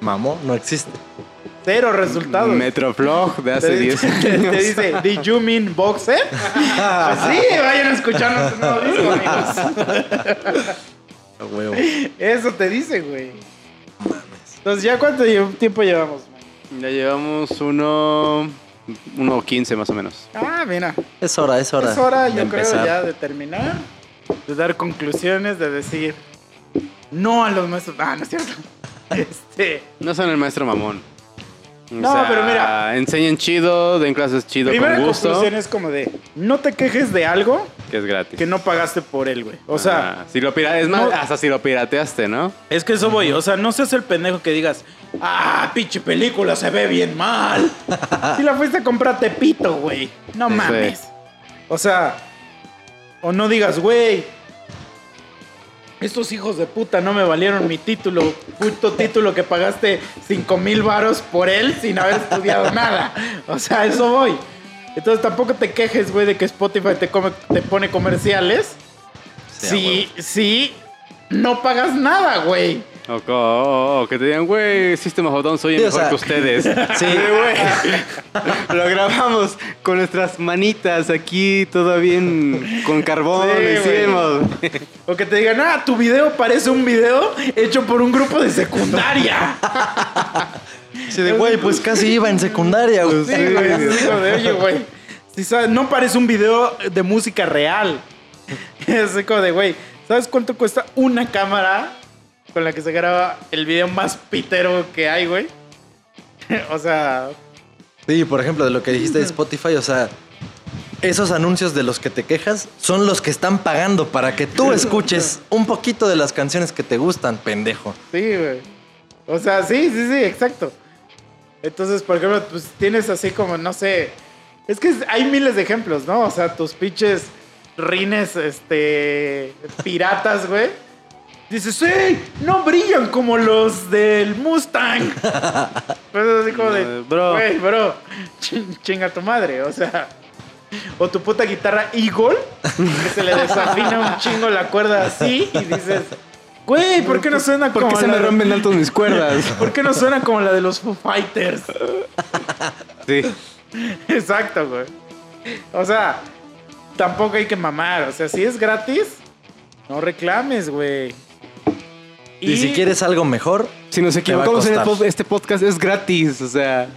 Mamó, no existe. Cero resultados. Metroflog de hace Te, 10 te- te años. dice, ¿Did you mean boxer? pues sí, vayan a escuchar nuestro nuevo disco, amigos. A huevo. Eso te dice, güey. Entonces, ¿ya cuánto tiempo llevamos? man? Ya llevamos uno. Uno quince más o menos. Ah, mira. Es hora, es hora. Es hora, de yo creo, empezar. ya de terminar, de dar conclusiones, de decir no a los maestros. Ah, no es cierto. Este, No son el maestro mamón. O No, sea, pero mira. Enseñan chido, den clases chido primera con gusto. conclusión es como de no te quejes de algo Que es gratis. que no pagaste por él, güey. O sea, Ah, si lo pira- es más, no- hasta si lo pirateaste, ¿no? es que eso voy. O sea, no seas el pendejo que digas, ah, pinche película se ve bien mal. si la fuiste a comprar Tepito, güey. No Sí. mames. O sea, o no digas, güey. Estos hijos de puta no me valieron mi título, puto título que pagaste 5 mil varos por él sin haber estudiado nada. O sea, eso voy. Entonces tampoco te quejes, güey, de que Spotify te, come- te pone comerciales. Sí, si no pagas nada, güey. O, co- o- o que te digan, güey, System of a Down soy Sí, o mejor sea, que ustedes. sí. güey. Lo grabamos con nuestras manitas aquí, todo bien, con carbón, Sí, lo hicimos. O que te digan, ah, tu video parece un video hecho por un grupo de secundaria. Sí, de güey, pues casi iba en secundaria, güey. Sí, güey. oye, güey. si sabes, no parece un video de música real. Es como de, güey, ¿sabes cuánto cuesta una cámara con la que se graba el video más pitero que hay, güey? o sea, Sí, por ejemplo, de lo que dijiste de Spotify, o sea, esos anuncios de los que te quejas son los que están pagando para que tú escuches un poquito de las canciones que te gustan, pendejo. Sí, güey. O sea, sí, sí, sí, exacto. Entonces, por ejemplo, pues tienes así como, no sé. Es que hay miles de ejemplos, ¿no? O sea, tus pinches rines, este. piratas, güey. Dices, sí, no brillan como los del Mustang. Pues así como de, No, bro. Güey, bro, chin- chinga tu madre, o sea. O tu puta guitarra Eagle, que se le desafina un chingo la cuerda así y dices, güey, ¿por qué no suena ¿Por como qué se me de- rompen altos mis cuerdas? ¿Por qué no suena como la de los Foo Fighters? Sí. Exacto, güey. O sea, tampoco hay que mamar. O sea, si es gratis, no reclames, güey. Y, si quieres algo mejor, Si nos equivocamos en pod- este podcast es gratis, o sea.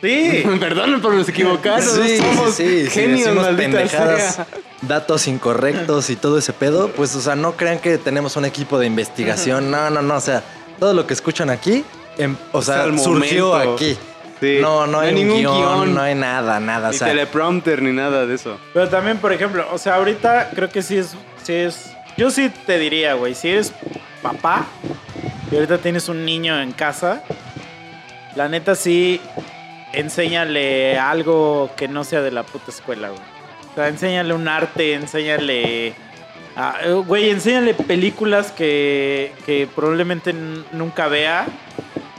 Sí. Perdón por nos equivocar. sí, somos sí, sí, si genios, maldita pendejadas, sea. datos incorrectos y todo ese pedo, pues, o sea, no crean que tenemos un equipo de investigación. No, no, no. O sea, todo lo que escuchan aquí, em- o sea, surgió momento. aquí. Sí. No, no, No hay hay, ningún guion, guion. no hay nada, nada. O Ni sea, teleprompter ni nada de eso. Pero también, por ejemplo, o sea, ahorita creo que sí es. Sí es yo sí te diría, güey, si eres papá y ahorita tienes un niño en casa, la neta sí, enséñale algo que no sea de la puta escuela, güey. O sea, enséñale un arte, enséñale. Güey, enséñale películas que, que probablemente nunca vea.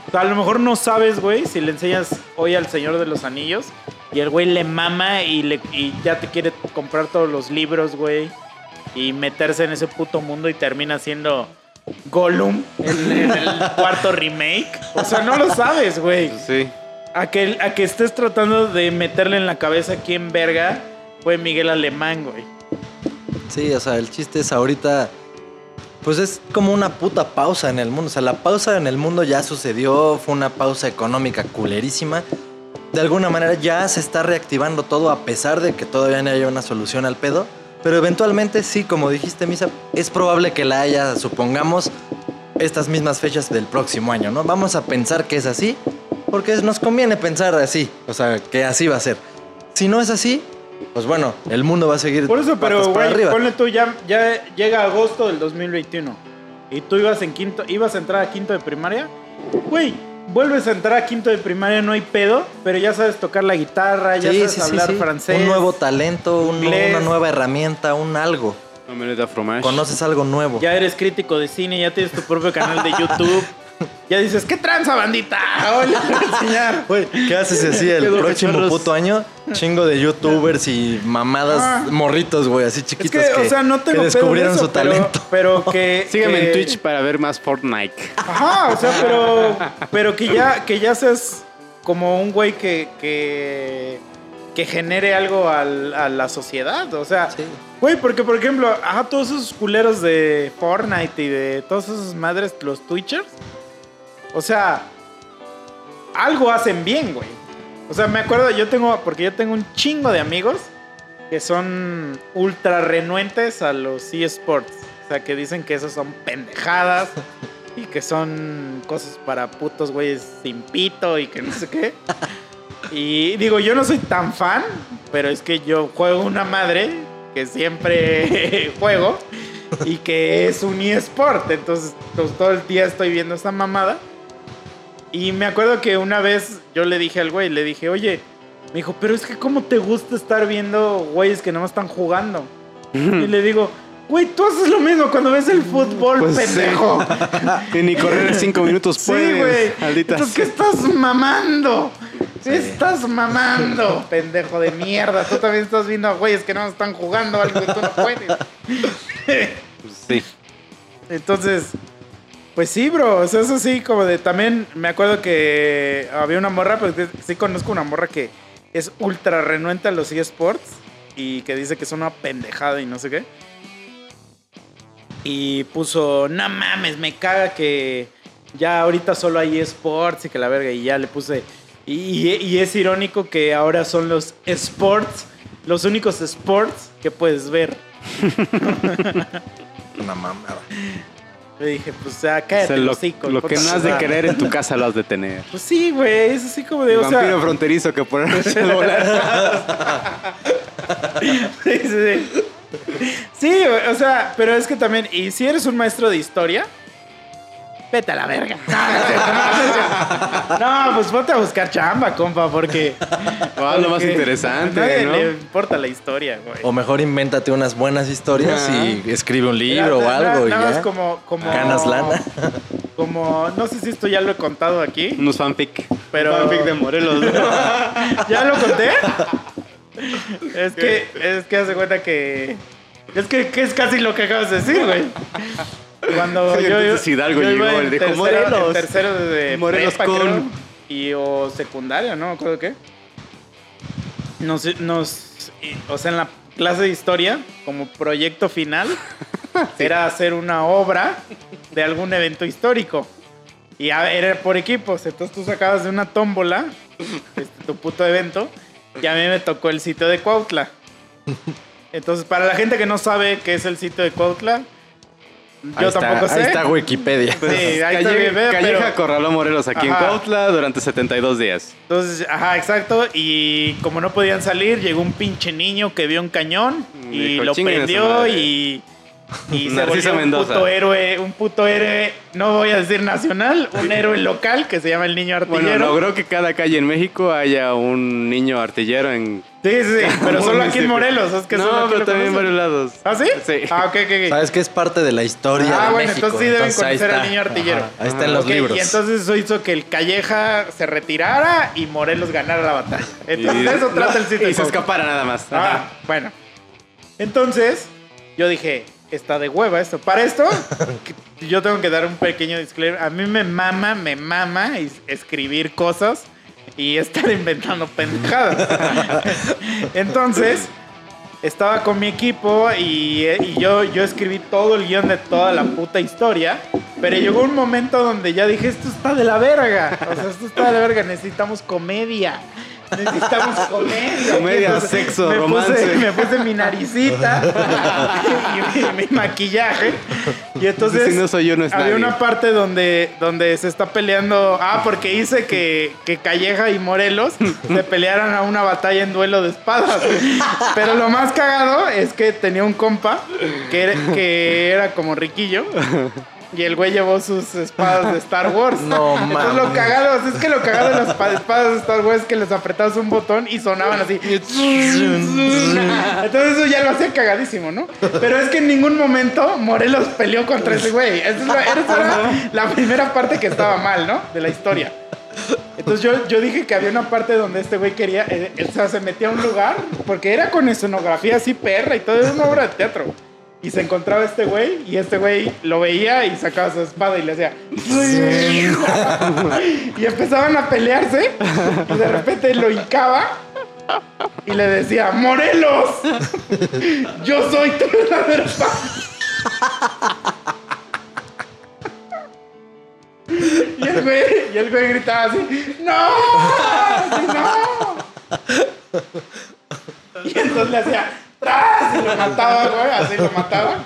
O sea, a lo mejor no sabes, güey, si le enseñas hoy al Señor de los Anillos y el güey le mama y, y ya te quiere comprar todos los libros, güey, y meterse en ese puto mundo y termina siendo Gollum en, en el cuarto remake. O sea, no lo sabes, güey. Sí. A que, a que estés tratando de meterle en la cabeza quién verga fue Miguel Alemán, güey. Sí, o sea, el chiste es ahorita. Pues es como una puta pausa en el mundo. O sea, la pausa en el mundo ya sucedió. Fue una pausa económica culerísima. De alguna manera ya se está reactivando todo a pesar de que todavía no haya una solución al pedo. Pero eventualmente sí, como dijiste, Misa, es probable que la haya, supongamos, estas mismas fechas del próximo año, ¿no? Vamos a pensar que es así, porque nos conviene pensar así, o sea, que así va a ser. Si no es así, pues bueno, el mundo va a seguir Por eso, pero, güey, ponle tú, ya, ya llega agosto del 2021 y tú ibas en quinto, ibas a entrar a quinto de primaria, güey, vuelves a entrar a quinto de primaria, no hay pedo, pero ya sabes tocar la guitarra, ya Sí, sabes sí, hablar sí. francés. Un nuevo talento, un- una nueva herramienta, un algo. Omelette fromage. Conoces algo nuevo. Ya eres crítico de cine, ya tienes tu propio canal de YouTube. ya dices, ¿qué tranza, bandita? Hoy les voy a enseñar. Güey, ¿qué haces así el próximo puto año? Chingo de youtubers y mamadas Ah. morritos, güey, así Es chiquitos que, que, o sea, no tengo que pedo de descubrieron eso, su pero- talento. Pero que. Sígueme que- en Twitch para ver más Fortnite. Ajá, o sea, pero, pero que ya que ya seas como un güey que, que, que genere algo al- a la sociedad. O sea, Sí. güey, porque por ejemplo, ajá, todos esos culeros de Fortnite y de todas esas madres, los Twitchers, O sea, algo hacen bien, güey. O sea, me acuerdo, yo tengo, porque yo tengo un chingo de amigos que son ultra renuentes a los eSports. O sea, que dicen que esos son pendejadas y que son cosas para putos güeyes sin pito y que no sé qué. Y digo, yo no soy tan fan, pero es que yo juego una madre que siempre juego y que es un eSport. Entonces, pues, todo el día estoy viendo esa mamada. Y me acuerdo que una vez yo le dije al güey, le dije, oye, me dijo, pero es que ¿cómo te gusta estar viendo güeyes que no están jugando? y le digo, güey, tú haces lo mismo cuando ves el fútbol, Pues sí. pendejo. Y ni correr cinco minutos Sí, puedes. güey. maldita Entonces, ¿qué estás mamando? ¿Qué estás mamando, pendejo de mierda? Tú también estás viendo a güeyes que no están jugando algo que tú no puedes. Sí. Entonces, pues sí, bro. O sea, eso sí, como de también me acuerdo que había una morra, pues sí conozco una morra que es ultra renuente a los eSports y que dice que es una pendejada y no sé qué. Y puso, no mames, me caga que ya ahorita solo hay eSports y que la verga. Y ya le puse. Y, es irónico que ahora son los sports, los únicos sports que puedes ver. Una mamada. Le dije, pues ya cállate, O sea, lo, hocico, lo que no has de querer en tu casa lo has de tener. Pues sí, güey, es así como de, El o sea, vampiro fronterizo que a volar. sí, sí, sí. Sí, güey, o sea, pero es que también, y si eres un maestro de historia, vete a la verga. No, pues ponte a buscar chamba, compa, porque... Ah, lo más interesante, nadie ¿no? le importa la historia, güey. O mejor invéntate unas buenas historias y escribe un libro o algo y nada más ya. como, como... Ganas lana. Como, no sé si esto ya lo he contado aquí, Unos fanfic. Pero- Fanfic de Morelos. ¿no? ¿Ya lo conté? es que, es que hace cuenta que. Es que, que es casi lo que acabas de decir, güey. Cuando Sí, yo, entonces Hidalgo yo llegó, en él dijo, tercero, "Morelos". tercero de Morelos prepa, con- creo, y o secundaria, no me acuerdo qué. Nos, nos, y- o sea, en la clase de historia, como proyecto final, era hacer una obra de algún evento histórico. Y a- era por equipos. Entonces tú sacabas de una tómbola este, tu puto evento. Y a mí me tocó el sitio de Cuautla. Entonces, para la gente que no sabe qué es el sitio de Cuautla, yo Ahí está, tampoco sé. Ahí está Wikipedia. Sí, ahí está Calle- Wikipedia, Calleja pero- Corraló Morelos aquí Ajá. en Cuautla durante 72 días. Entonces, ajá, exacto. Y como no podían salir, llegó un pinche niño que vio un cañón y Dijo, lo "Chinguen a su prendió madre". y, y se Narciso volvió un Mendoza. puto héroe, un puto héroe, no voy a decir nacional, un héroe local que se llama el niño artillero. Bueno, logró que cada calle en México haya un niño artillero en... Sí, sí, sí, pero solo aquí en. Morelos. Es que solo no, pero también en varios lados. ¿Ah, sí? Sí. Ah, ok, ok. Sabes que es parte de la historia Ah, de bueno, México. entonces sí deben Entonces, conocer al niño artillero. Ajá, Ahí está en los libros. Y entonces eso hizo que el Calleja se retirara y Morelos ganara la batalla. Entonces Y- eso trata el sitio. Y se escapara nada más. Ah, bueno. Entonces, yo dije, está de hueva esto. Para esto, yo tengo que dar un pequeño disclaimer. A mí me mama, me mama es- escribir cosas y estar inventando pendejadas. Entonces, estaba con mi equipo y, y yo, yo escribí todo el guion de toda la puta historia. Pero llegó un momento donde ya dije, esto está de la verga. O sea, esto está de la verga. Necesitamos comedia. Necesitamos comedia. Comedia, entonces sexo, me romance. Puse, me puse mi naricita y mi, mi maquillaje. Y entonces Si no soy yo, no es había nadie. una parte donde, donde se está peleando. Ah, porque hice que, que Calleja y Morelos se pelearan a una batalla en duelo de espadas. Pero lo más cagado es que tenía un compa que era, que era como riquillo. Y el güey llevó sus espadas de Star Wars. No Entonces lo mames. cagado, es que lo cagado de las espa- espadas de Star Wars es que les apretabas un botón y sonaban así. Entonces eso ya lo hacía cagadísimo, ¿no? Pero es que en ningún momento Morelos peleó contra ese güey. Esa es la, esa era la primera parte que estaba mal, ¿no? De la historia. Entonces yo, yo dije que había una parte donde este güey quería, eh, o sea, se metía a un lugar, porque era con escenografía así perra y todo, era una obra de teatro. Y se encontraba este güey, y este güey lo veía y sacaba su espada y le hacía. y empezaban a pelearse, y de repente lo hincaba y le decía: ¡Morelos! ¡Yo soy tu verdadero padre". Y el güey, y el güey gritaba así, ¡No! ¡No! Y entonces le hacía, ¡Tras! Y lo mataba, güey, así lo mataba.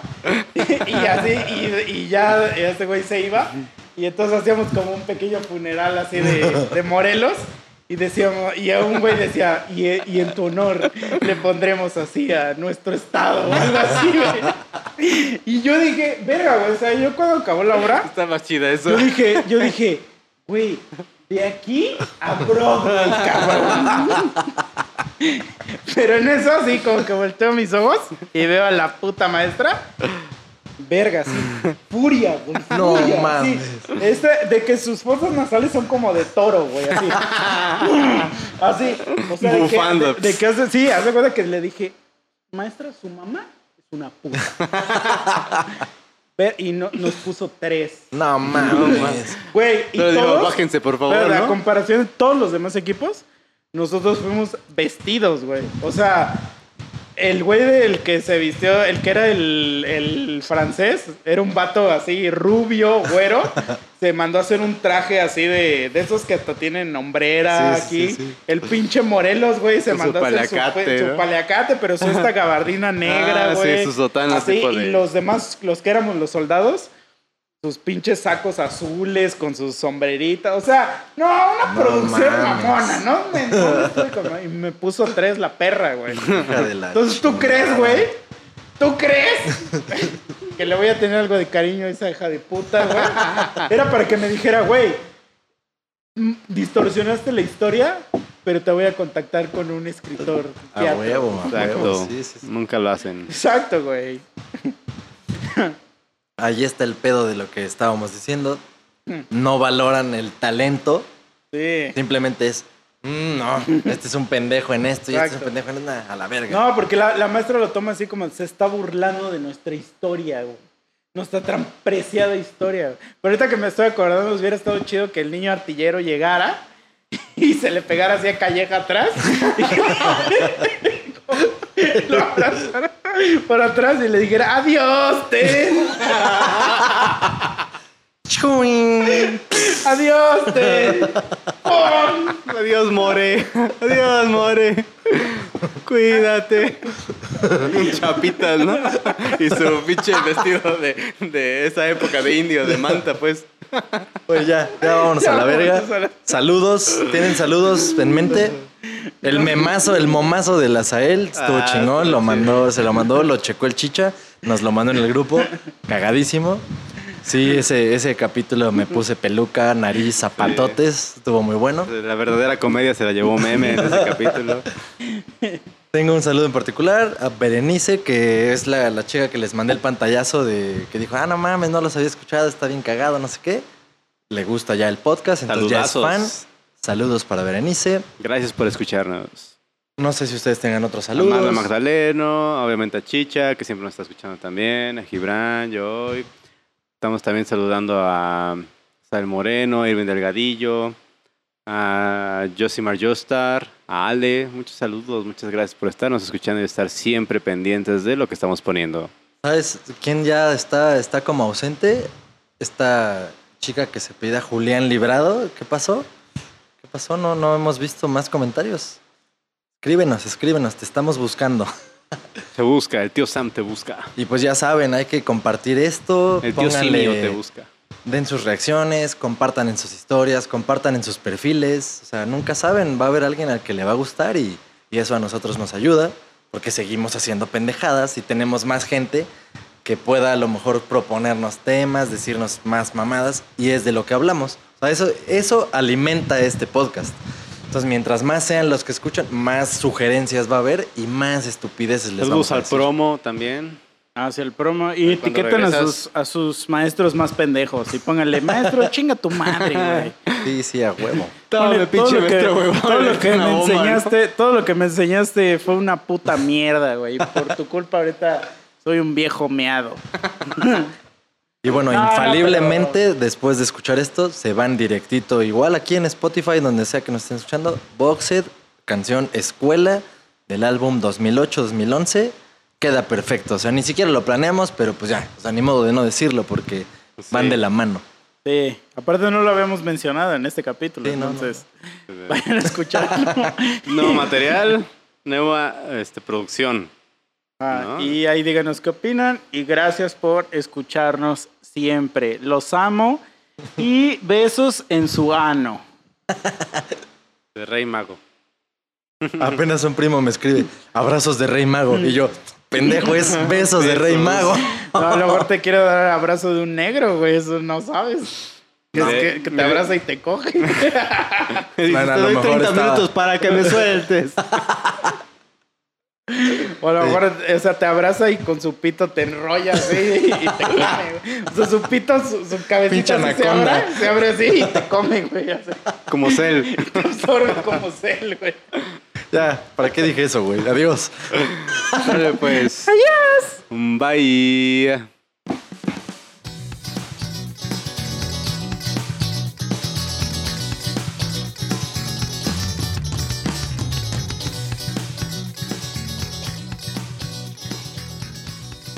Y, y así, y, y ya este güey se iba. Y entonces hacíamos como un pequeño funeral así de, de Morelos. Y decíamos, y a un güey decía, y, y en tu honor le pondremos así a nuestro estado, o algo así, güey. Y yo dije, verga, güey, o sea, yo cuando acabó la obra, Está más chida eso. yo dije, yo dije, güey, de aquí a Broadway, cabrón. Pero en eso así como que volteo mis ojos y veo a la puta maestra. Verga, sí. Furia, güey. No furia, mames. sí. Este, de que sus fosas nasales son como de toro, güey, así. así. O sea, de que, de, de que hace, sí, hace cuenta que le dije, maestra, su mamá es una puta. Y no, nos puso tres. No mames. Güey, y Pero digo, todos, bájense, por favor, pero ¿no? comparación de todos los demás equipos, nosotros fuimos vestidos, güey. O sea, el güey del que se vistió, el que era el, el francés, era un vato así rubio, güero. se mandó a hacer un traje así de, de esos que hasta tienen hombrera Sí, aquí. sí. El pinche Morelos, güey, se su mandó a hacer su, paliacate, su ¿no? paliacate, pero usó esta gabardina negra, Ah, sí, güey. su sotana Así, tipo y los demás, los que éramos los soldados, sus pinches sacos azules con sus sombreritas. O sea, no, una No producción mames. mamona, ¿no? Me, no y me puso tres la perra, güey. La Entonces, ¿tú chingada. crees, güey? ¿Tú crees que le voy a tener algo de cariño a esa hija de puta, güey? Era para que me dijera, güey, distorsionaste la historia, pero te voy a contactar con un escritor. A teatro". huevo, a Exacto. huevo. Sí, sí, sí. Nunca lo hacen. Exacto, güey. Ahí está el pedo de lo que estábamos diciendo. Hmm. No valoran el talento. Sí. Simplemente es, "Mm, no, este es un pendejo en esto y este es un Exacto. pendejo en esto. A la verga. No, porque la, la maestra lo toma así como se está burlando de nuestra historia, güey. Nuestra tan preciada historia. güey. Pero ahorita que me estoy acordando, hubiera estado chido que el niño artillero llegara y se le pegara así a Calleja atrás. Y lo abrazara por atrás y le dijera, adiós, Ten. Adiós, Ten. ¡Pum! Adiós, More. Adiós, More. Cuídate. Chapitas, ¿no? Y su pinche vestido de, de esa época de indio, de manta, pues. Pues ya, ya vámonos Ya a la verga. vámonos a la- Saludos, ¿tienen saludos en mente? El memazo, el momazo de la Sael estuvo Ah, chingón, lo mandó, se lo mandó, lo checó el chicha, nos lo mandó en el grupo, cagadísimo. Sí, ese, ese capítulo me puse peluca, nariz, zapatotes, estuvo muy bueno. La verdadera comedia se la llevó meme en ese capítulo. Tengo un saludo en particular a Berenice, que es la, la chica que les mandé el pantallazo de que dijo, ah, no mames, no los había escuchado, está bien cagado, no sé qué. Le gusta ya el podcast, entonces ya es fan. Saludos para Berenice. Gracias por escucharnos. No sé si ustedes tengan otros Saludos. saludos. Amanda Magdaleno, obviamente a Chicha, que siempre nos está escuchando también, a Gibran, yo hoy. Estamos también saludando a Sal Moreno, Irving Delgadillo, a Josimar Jostar, a Ale. Muchos saludos, muchas gracias por estarnos escuchando y estar siempre pendientes de lo que estamos poniendo. ¿Sabes quién ya está, está como ausente? Esta chica que se pide a Julián Librado. ¿Qué pasó? No, no hemos visto más comentarios. Escríbenos, escríbenos, te estamos buscando. Se busca, el tío Sam te busca. Y pues ya saben, hay que compartir esto. El tío Simio te busca. Den sus reacciones, compartan en sus historias, compartan en sus perfiles. O sea, nunca saben, va a haber alguien al que le va a gustar y, y eso a nosotros nos ayuda porque seguimos haciendo pendejadas y tenemos más gente que pueda a lo mejor proponernos temas, decirnos más mamadas y es de lo que hablamos. O sea, eso, eso alimenta este podcast. Entonces, mientras más sean los que escuchan, más sugerencias va a haber y más estupideces les vamos a al decir. promo también. Hacia el promo. Y Cuando etiqueten a regresas- sus, a sus maestros más pendejos. Y pónganle, maestro, chinga tu madre, güey. Sí, sí, a huevo. Ponle todo lo que, todo lo que me bomba, ¿no? enseñaste, todo lo que me enseñaste fue una puta mierda, güey. Por tu culpa ahorita soy un viejo meado. Y bueno, No, no, infaliblemente, después de escuchar esto, se van directito, igual aquí en Spotify, donde sea que nos estén escuchando, Boxed, canción Escuela, del álbum 2008-2011, queda perfecto. O sea, ni siquiera lo planeamos, pero pues ya, os animo de no decirlo porque Sí. van de la mano. Sí, aparte no lo habíamos mencionado en este capítulo, Sí, no, no, entonces vayan a escucharlo. Nuevo material, nueva este, producción. Ah, No. Y ahí díganos qué opinan y gracias por escucharnos siempre. Los amo y besos en su ano. De Rey Mago. Apenas un primo me escribe, abrazos de Rey Mago. Y yo, pendejo, es besos de Rey. Mago. No, a lo mejor te quiero dar el abrazo de un negro, güey, eso no sabes. Que, es No. que- que te abraza y te coge. Bueno, a lo mejor estaba- para que me sueltes. O a lo mejor, o sea, te abraza y con su pito te enrolla así y te come, güey. O sea, su pito, su, su cabecita así se anaconda. abre, se abre así y te come, güey. así. Como Cell. Te absorbe como cel, güey. Ya, ¿para qué dije eso, güey? Adiós. Vale, pues. Adiós. Bye.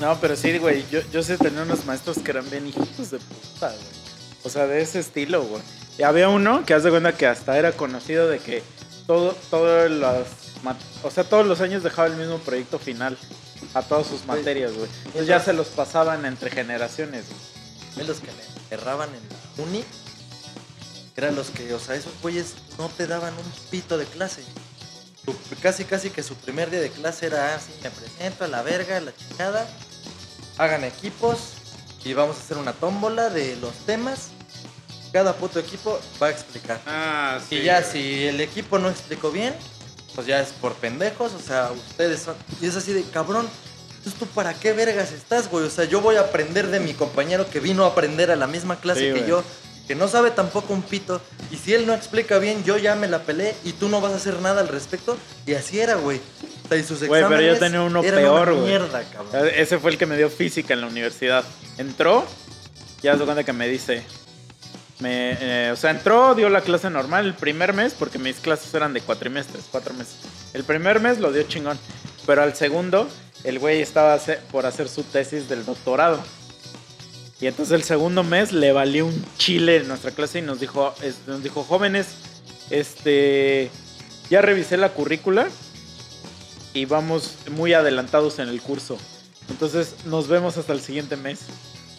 No, pero sí, güey, yo, yo sé tener unos maestros que eran bien hijitos de puta, güey. O sea, de ese estilo, güey. Y había uno que haz de cuenta que hasta era conocido de que todo, todos los, o sea, todos los años dejaba el mismo proyecto final a todas sus materias, güey. Entonces ya se los pasaban entre generaciones, güey. Los que me erraban en la uni eran los que, o sea, esos güeyes no te daban un pito de clase. Casi, casi que su primer día de clase era así, me presento a la verga, a la chingada, hagan equipos y vamos a hacer una tómbola de los temas. Cada puto equipo va a explicar. Ah, Y ya, si el equipo no explicó bien, pues ya es por pendejos, o sea, ustedes son... Y es así de, cabrón, entonces tú para qué vergas estás, güey? O sea, yo voy a aprender de mi compañero que vino a aprender a la misma clase Sí, que güey. yo, que no sabe tampoco un pito, y si él no explica bien, yo ya me la pelé y tú no vas a hacer nada al respecto, y así era, güey. O sea, y sus Güey, pero yo tenía uno eran peor, una güey. mierda, cabrón. Ese fue el que me dio física en la universidad. Entró, ya se cuenta que me dice. Me, eh, o sea, entró, dio la clase normal el primer mes, porque mis clases eran de cuatrimestres, cuatro meses. El primer mes lo dio chingón, pero al segundo, el güey estaba por hacer su tesis del doctorado. Y entonces el segundo mes le valió un chile en nuestra clase y nos dijo, es- nos dijo, jóvenes, este, ya revisé la currícula y vamos muy adelantados en el curso. Entonces nos vemos hasta el siguiente mes.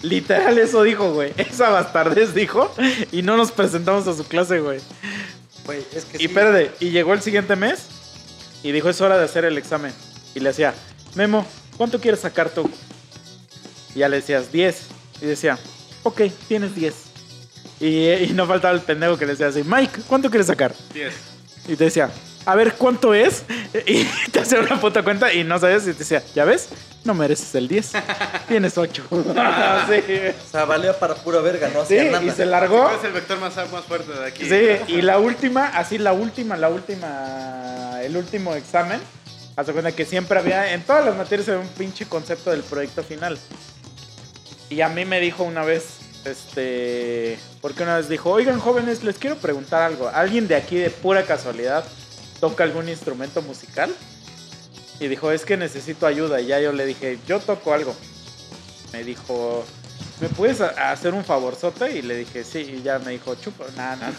Literal eso dijo, güey. Esa bastardez dijo y no nos presentamos a su clase, güey. Güey, es que Y sí, espérate, y llegó el siguiente mes y dijo es hora de hacer el examen. Y le decía, Memo, ¿cuánto quieres sacar tú? Y ya le decías, 10. Y decía, ok, tienes 10. Y, y no faltaba el pendejo que le decía así, Mike, ¿cuánto quieres sacar? 10. Y te decía, a ver, ¿cuánto es? Y te hacía una puta cuenta y no sabes y te decía, ¿ya ves? No mereces el 10. Tienes 8. sí, o sea, valía para pura verga, no Sí, nada. y se largó. Es el vector más, más fuerte de aquí. Sí, y la última, así la última, la última, el último examen, haz cuenta que siempre había, en todas las materias había un pinche concepto del proyecto final. Y a mí me dijo una vez, este, porque una vez dijo, oigan jóvenes, les quiero preguntar algo. ¿Alguien de aquí de pura casualidad toca algún instrumento musical? Y dijo, es que necesito ayuda. Y ya yo le dije, yo toco algo. Me dijo, ¿me puedes hacer un favorzote? Y le dije, sí. Y ya me dijo, chupo. Nada, nada.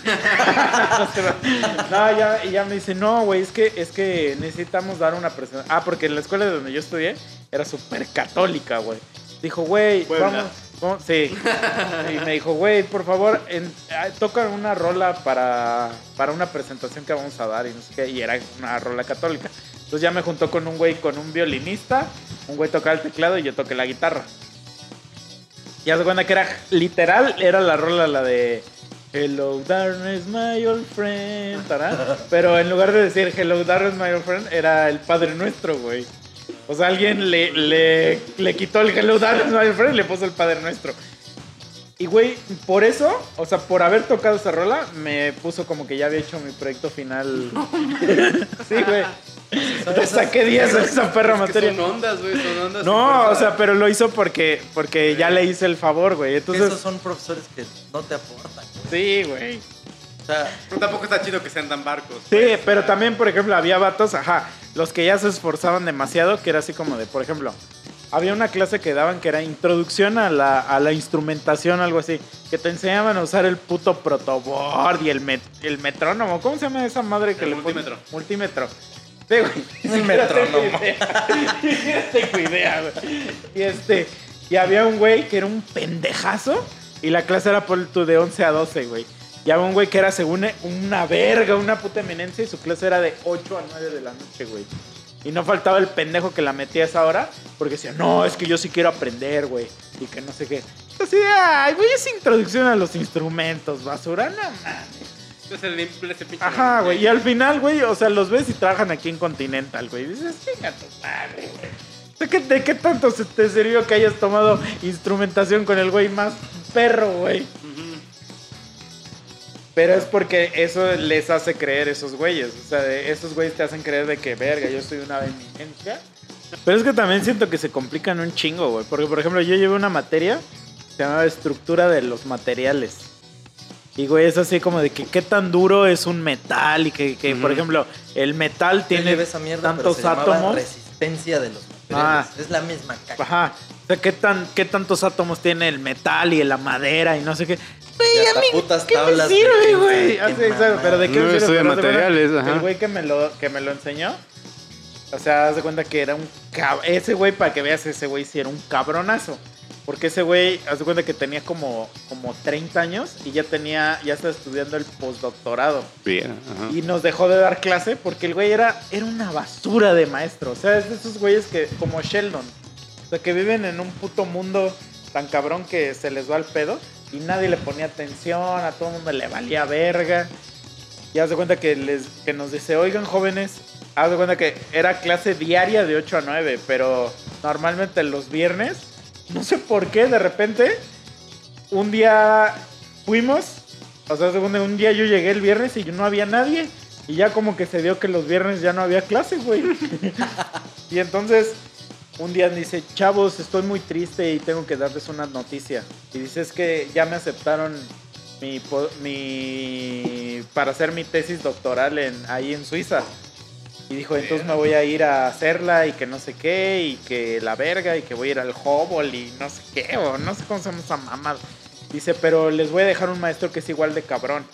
no, ya, y ya me dice, no, güey, es que, es que necesitamos dar una presentación. Ah, porque en la escuela de donde yo estudié era súper católica, güey. Dijo, güey, vamos, vamos- Sí. Y me dijo, güey, por favor, en- ah, toca una rola para, para una presentación que vamos a dar. Y no sé qué. Y era una rola católica. Entonces ya me juntó con un güey, con un violinista. Un güey tocaba el teclado y yo toqué la guitarra. Y haz de cuenta que era literal, era la rola la de Hello darkness my old friend, pero en lugar de decir Hello darkness my old friend, era el Padre Nuestro, güey. O sea, alguien le, le, le quitó el Hello darkness my old friend y le puso el Padre Nuestro. Y güey, por eso, o sea, por haber tocado esa rola, me puso como que ya había hecho mi proyecto final. sí, güey. Te saqué 10 en esa perra Es que materia. son ondas, güey, son ondas. No, o sea, pero lo hizo porque, porque ya le hice el favor, güey. Entonces, Entonces, esos son profesores que no te aportan. güey. sí, güey. O sea, Pero tampoco está chido que sean tan barcos. Sí, pues, pero o sea, también, por ejemplo, había vatos, ajá, los que ya se esforzaban demasiado, que era así como de, por ejemplo, había una clase que daban que era introducción a la, a la instrumentación, algo así. Que te enseñaban a usar el puto protoboard y el, met- el metrónomo. ¿Cómo se llama esa madre que El le multímetro. Multímetro. Sí, güey. Siquiera metrónomo. tengo idea, güey. Y este. Y había un güey que era un pendejazo. Y la clase era por tu de 11 a 12, güey. Y había un güey que era según una verga, una puta eminencia. Y su clase era de 8 a 9 de la noche, güey. Y no faltaba el pendejo que la metía a esa hora. Porque decía, no, es que yo sí quiero aprender, güey. Y que no sé qué. Así de, ay, güey, es introducción a los instrumentos, basura. No mames. Ajá, güey. Y al final, güey, o sea, los ves y trabajan aquí en Continental, güey. Dices, chinga tu madre, güey. ¿De qué, ¿De qué tanto se te sirvió que hayas tomado instrumentación con el güey más perro, güey? Pero es porque eso les hace creer esos güeyes. O sea, de- esos güeyes te hacen creer de que, verga, yo soy una eminencia. Pero es que también siento que se complican un chingo, güey. Porque, por ejemplo, yo llevé una materia que se llamaba estructura de los materiales. Y, güey, es así como de que qué tan duro es un metal y que, que, por ejemplo, el metal Yo tiene esa mierda, pero tantos se átomos. resistencia de los materiales. Ah. Es la misma caca. Ajá. O sea, ¿qué, tan, ¿qué tantos átomos tiene el metal y la madera y no sé qué? Güey, a mí, putas ¿qué me tablas de sirve, güey? Ah, sí, exacto, pero ¿de qué No me sirve? de materiales, ajá. El güey que me, lo, que me lo enseñó, o sea, haz de cuenta que era un cab- Ese güey, para que veas, ese güey sí era un cabronazo. Porque ese güey, haz de cuenta que tenía como, como 30 años y ya tenía, ya estaba estudiando el postdoctorado. Bien, ajá. Y nos dejó de dar clase porque el güey era, era una basura de maestro. O sea, es de esos güeyes que, como Sheldon, o sea, que viven en un puto mundo tan cabrón que se les va al pedo y nadie le ponía atención, a todo el mundo le valía verga. Y haz de cuenta que, les, que nos dice, oigan jóvenes, haz de cuenta que era clase diaria de 8 a 9, pero normalmente los viernes, no sé por qué, de repente, un día fuimos, o sea, un día yo llegué el viernes y no había nadie. Y ya como que se dio que los viernes ya no había clase, güey. y entonces un día dice, chavos, estoy muy triste y tengo que darles una noticia. Y dice, es que ya me aceptaron mi, mi para hacer mi tesis doctoral en, ahí en Suiza. Y dijo, entonces me voy a ir a hacerla y que no sé qué, y que la verga, y que voy a ir al Hubble y no sé qué, o no sé cómo se llama esa mamada. Dice, pero les voy a dejar un maestro que es igual de cabrón.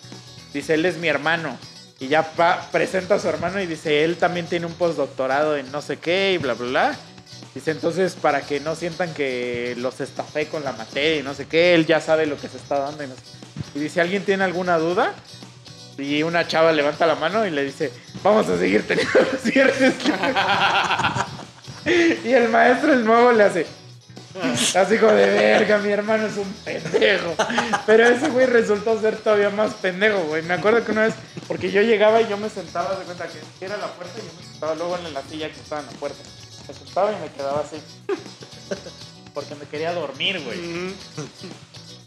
Dice, él es mi hermano. Y ya presenta a su hermano y dice, él también tiene un postdoctorado en no sé qué y bla, bla, bla. Dice, entonces para que no sientan que los estafé con la materia y no sé qué, él ya sabe lo que se está dando y no sé. Y dice, ¿alguien tiene alguna duda? Y una chava levanta la mano y le dice, vamos a seguir teniendo los viernes. y el maestro, el nuevo, le hace, así como de verga, mi hermano es un pendejo. Pero ese güey resultó ser todavía más pendejo, güey. Me acuerdo que una vez, porque yo llegaba y yo me sentaba, de cuenta que era la puerta y yo me sentaba luego en la silla que estaba en la puerta. Me sentaba y me quedaba así. Porque me quería dormir, güey.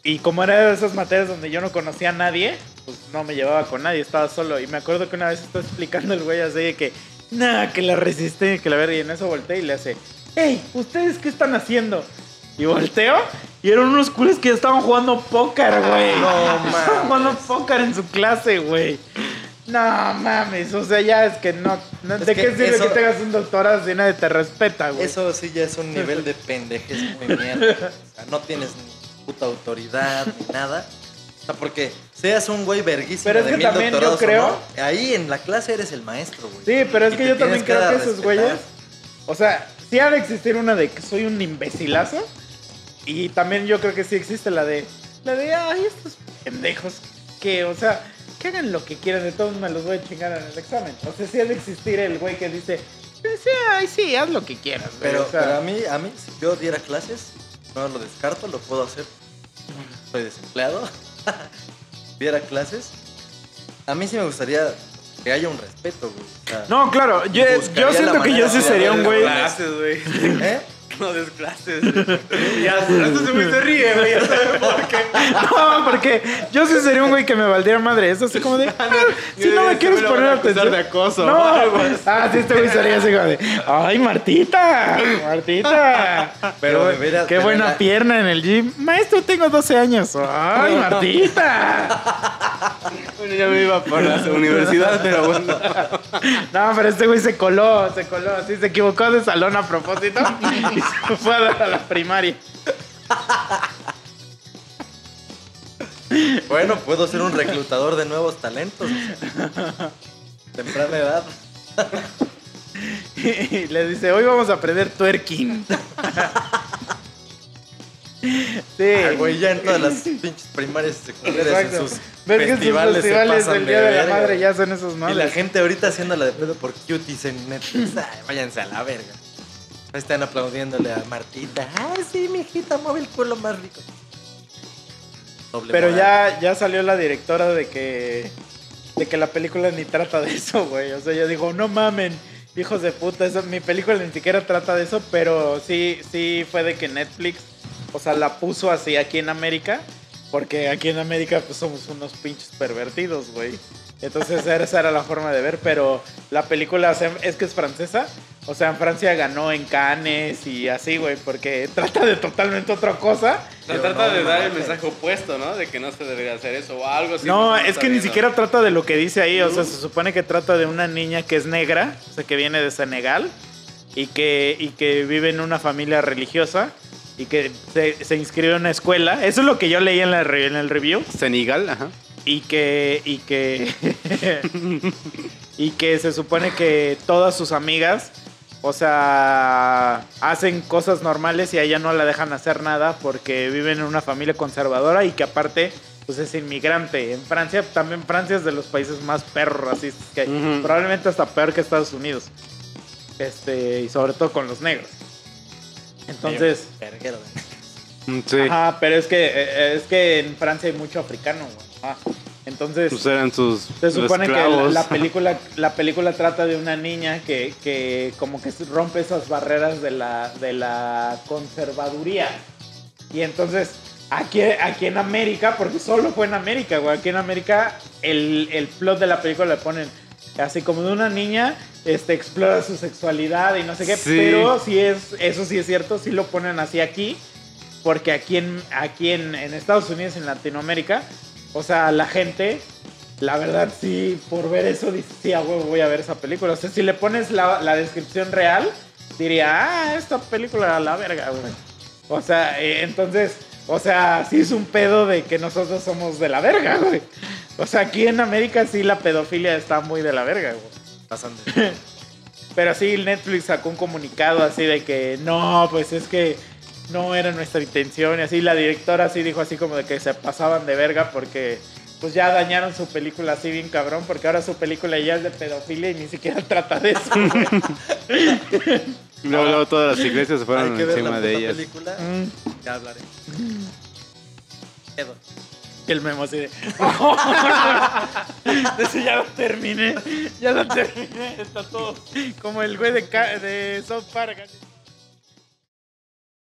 Y como era de esas materias donde yo no conocía a nadie, pues no me llevaba con nadie, estaba solo. Y me acuerdo que una vez estaba explicando el güey así de que, nada, que la resiste, que la verga. Y en eso volteé y le hace, hey, ¿ustedes qué están haciendo? Y volteo y eran unos culos que estaban jugando póker, güey. No, Estaban jugando póker en su clase, güey. No mames, o sea, ya es que no. no- Es ¿De que qué sirve eso- que tengas un doctorado si nadie te respeta, güey? Eso sí ya es un nivel de pendejez muy mierda. O sea, no tienes ni puta autoridad ni nada. O sea, porque seas un güey verguísimo Pero es de que mil también yo creo- no, ahí en la clase eres el maestro, güey. Sí, pero es que yo también creo que esos güeyes. O sea, sí ha de existir una de que soy un imbecilazo. Y también yo creo que sí existe la de. La de, ay, estos pendejos. Que, o sea, que hagan lo que quieran. De todos me los voy a chingar en el examen. O sea, sí ha de existir el güey que dice. "Pues, sí, ay, sí, haz lo que quieras, güey". Pero, o sea, pero a mí, a mí, si yo diera clases, no lo descarto, lo puedo hacer. Soy desempleado. diera clases. A mí sí me gustaría que haya un respeto, güey. O sea, No, claro, yo, siento que yo sí sería un güey. la Clases, güey. ¿Eh? No des clases. ya, esto se me se ríe, güey. Ya saben por qué. No, porque yo sí sería un güey que me valdría madre. Es así como de. "Ah, si no me quieres poner atención. de acoso No. Ah, sí, este güey sería así como de. Ay, Martita. Martita. Pero qué, veras, qué buena pierna en el gym. Maestro, tengo 12 años. Ay, Martita. Bueno, ya me iba por la universidad, pero bueno. No, pero este güey se coló, se coló. Sí, se equivocó de salón a propósito. Y Fue a la, a la primaria. Bueno, puedo ser un reclutador de nuevos talentos. Temprana edad. Y le dice, hoy vamos a aprender twerking. Sí. Ah, güey, ya en todas las pinches primarias y secundarias en sus Ver que sus festivales, festivales del Día de, la verga. Madre ya son esos Y madres. la gente ahorita haciéndola de pedo por cuties en Netflix. Ay, váyanse a la verga. Están aplaudiéndole a Martita. Ay, sí, mi hijita, mueve el culo más rico. Doble Pero moral. ya, ya salió la directora de que, de que la película ni trata de eso, güey. O sea, ella dijo, no mamen, hijos de puta, eso, mi película ni siquiera trata de eso, pero sí, sí fue de que Netflix, o sea, la puso así aquí en América, porque aquí en América pues somos unos pinches pervertidos, güey. Entonces esa era la forma de ver, pero la película o sea, es que es francesa, o sea, en Francia ganó en Cannes y así, güey, porque trata de totalmente otra cosa. Se Pero trata no, de dar el mames. mensaje opuesto, ¿no? De que no se debería hacer eso o algo así. No, es que ni ¿no? siquiera trata de lo que dice ahí. O sea, se supone que trata de una niña que es negra, o sea, que viene de Senegal y que, y que vive en una familia religiosa y que se, se inscribió en una escuela. Eso es lo que yo leí en, la, en el review. Senegal, ajá. Y que, y que, y que se supone que todas sus amigas, o sea, hacen cosas normales y a ella no la dejan hacer nada porque viven en una familia conservadora y que aparte, pues es inmigrante. En Francia, también Francia es de los países más perros racistas que hay. Probablemente hasta peor que Estados Unidos. Este, y sobre todo con los negros. Entonces, Sí. ajá, pero es que, eh, es que en Francia hay mucho africano, güey. Ajá. Entonces, Pues eran sus se supone que la, película, la película trata de una niña que, que como que rompe esas barreras de la, de la conservaduría. Y entonces, aquí, aquí en América, porque solo fue en América, güey, aquí en América el, el plot de la película le ponen así como de una niña este, explora su sexualidad y no sé qué, Sí. pero sí es, eso sí es cierto, sí lo ponen así aquí, porque aquí en, aquí en, en Estados Unidos, en Latinoamérica, o sea, la gente, la verdad sí, por ver eso, dice, sí, a huevo voy a ver esa película. O sea, si le pones la, la descripción real, diría, ah, esta película a la verga, güey. O sea, eh, entonces, o sea, sí es un pedo de que nosotros somos de la verga, güey. O sea, aquí en América sí la pedofilia está muy de la verga, güey. Pasan de... Pero sí, Netflix sacó un comunicado así de que no, pues es que no era nuestra intención. Y así la directora así dijo así como de que se pasaban de verga porque pues ya dañaron su película así bien cabrón porque ahora su película ya es de pedofilia y ni siquiera trata de eso. Luego, luego todas las iglesias se Hay fueron que ver la encima puta de ellas. película. Mm, Ya hablaré. Pedo. el memo así de... Ya lo terminé, ya lo terminé, está todo como el güey de, ca- de South Park. así.